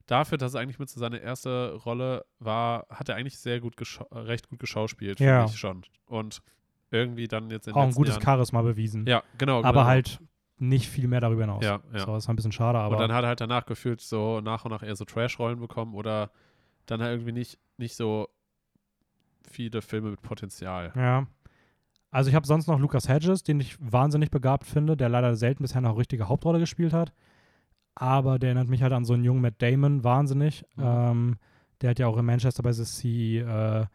dafür, dass er eigentlich mit so seine erste Rolle war, hat er eigentlich sehr gut, äh, recht gut geschauspielt, finde Ja. ich schon. Und irgendwie dann jetzt in auch ein gutes Jahren, Charisma bewiesen. Ja, genau. aber genau. halt nicht viel mehr darüber hinaus. Ja, ja. So, das ist ein bisschen schade, aber. Und dann hat er halt danach gefühlt so nach und nach eher so Trash-Rollen bekommen oder dann halt irgendwie nicht, nicht so viele Filme mit Potenzial. Ja. Also ich habe sonst noch Lucas Hedges, den ich wahnsinnig begabt finde, der leider selten bisher noch eine richtige Hauptrolle gespielt hat. Aber der erinnert mich halt an so einen jungen Matt Damon, wahnsinnig. Mhm. Ähm, der hat ja auch in Manchester by the Sea äh,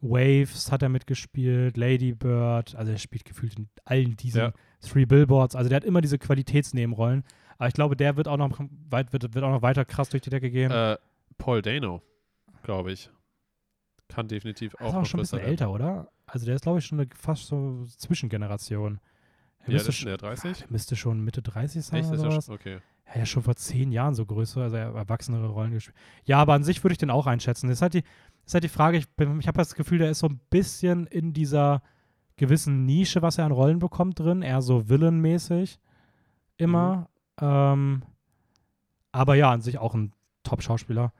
Waves hat er mitgespielt, Lady Bird, also er spielt gefühlt in allen diesen Ja. Three Billboards. Also der hat immer diese Qualitätsnebenrollen. Aber ich glaube, der wird auch noch weit, wird, wird auch noch weiter krass durch die Decke gehen. Äh, Paul Dano, glaube ich. Kann definitiv auch ist auch noch schon ein bisschen werden. älter, oder? Also der ist, glaube ich, schon eine fast so Zwischengeneration. Er Ja, müsste, das ist schon, der 30? der müsste schon Mitte 30 sein Echt? oder Ist ja sowas. schon, okay. Er ja schon vor zehn Jahren so größer, also er erwachsenere Rollen gespielt. Ja, aber an sich würde ich den auch einschätzen. Das ist halt die, ist halt die Frage, ich, bin- ich habe das Gefühl, der ist so ein bisschen in dieser gewissen Nische, was er an Rollen bekommt, drin, eher so Villain-mäßig immer. Ähm, aber ja, an sich auch ein Top-Schauspieler.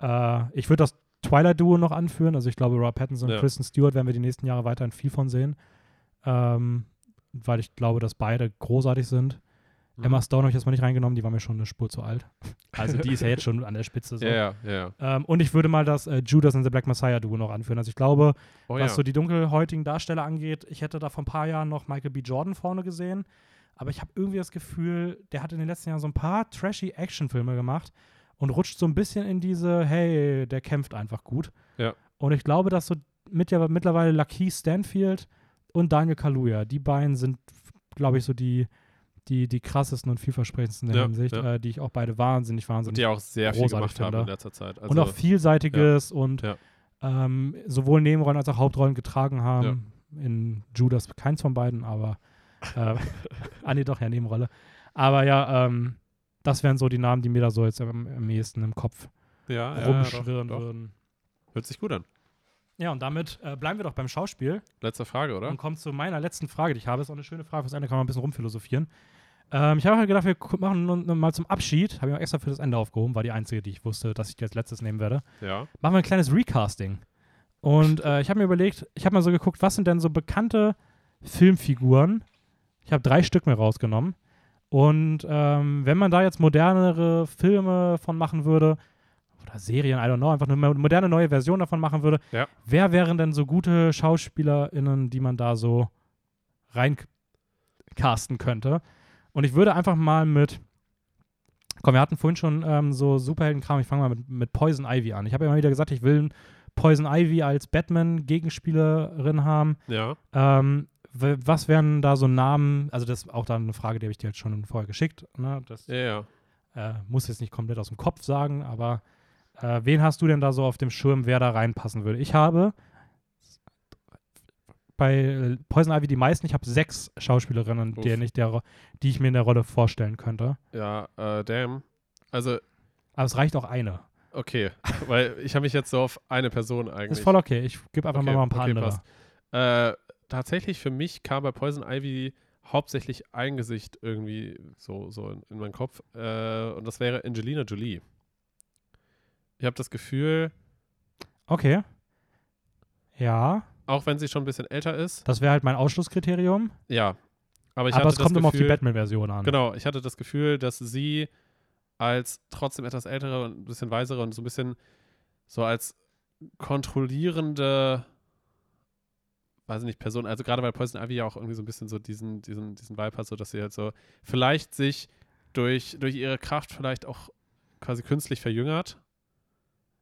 Äh, ich würde das Twilight-Duo noch anführen. Also ich glaube, Rob Pattinson und Ja. Kristen Stewart werden wir die nächsten Jahre weiterhin viel von sehen. Ähm, weil ich glaube, dass beide großartig sind. Mhm. Emma Stone habe ich jetzt mal nicht reingenommen, die war mir schon eine Spur zu alt. (laughs) Also die ist ja jetzt schon an der Spitze. So. Ja, ja. Ähm, und ich würde mal das äh, Judas and the Black Messiah Duo noch anführen. Also ich glaube, Oh was ja. so die dunkelhäutigen Darsteller angeht, ich hätte da vor ein paar Jahren noch Michael B. Jordan vorne gesehen. Aber ich habe irgendwie das Gefühl, der hat in den letzten Jahren so ein paar trashy Actionfilme gemacht und rutscht so ein bisschen in diese, hey, der kämpft einfach gut. Ja. Und ich glaube, dass so mit, ja, mittlerweile Lakeith Stanfield und Daniel Kaluuya, die beiden sind, glaube ich, so die, die, die krassesten und vielversprechendsten in der Ja, Hinsicht, ja. äh, die ich auch beide wahnsinnig, Und wahnsinnig die auch sehr viel gemacht haben finde. in letzter Zeit. Also, und auch vielseitiges und Ja. ähm, sowohl Nebenrollen als auch Hauptrollen getragen haben. In Judas keins von beiden, aber äh, (laughs) ah nee, doch, ja, Nebenrolle. Aber ja, ähm, das wären so die Namen, die mir da so jetzt am, am ehesten im Kopf ja, ja, rumschwirren würden. Hört sich gut an. Ja, und damit äh, bleiben wir doch beim Schauspiel Letzte Frage, oder? und kommen zu meiner letzten Frage, die ich habe. Ist auch eine schöne Frage, fürs Ende kann man ein bisschen rumphilosophieren. Ähm, ich habe halt gedacht, wir machen nun mal zum Abschied, habe ich auch extra für das Ende aufgehoben, war die einzige, die ich wusste, dass ich die als letztes nehmen werde. Ja. machen wir ein kleines Recasting. Und äh, ich habe mir überlegt, ich habe mal so geguckt, was sind denn so bekannte Filmfiguren? Ich habe drei Stück mir rausgenommen. Und ähm, wenn man da jetzt modernere Filme von machen würde, oder Serien, I don't know, einfach eine mo- moderne neue Version davon machen würde, Ja. wer wären denn so gute SchauspielerInnen, die man da so reincasten könnte? Und ich würde einfach mal mit Komm, wir hatten vorhin schon ähm, so Superheldenkram. Ich fange mal mit, mit Poison Ivy an. Ich habe ja immer wieder gesagt, ich will Poison Ivy als Batman-Gegenspielerin haben. Ja. Ähm, was wären da so Namen? Also, das ist auch dann eine Frage, die habe ich dir jetzt schon vorher geschickt. Ne? Das Ja, ja. äh, muss jetzt nicht komplett aus dem Kopf sagen, aber äh, wen hast du denn da so auf dem Schirm, wer da reinpassen würde? Ich habe bei äh, Poison Ivy die meisten, ich habe sechs Schauspielerinnen, Uff. die, ich der, die ich mir in der Rolle vorstellen könnte. Ja, äh, damn. Also, Aber es reicht auch eine. okay. Weil ich habe mich jetzt so auf eine Person eigentlich. Ist voll okay. Ich gebe einfach Okay, mal ein paar okay, andere. Äh, tatsächlich für mich kam bei Poison Ivy hauptsächlich ein Gesicht irgendwie so, so in, in meinen Kopf. Äh, und das wäre Angelina Jolie. Ich habe das Gefühl, Okay. Ja, auch wenn sie schon ein bisschen älter ist, das wäre halt mein Ausschlusskriterium. ja. Aber ich aber es kommt das immer auf die Batman-Version an. Genau, ich hatte das Gefühl, dass sie als trotzdem etwas ältere und ein bisschen weisere und so ein bisschen so als kontrollierende, weiß ich nicht, Person, also gerade weil Poison Ivy ja auch irgendwie so ein bisschen so diesen, diesen, diesen Vibe hat, so dass sie halt so vielleicht sich durch, durch ihre Kraft vielleicht auch quasi künstlich verjüngert.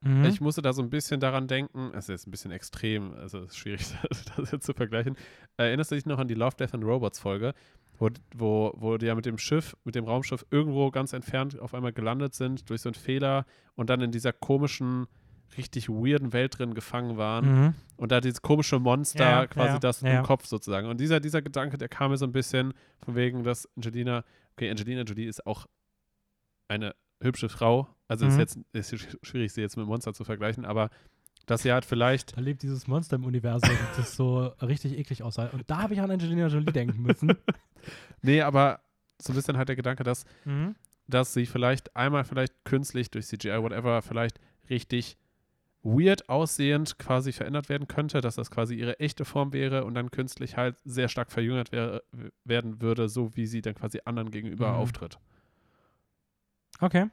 Mhm. Ich musste da so ein bisschen daran denken, es ist jetzt ein bisschen extrem, also es ist schwierig, (laughs) das jetzt zu vergleichen. Erinnerst du dich noch an die Love, Death and Robots Folge, wo, wo, wo die ja mit dem Schiff, mit dem Raumschiff irgendwo ganz entfernt auf einmal gelandet sind durch so einen Fehler und dann in dieser komischen, richtig weirden Welt drin gefangen waren Mhm. und da dieses komische Monster Ja, quasi ja, das ja, im. Kopf sozusagen. Und dieser, dieser Gedanke, der kam mir so ein bisschen von wegen, dass Angelina, okay, Angelina Jolie ist auch eine hübsche Frau. Also ist Mhm. jetzt ist sch- schwierig, sie jetzt mit Monster zu vergleichen, aber dass sie halt vielleicht, Da lebt dieses Monster im Universum, (laughs) das so richtig eklig aussah. Und da habe ich an Angelina Jolie denken müssen. (laughs) nee, aber so ein bisschen halt der Gedanke, dass, Mhm. dass sie vielleicht einmal vielleicht künstlich durch CGI, whatever, vielleicht richtig weird aussehend quasi verändert werden könnte, dass das quasi ihre echte Form wäre und dann künstlich halt sehr stark verjüngert wär, werden würde, so wie sie dann quasi anderen gegenüber Mhm. auftritt. Okay.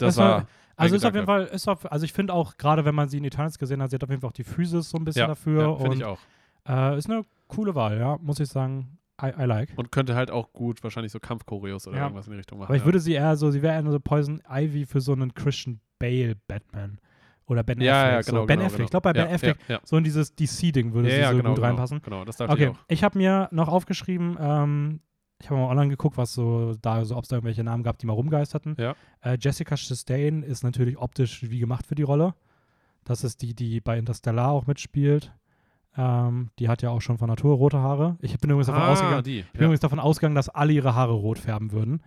Das Das war- war, Also ist auf jeden. Fall, ist auf, also ich finde auch, gerade wenn man sie in Eternals gesehen hat, sie hat auf jeden Fall auch die Physis so ein bisschen ja, dafür. ja, finde ich auch. Äh, ist eine coole Wahl, ja, muss ich sagen. I, I like. Und könnte halt auch gut wahrscheinlich so Kampfchoreos oder Ja. irgendwas in die Richtung machen. Aber ich würde sie eher so, sie wäre eher so Poison Ivy für so einen Christian Bale Batman. Oder Ben ja, Affleck. ja, genau. so. Ben genau, Affleck. genau. Ich glaube, bei Ben ja, Affleck, Ja, so in dieses DC-Ding würde ja, sie ja, so genau, gut genau, reinpassen. Genau, das ich Okay, auch. ich habe mir noch aufgeschrieben, ähm, ich habe mal online geguckt, was so da, so ob es da irgendwelche Namen gab, die mal rumgeisterten. Ja. Äh, Jessica Chastain ist natürlich optisch wie gemacht für die Rolle. Das ist die, die bei Interstellar auch mitspielt. Ähm, die hat ja auch schon von Natur rote Haare. Ich bin übrigens davon ausgegangen, die. ich bin übrigens davon ausgegangen, dass alle ihre Haare rot färben würden.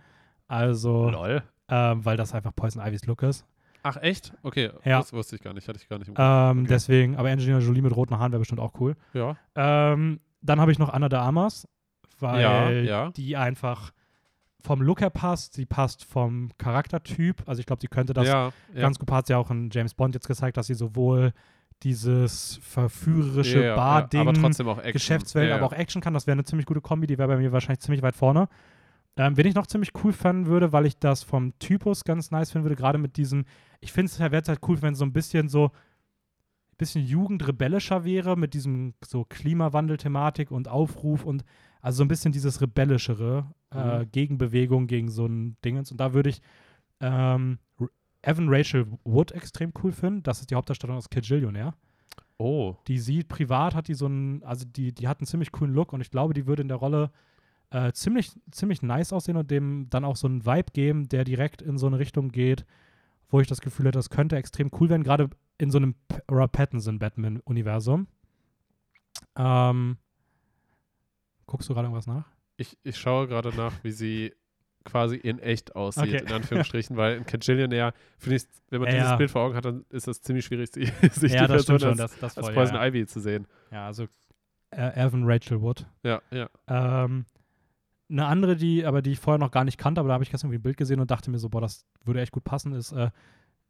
Also, Lol. ähm, weil das einfach Poison Ivys Look ist. Ach, echt? Okay, Ja. das wusste ich gar nicht. Hatte ich gar nicht im Ähm, Okay. Deswegen, aber Angelina Jolie mit roten Haaren wäre bestimmt auch cool. Ja. Ähm, dann habe ich noch Anna de Armas, weil Ja, ja. die einfach vom Look her passt. Sie passt vom Charaktertyp. Also ich glaube, sie könnte das ja, ja. ganz gut. Hat sie auch in James Bond jetzt gezeigt, dass sie sowohl dieses verführerische Ja, ja, Bar-Ding, aber trotzdem auch Action. Geschäftswelt, ja, aber auch Action kann. Das wäre eine ziemlich gute Kombi. Die wäre bei mir wahrscheinlich ziemlich weit vorne. Ähm, wen ich noch ziemlich cool fanden würde, weil ich das vom Typus ganz nice finden würde, gerade mit diesem, ich finde es wäre halt cool, wenn es so ein bisschen so ein bisschen jugendrebellischer wäre, mit diesem so Klimawandel-Thematik und Aufruf und also so ein bisschen dieses rebellischere äh, Mhm. Gegenbewegung gegen so ein Dingens. Und da würde ich ähm, Evan Rachel Wood extrem cool finden. Das ist die Hauptdarstellerin aus Kajillionaire. Oh, Die sieht privat, hat die so einen, also die, die hat einen ziemlich coolen Look und ich glaube, die würde in der Rolle äh, ziemlich, ziemlich nice aussehen und dem dann auch so einen Vibe geben, der direkt in so eine Richtung geht, wo ich das Gefühl hätte, das könnte extrem cool werden, gerade in so einem Robert Pattinson-Batman-Universum. Ähm, guckst du gerade irgendwas nach? ich, ich schaue gerade nach, wie sie quasi in echt aussieht, Okay. in Anführungsstrichen, weil in Cajillionaire, finde ich, wenn man Ja, dieses ja. Bild vor Augen hat, dann ist es ziemlich schwierig, sie- (laughs) sich ja, die das Person als, das, das als voll, Poison ja, Ivy zu sehen. ja, also äh, Evan Rachel Wood. Ja, ja. Ähm, eine andere, die, aber die ich vorher noch gar nicht kannte, aber da habe ich gestern irgendwie ein Bild gesehen und dachte mir so, boah, das würde echt gut passen, ist äh,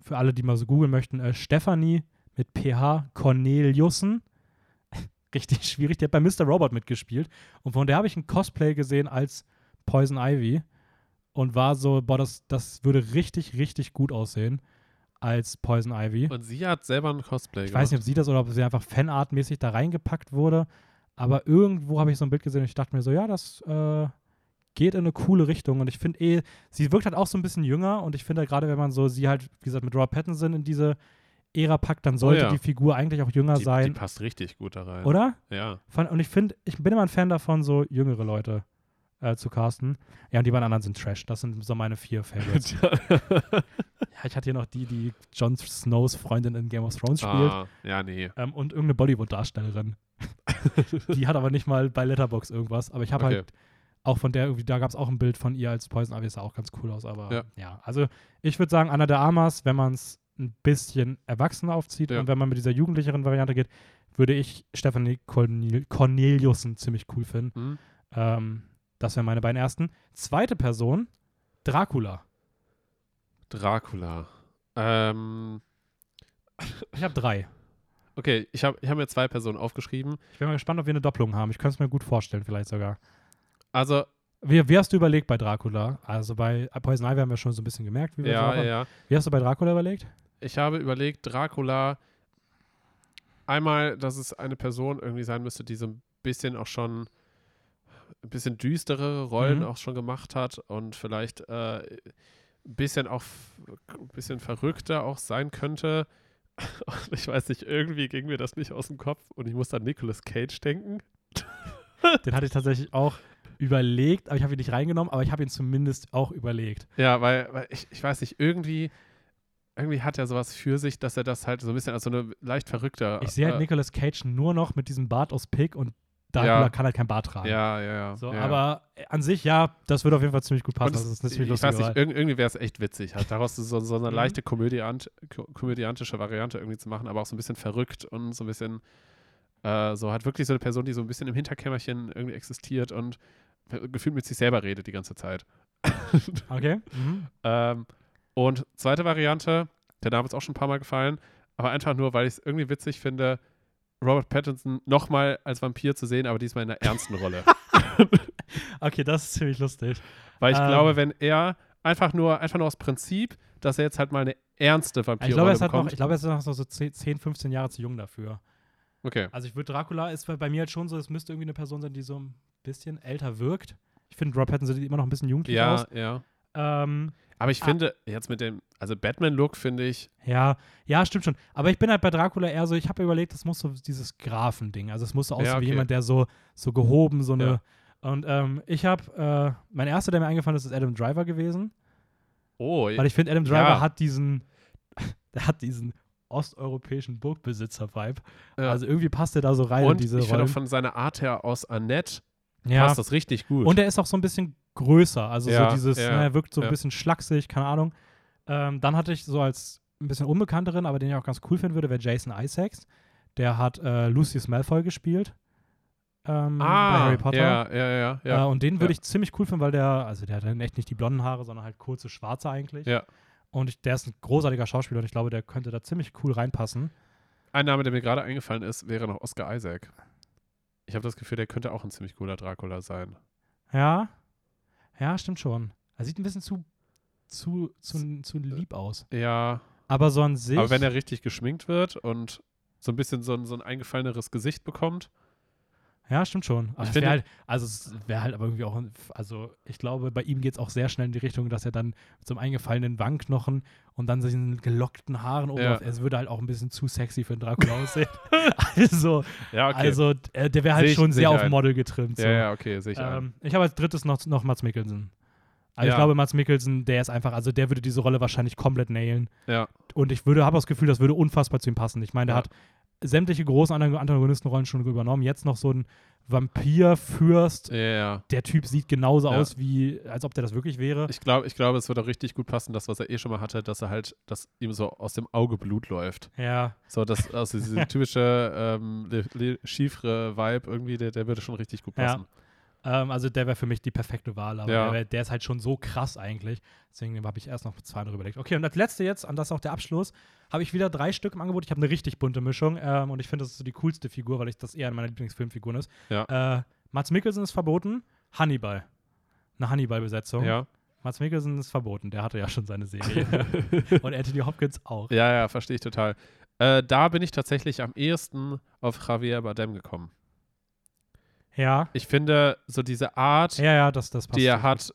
für alle, die mal so googeln möchten, äh, Stephanie mit PH Corneliussen. Richtig (laughs) schwierig, die hat bei Mr. Robot mitgespielt und von der habe ich ein Cosplay gesehen als Poison Ivy und war so, boah, das, das würde richtig, richtig gut aussehen als Poison Ivy. Und sie hat selber ein Cosplay Ich weiß nicht, ob sie das oder ob sie einfach fanartmäßig da reingepackt wurde. Aber irgendwo habe ich so ein Bild gesehen und ich dachte mir so, ja, das äh, geht in eine coole Richtung. Und ich finde eh, sie wirkt halt auch so ein bisschen jünger. Und ich finde halt gerade, wenn man so sie halt, wie gesagt, mit Robert Pattinson in diese Ära packt, dann sollte ja. die Figur eigentlich auch jünger die, die sein. passt richtig gut da rein. oder? Ja. Und ich finde, ich bin immer ein Fan davon, so jüngere Leute äh, zu casten. Ja, und die beiden anderen sind Trash. Das sind so meine vier Favorites. (laughs) ja, ich hatte hier noch die, die Jon Snows Freundin in Game of Thrones spielt. ah, ja, nee. Ähm, und irgendeine Bollywood-Darstellerin. (laughs) die hat aber nicht mal bei Letterbox irgendwas. Aber ich habe Okay. halt auch von der irgendwie, da gab es auch ein Bild von ihr als Poison Ivy, sah auch ganz cool aus. Aber ja, Ja. also ich würde sagen, Anna de Armas, wenn man es ein bisschen erwachsener aufzieht Ja. und wenn man mit dieser jugendlicheren Variante geht, würde ich Stephanie Cornel Corneliussen ziemlich cool finden. Hm? Ähm, das wären meine beiden ersten. Zweite Person, Dracula. Dracula. Ähm, Ich habe drei. okay, ich habe ich hab mir zwei Personen aufgeschrieben. Ich bin mal gespannt, ob wir eine Doppelung haben. Ich könnte es mir gut vorstellen, vielleicht sogar. Also, Wie, wie hast du überlegt bei Dracula? Also bei Poison Ivy haben wir schon so ein bisschen gemerkt, wie wir ja, ja, ja. Wie hast du bei Dracula überlegt? Ich habe überlegt, Dracula, einmal, dass es eine Person irgendwie sein müsste, die so ein bisschen auch schon ein bisschen düsterere Rollen Mhm. auch schon gemacht hat und vielleicht äh, ein bisschen auch ein bisschen verrückter auch sein könnte. (laughs) Und ich weiß nicht, irgendwie ging mir das nicht aus dem Kopf und ich musste an Nicolas Cage denken. Den hatte ich tatsächlich auch überlegt, aber ich habe ihn nicht reingenommen, aber ich habe ihn zumindest auch überlegt. Ja, weil, weil ich, ich weiß nicht, irgendwie, irgendwie hat er sowas für sich, dass er das halt so ein bisschen als so eine leicht verrückte. Ich sehe halt äh, Nicolas Cage nur noch mit diesem Bart aus Pig und Dracula Ja. kann halt kein Bart tragen. Ja, ja, ja. So, ja. aber äh, an sich, ja, das würde auf jeden Fall ziemlich gut passen. Und Das ist ziemlich ich weiß nicht, irgendwie wäre es echt witzig, halt daraus so, so eine Mhm. leichte komödiant, ko komödiantische Variante irgendwie zu machen, aber auch so ein bisschen verrückt und so ein bisschen äh, so halt wirklich so eine Person, die so ein bisschen im Hinterkämmerchen irgendwie existiert und gefühlt mit sich selber redet die ganze Zeit. (laughs) Okay. Mhm. ähm, und zweite Variante, der Name ist auch schon ein paar Mal gefallen, aber einfach nur, weil ich es irgendwie witzig finde, Robert Pattinson nochmal als Vampir zu sehen, aber diesmal in einer ernsten Rolle. (laughs) (laughs) Okay, das ist ziemlich lustig. Weil ich Ähm. glaube, wenn er einfach nur, einfach nur aus Prinzip, dass er jetzt halt mal eine ernste Ich glaube, Vampirrolle ist halt noch, bekommt. ich glaube, er ist noch so so 10, 10, 15 Jahre zu jung dafür. Okay. Also ich würde Dracula ist bei mir halt schon so, es müsste irgendwie eine Person sein, die so ein bisschen älter wirkt. Ich finde, Rob Pattinson sieht immer noch ein bisschen jugendlich Ja, aus. ja. Ähm, Aber ich Ah. finde, jetzt mit dem, also Batman-Look finde ich, ja, ja, stimmt schon. Aber ich bin halt bei Dracula eher so, ich habe überlegt, das muss so dieses Grafending. Also es muss so aussehen Ja, wie okay. jemand, der so, so gehoben, so eine. Ja. Und ähm, ich habe, äh, mein erster, der mir eingefallen ist, ist Adam Driver gewesen. oh, Weil ich finde, Adam Driver Ja. hat diesen, (laughs) der hat diesen osteuropäischen Burgbesitzer-Vibe. ja. Also irgendwie passt er da so rein und in diese ich finde von seiner Art her aus Annette ja. passt das richtig gut. Und er ist auch so ein bisschen größer. Also Ja, so dieses, ja, ne, er wirkt so ein bisschen schlaksig, keine Ahnung. Ähm, dann hatte ich so als ein bisschen unbekannteren, aber den ich auch ganz cool finden würde, wäre Jason Isaacs. Der hat äh, Lucius Malfoy gespielt. Ähm, bei Harry Potter. Ah, Ja, ja, ja. ja. Äh, und den würde ich ziemlich cool finden, weil der, also der hat dann echt nicht die blonden Haare, sondern halt kurze schwarze eigentlich. Ja. Und ich, der ist ein großartiger Schauspieler und ich glaube, der könnte da ziemlich cool reinpassen. Ein Name, der mir gerade eingefallen ist, wäre noch Oscar Isaac. Ich habe das Gefühl, der könnte auch ein ziemlich cooler Dracula sein. Ja. Ja, stimmt schon. Er sieht ein bisschen zu, zu, zu, zu lieb aus. Ja, Aber so an sich. aber wenn er richtig geschminkt wird und so ein bisschen so ein, so ein eingefalleneres Gesicht bekommt, Ja, stimmt schon. Aber Ich es finde- halt, also es wäre halt aber irgendwie auch, also ich glaube, bei ihm geht es auch sehr schnell in die Richtung, dass er dann einem eingefallenen Wangenknochen und dann diesen gelockten Haaren oben Ja. es würde halt auch ein bisschen zu sexy für einen Dracula aussehen. (laughs) also, ja, okay. also äh, der wäre halt ich- schon seh sehr auf ein. Model getrimmt. So. ja, ja, okay, sehe ich ähm, ich habe als drittes noch, noch Mats Mikkelsen. Also ich Ja. glaube, Mats Mikkelsen, der ist einfach, also der würde diese Rolle wahrscheinlich komplett nailen. Ja, Und ich würde, habe das Gefühl, das würde unfassbar zu ihm passen. Ich meine, der Ja. hat sämtliche großen Antagon- Antagonistenrollen schon übernommen. Jetzt noch so ein Vampirfürst. ja, ja. Der Typ sieht genauso Ja. aus, wie als ob der das wirklich wäre. Ich glaube, ich glaube, es würde auch richtig gut passen, das, was er eh schon mal hatte, dass er halt, dass ihm so aus dem Auge Blut läuft. ja. So, das, also diese (laughs) typische ähm, Le, Le Chiffre-Vibe irgendwie, der, der würde schon richtig gut Ja. Ähm, also der wäre für mich die perfekte Wahl, aber Ja. der, wär, der ist halt schon so krass eigentlich. Deswegen habe ich erst noch zwei andere überlegt. Okay, und als letzte jetzt, und das ist auch der Abschluss, habe ich wieder drei Stück im Angebot. Ich habe eine richtig bunte Mischung ähm, und ich finde, das ist so die coolste Figur, weil ich das eher eine meiner Lieblingsfilmfiguren ist. Ja. Äh, Mats Mikkelsen ist verboten, Hannibal. Eine Hannibal-Besetzung. Ja. Mats Mikkelsen ist verboten, der hatte ja schon seine Serie. (laughs) und Anthony Hopkins auch. Ja, ja, verstehe ich total. Äh, da bin ich tatsächlich am ehesten auf Javier Bardem gekommen. Ja, Ich finde, so diese Art, ja, ja, das, das passt. die er hat,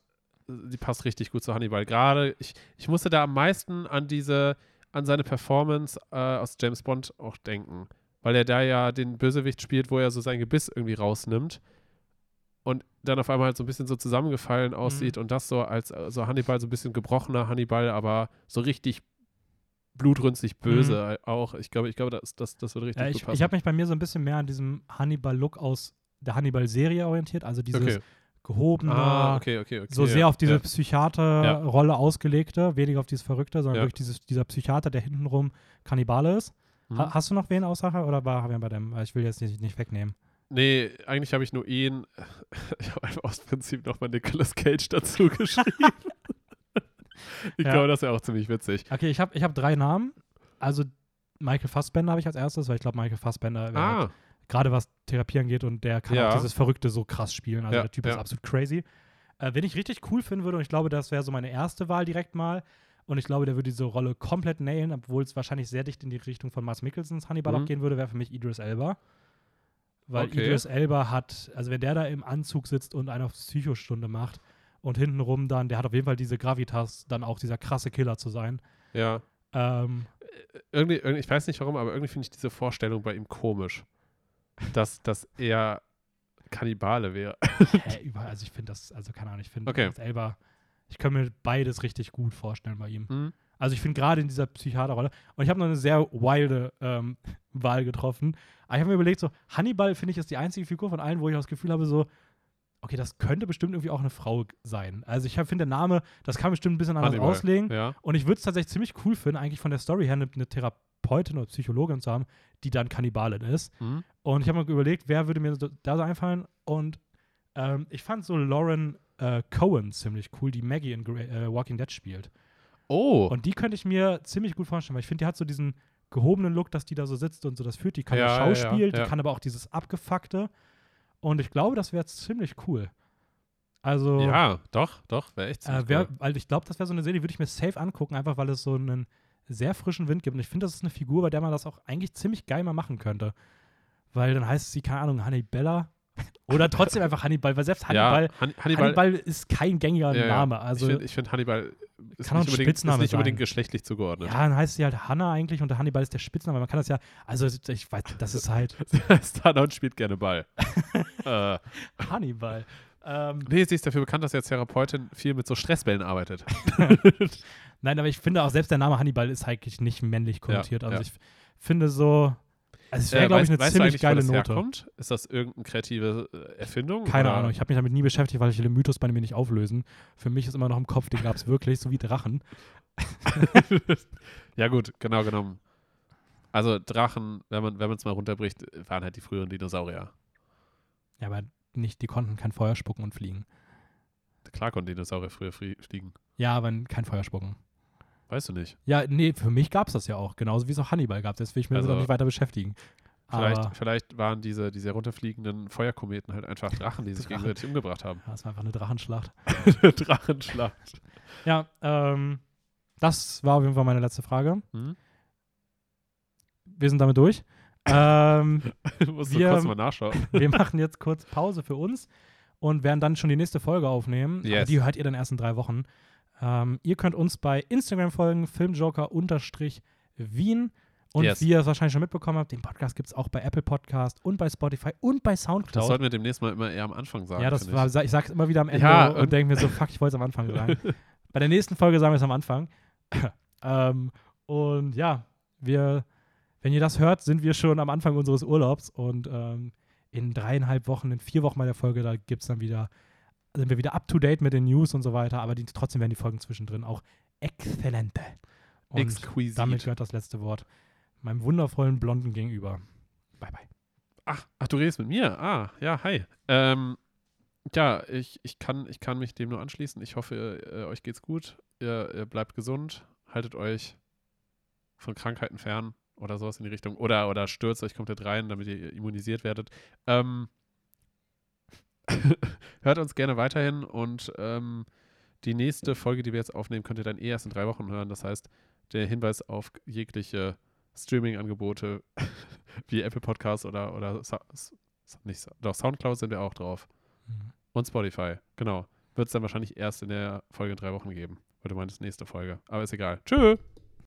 die passt richtig gut zu Hannibal. Gerade, ich, ich musste da am meisten an diese, an seine Performance äh, aus James Bond auch denken. Weil er da ja den Bösewicht spielt, wo er so sein Gebiss irgendwie rausnimmt und dann auf einmal halt so ein bisschen so zusammengefallen aussieht und das so als äh, so Hannibal, so ein bisschen gebrochener Hannibal, aber so richtig blutrünstig böse auch. Ich glaube, ich glaube, das, das, das würde richtig Ja, gut ich passen. ich habe mich bei mir so ein bisschen mehr an diesem Hannibal-Look aus der Hannibal-Serie orientiert, also dieses okay. gehobene, Ah, okay, okay, so ja, sehr auf diese ja. Psychiater-Rolle ausgelegte, weniger auf dieses Verrückte, sondern Ja. wirklich dieses, dieser Psychiater, der hintenrum Kannibale ist. Mhm. Ha hast du noch wen außer oder war Javier bei dem? Ich will jetzt nicht, nicht wegnehmen. Nee, eigentlich habe ich nur ihn. (laughs) Ich habe einfach aus Prinzip nochmal Nicolas Cage dazu (laughs) geschrieben. ich glaube, das wäre auch ziemlich witzig. Okay, ich habe ich hab drei Namen. Also Michael Fassbender habe ich als erstes, weil ich glaube, Michael Fassbender, wär halt Ah, gerade was Therapie angeht und der kann Ja. auch dieses Verrückte so krass spielen. Also Ja, der Typ ja. ist absolut crazy. Äh, wenn ich richtig cool finden würde, und ich glaube, das wäre so meine erste Wahl direkt mal, und ich glaube, der würde diese Rolle komplett nailen, obwohl es wahrscheinlich sehr dicht in die Richtung von Mars Mikkelsens Hannibal Mhm. auch gehen würde, wäre für mich Idris Elba. Weil Okay. Idris Elba hat, also wenn der da im Anzug sitzt und eine auf Psychostunde macht und hintenrum dann, der hat auf jeden Fall diese Gravitas, dann auch dieser krasse Killer zu sein. ja. Ähm, Irgendwie, irgendwie, ich weiß nicht warum, aber irgendwie finde ich diese Vorstellung bei ihm komisch. Dass, dass er Kannibale wäre. hä, (laughs) also ich finde das, also keine Ahnung, ich finde Okay. Elba, ich kann mir beides richtig gut vorstellen bei ihm. Hm? Also ich finde gerade in dieser Psychiaterrolle, und ich habe noch eine sehr wilde ähm, (laughs) Wahl getroffen. Aber ich habe mir überlegt, so, Hannibal finde ich ist die einzige Figur von allen, wo ich auch das Gefühl habe, so, okay, das könnte bestimmt irgendwie auch eine Frau sein. Also ich finde, der Name, das kann bestimmt ein bisschen anders Hannibal. auslegen. Ja. Und ich würde es tatsächlich ziemlich cool finden, eigentlich von der Story her eine, eine Therapeutin oder Psychologin zu haben, die dann Kannibalin ist. Hm? Und ich habe mir überlegt, wer würde mir da so einfallen. Und ähm, ich fand so Lauren äh, Cohen ziemlich cool, die Maggie in äh, Walking Dead spielt. Oh, Und die könnte ich mir ziemlich gut vorstellen, weil ich finde, die hat so diesen gehobenen Look, dass die da so sitzt und so das führt. Die kann Ja, das ja, Schauspiel, ja, die ja. kann aber auch dieses Abgefuckte. Und ich glaube, das wäre ziemlich cool. Also, ja, doch, doch, wäre echt ziemlich äh, wär, cool. weil ich glaube, das wäre so eine Serie, die würde ich mir safe angucken, einfach weil es so einen sehr frischen Wind gibt. Und ich finde, das ist eine Figur, bei der man das auch eigentlich ziemlich geil mal machen könnte. Weil dann heißt sie, keine Ahnung, Hannibella. (laughs) Oder trotzdem einfach Hannibal, weil selbst Hannibal, ja, Han Hannibal, Hannibal ist kein gängiger ja, ja. Name. Also, ich finde, find Hannibal ist nicht, unbedingt, ist nicht unbedingt geschlechtlich zugeordnet. ja, dann heißt sie halt Hanna eigentlich und der Hannibal ist der Spitzname. Man kann das ja, also ich weiß, das ist halt (laughs) Stallone spielt gerne Ball. (laughs) äh, Hannibal. Ähm, nee, sie ist dafür bekannt, dass sie als Therapeutin viel mit so Stressbällen arbeitet. (laughs) nein, aber ich finde auch selbst der Name Hannibal ist eigentlich nicht männlich konnotiert. Ja, also ja. ich finde so, Also es wäre, Äh, glaube ich, eine ziemlich geile Note. herkommt? Ist das irgendeine kreative äh, Erfindung? Keine oder? Ahnung, ich habe mich damit nie beschäftigt, weil ich den Mythos bei mir nicht auflösen. Für mich ist immer noch im Kopf, den gab es wirklich, so wie Drachen. (laughs) ja, gut, genau genommen. Also Drachen, wenn man wenn es mal runterbricht, waren halt die früheren Dinosaurier. Ja, aber nicht, die konnten kein Feuer spucken und fliegen. Klar konnten Dinosaurier früher flie fliegen. Ja, aber kein Feuer spucken. Weißt du nicht. Ja, nee, für mich gab es das ja auch. Genauso wie es auch Hannibal gab. Deswegen will ich mir Also, nicht weiter beschäftigen. Vielleicht, Aber vielleicht waren diese, diese runterfliegenden Feuerkometen halt einfach Drachen, die sich Drachen. gegenseitig umgebracht haben. ja, es war einfach eine Drachenschlacht. (laughs) Drachenschlacht. Ja, ähm, das war auf jeden Fall meine letzte Frage. Hm? Wir sind damit durch. Ähm, (laughs) Musst Wir- kurz mal nachschauen. (laughs) wir machen jetzt kurz Pause für uns und werden dann schon die nächste Folge aufnehmen. Yes. die hört ihr dann erst in drei Wochen. Ähm, ihr könnt uns bei Instagram folgen, filmjoker-wien. Und Yes. wie ihr es wahrscheinlich schon mitbekommen habt, den Podcast gibt es auch bei Apple Podcast und bei Spotify und bei Das Soundcloud. sollten wir demnächst mal immer eher am Anfang sagen. ja, das war, ich. ich sag's immer wieder am Ende Ja, und, und- denke mir so, fuck, ich wollte es am Anfang sagen. (laughs) bei der nächsten Folge sagen wir es am Anfang. ähm, und ja, wir, wenn ihr das hört, sind wir schon am Anfang unseres Urlaubs und ähm, in dreieinhalb Wochen, in vier Wochen bei der Folge, da gibt es dann wieder, sind wir wieder up to date mit den News und so weiter, aber die, trotzdem werden die Folgen zwischendrin auch exzellente. Und Exquisit. damit gehört das letzte Wort meinem wundervollen Blonden gegenüber. Bye, bye. Ach, ach, du redest mit mir. Ah, ja, hi. Ähm, ja, ich, ich, kann, ich kann mich dem nur anschließen. Ich hoffe, äh, euch geht's gut. Ihr, ihr bleibt gesund. Haltet euch von Krankheiten fern oder sowas in die Richtung. Oder, oder stürzt euch komplett rein, damit ihr immunisiert werdet. Ähm, (laughs) hört uns gerne weiterhin und ähm, die nächste Folge, die wir jetzt aufnehmen, könnt ihr dann eh erst in drei Wochen hören. Das heißt, der Hinweis auf jegliche Streaming-Angebote (laughs) wie Apple Podcasts oder, oder Sa nicht, doch, Soundcloud sind wir auch drauf. Mhm. Und Spotify, genau. Wird es dann wahrscheinlich erst in der Folge in drei Wochen geben. Weil du meintest nächste Folge. Aber ist egal. Tschö!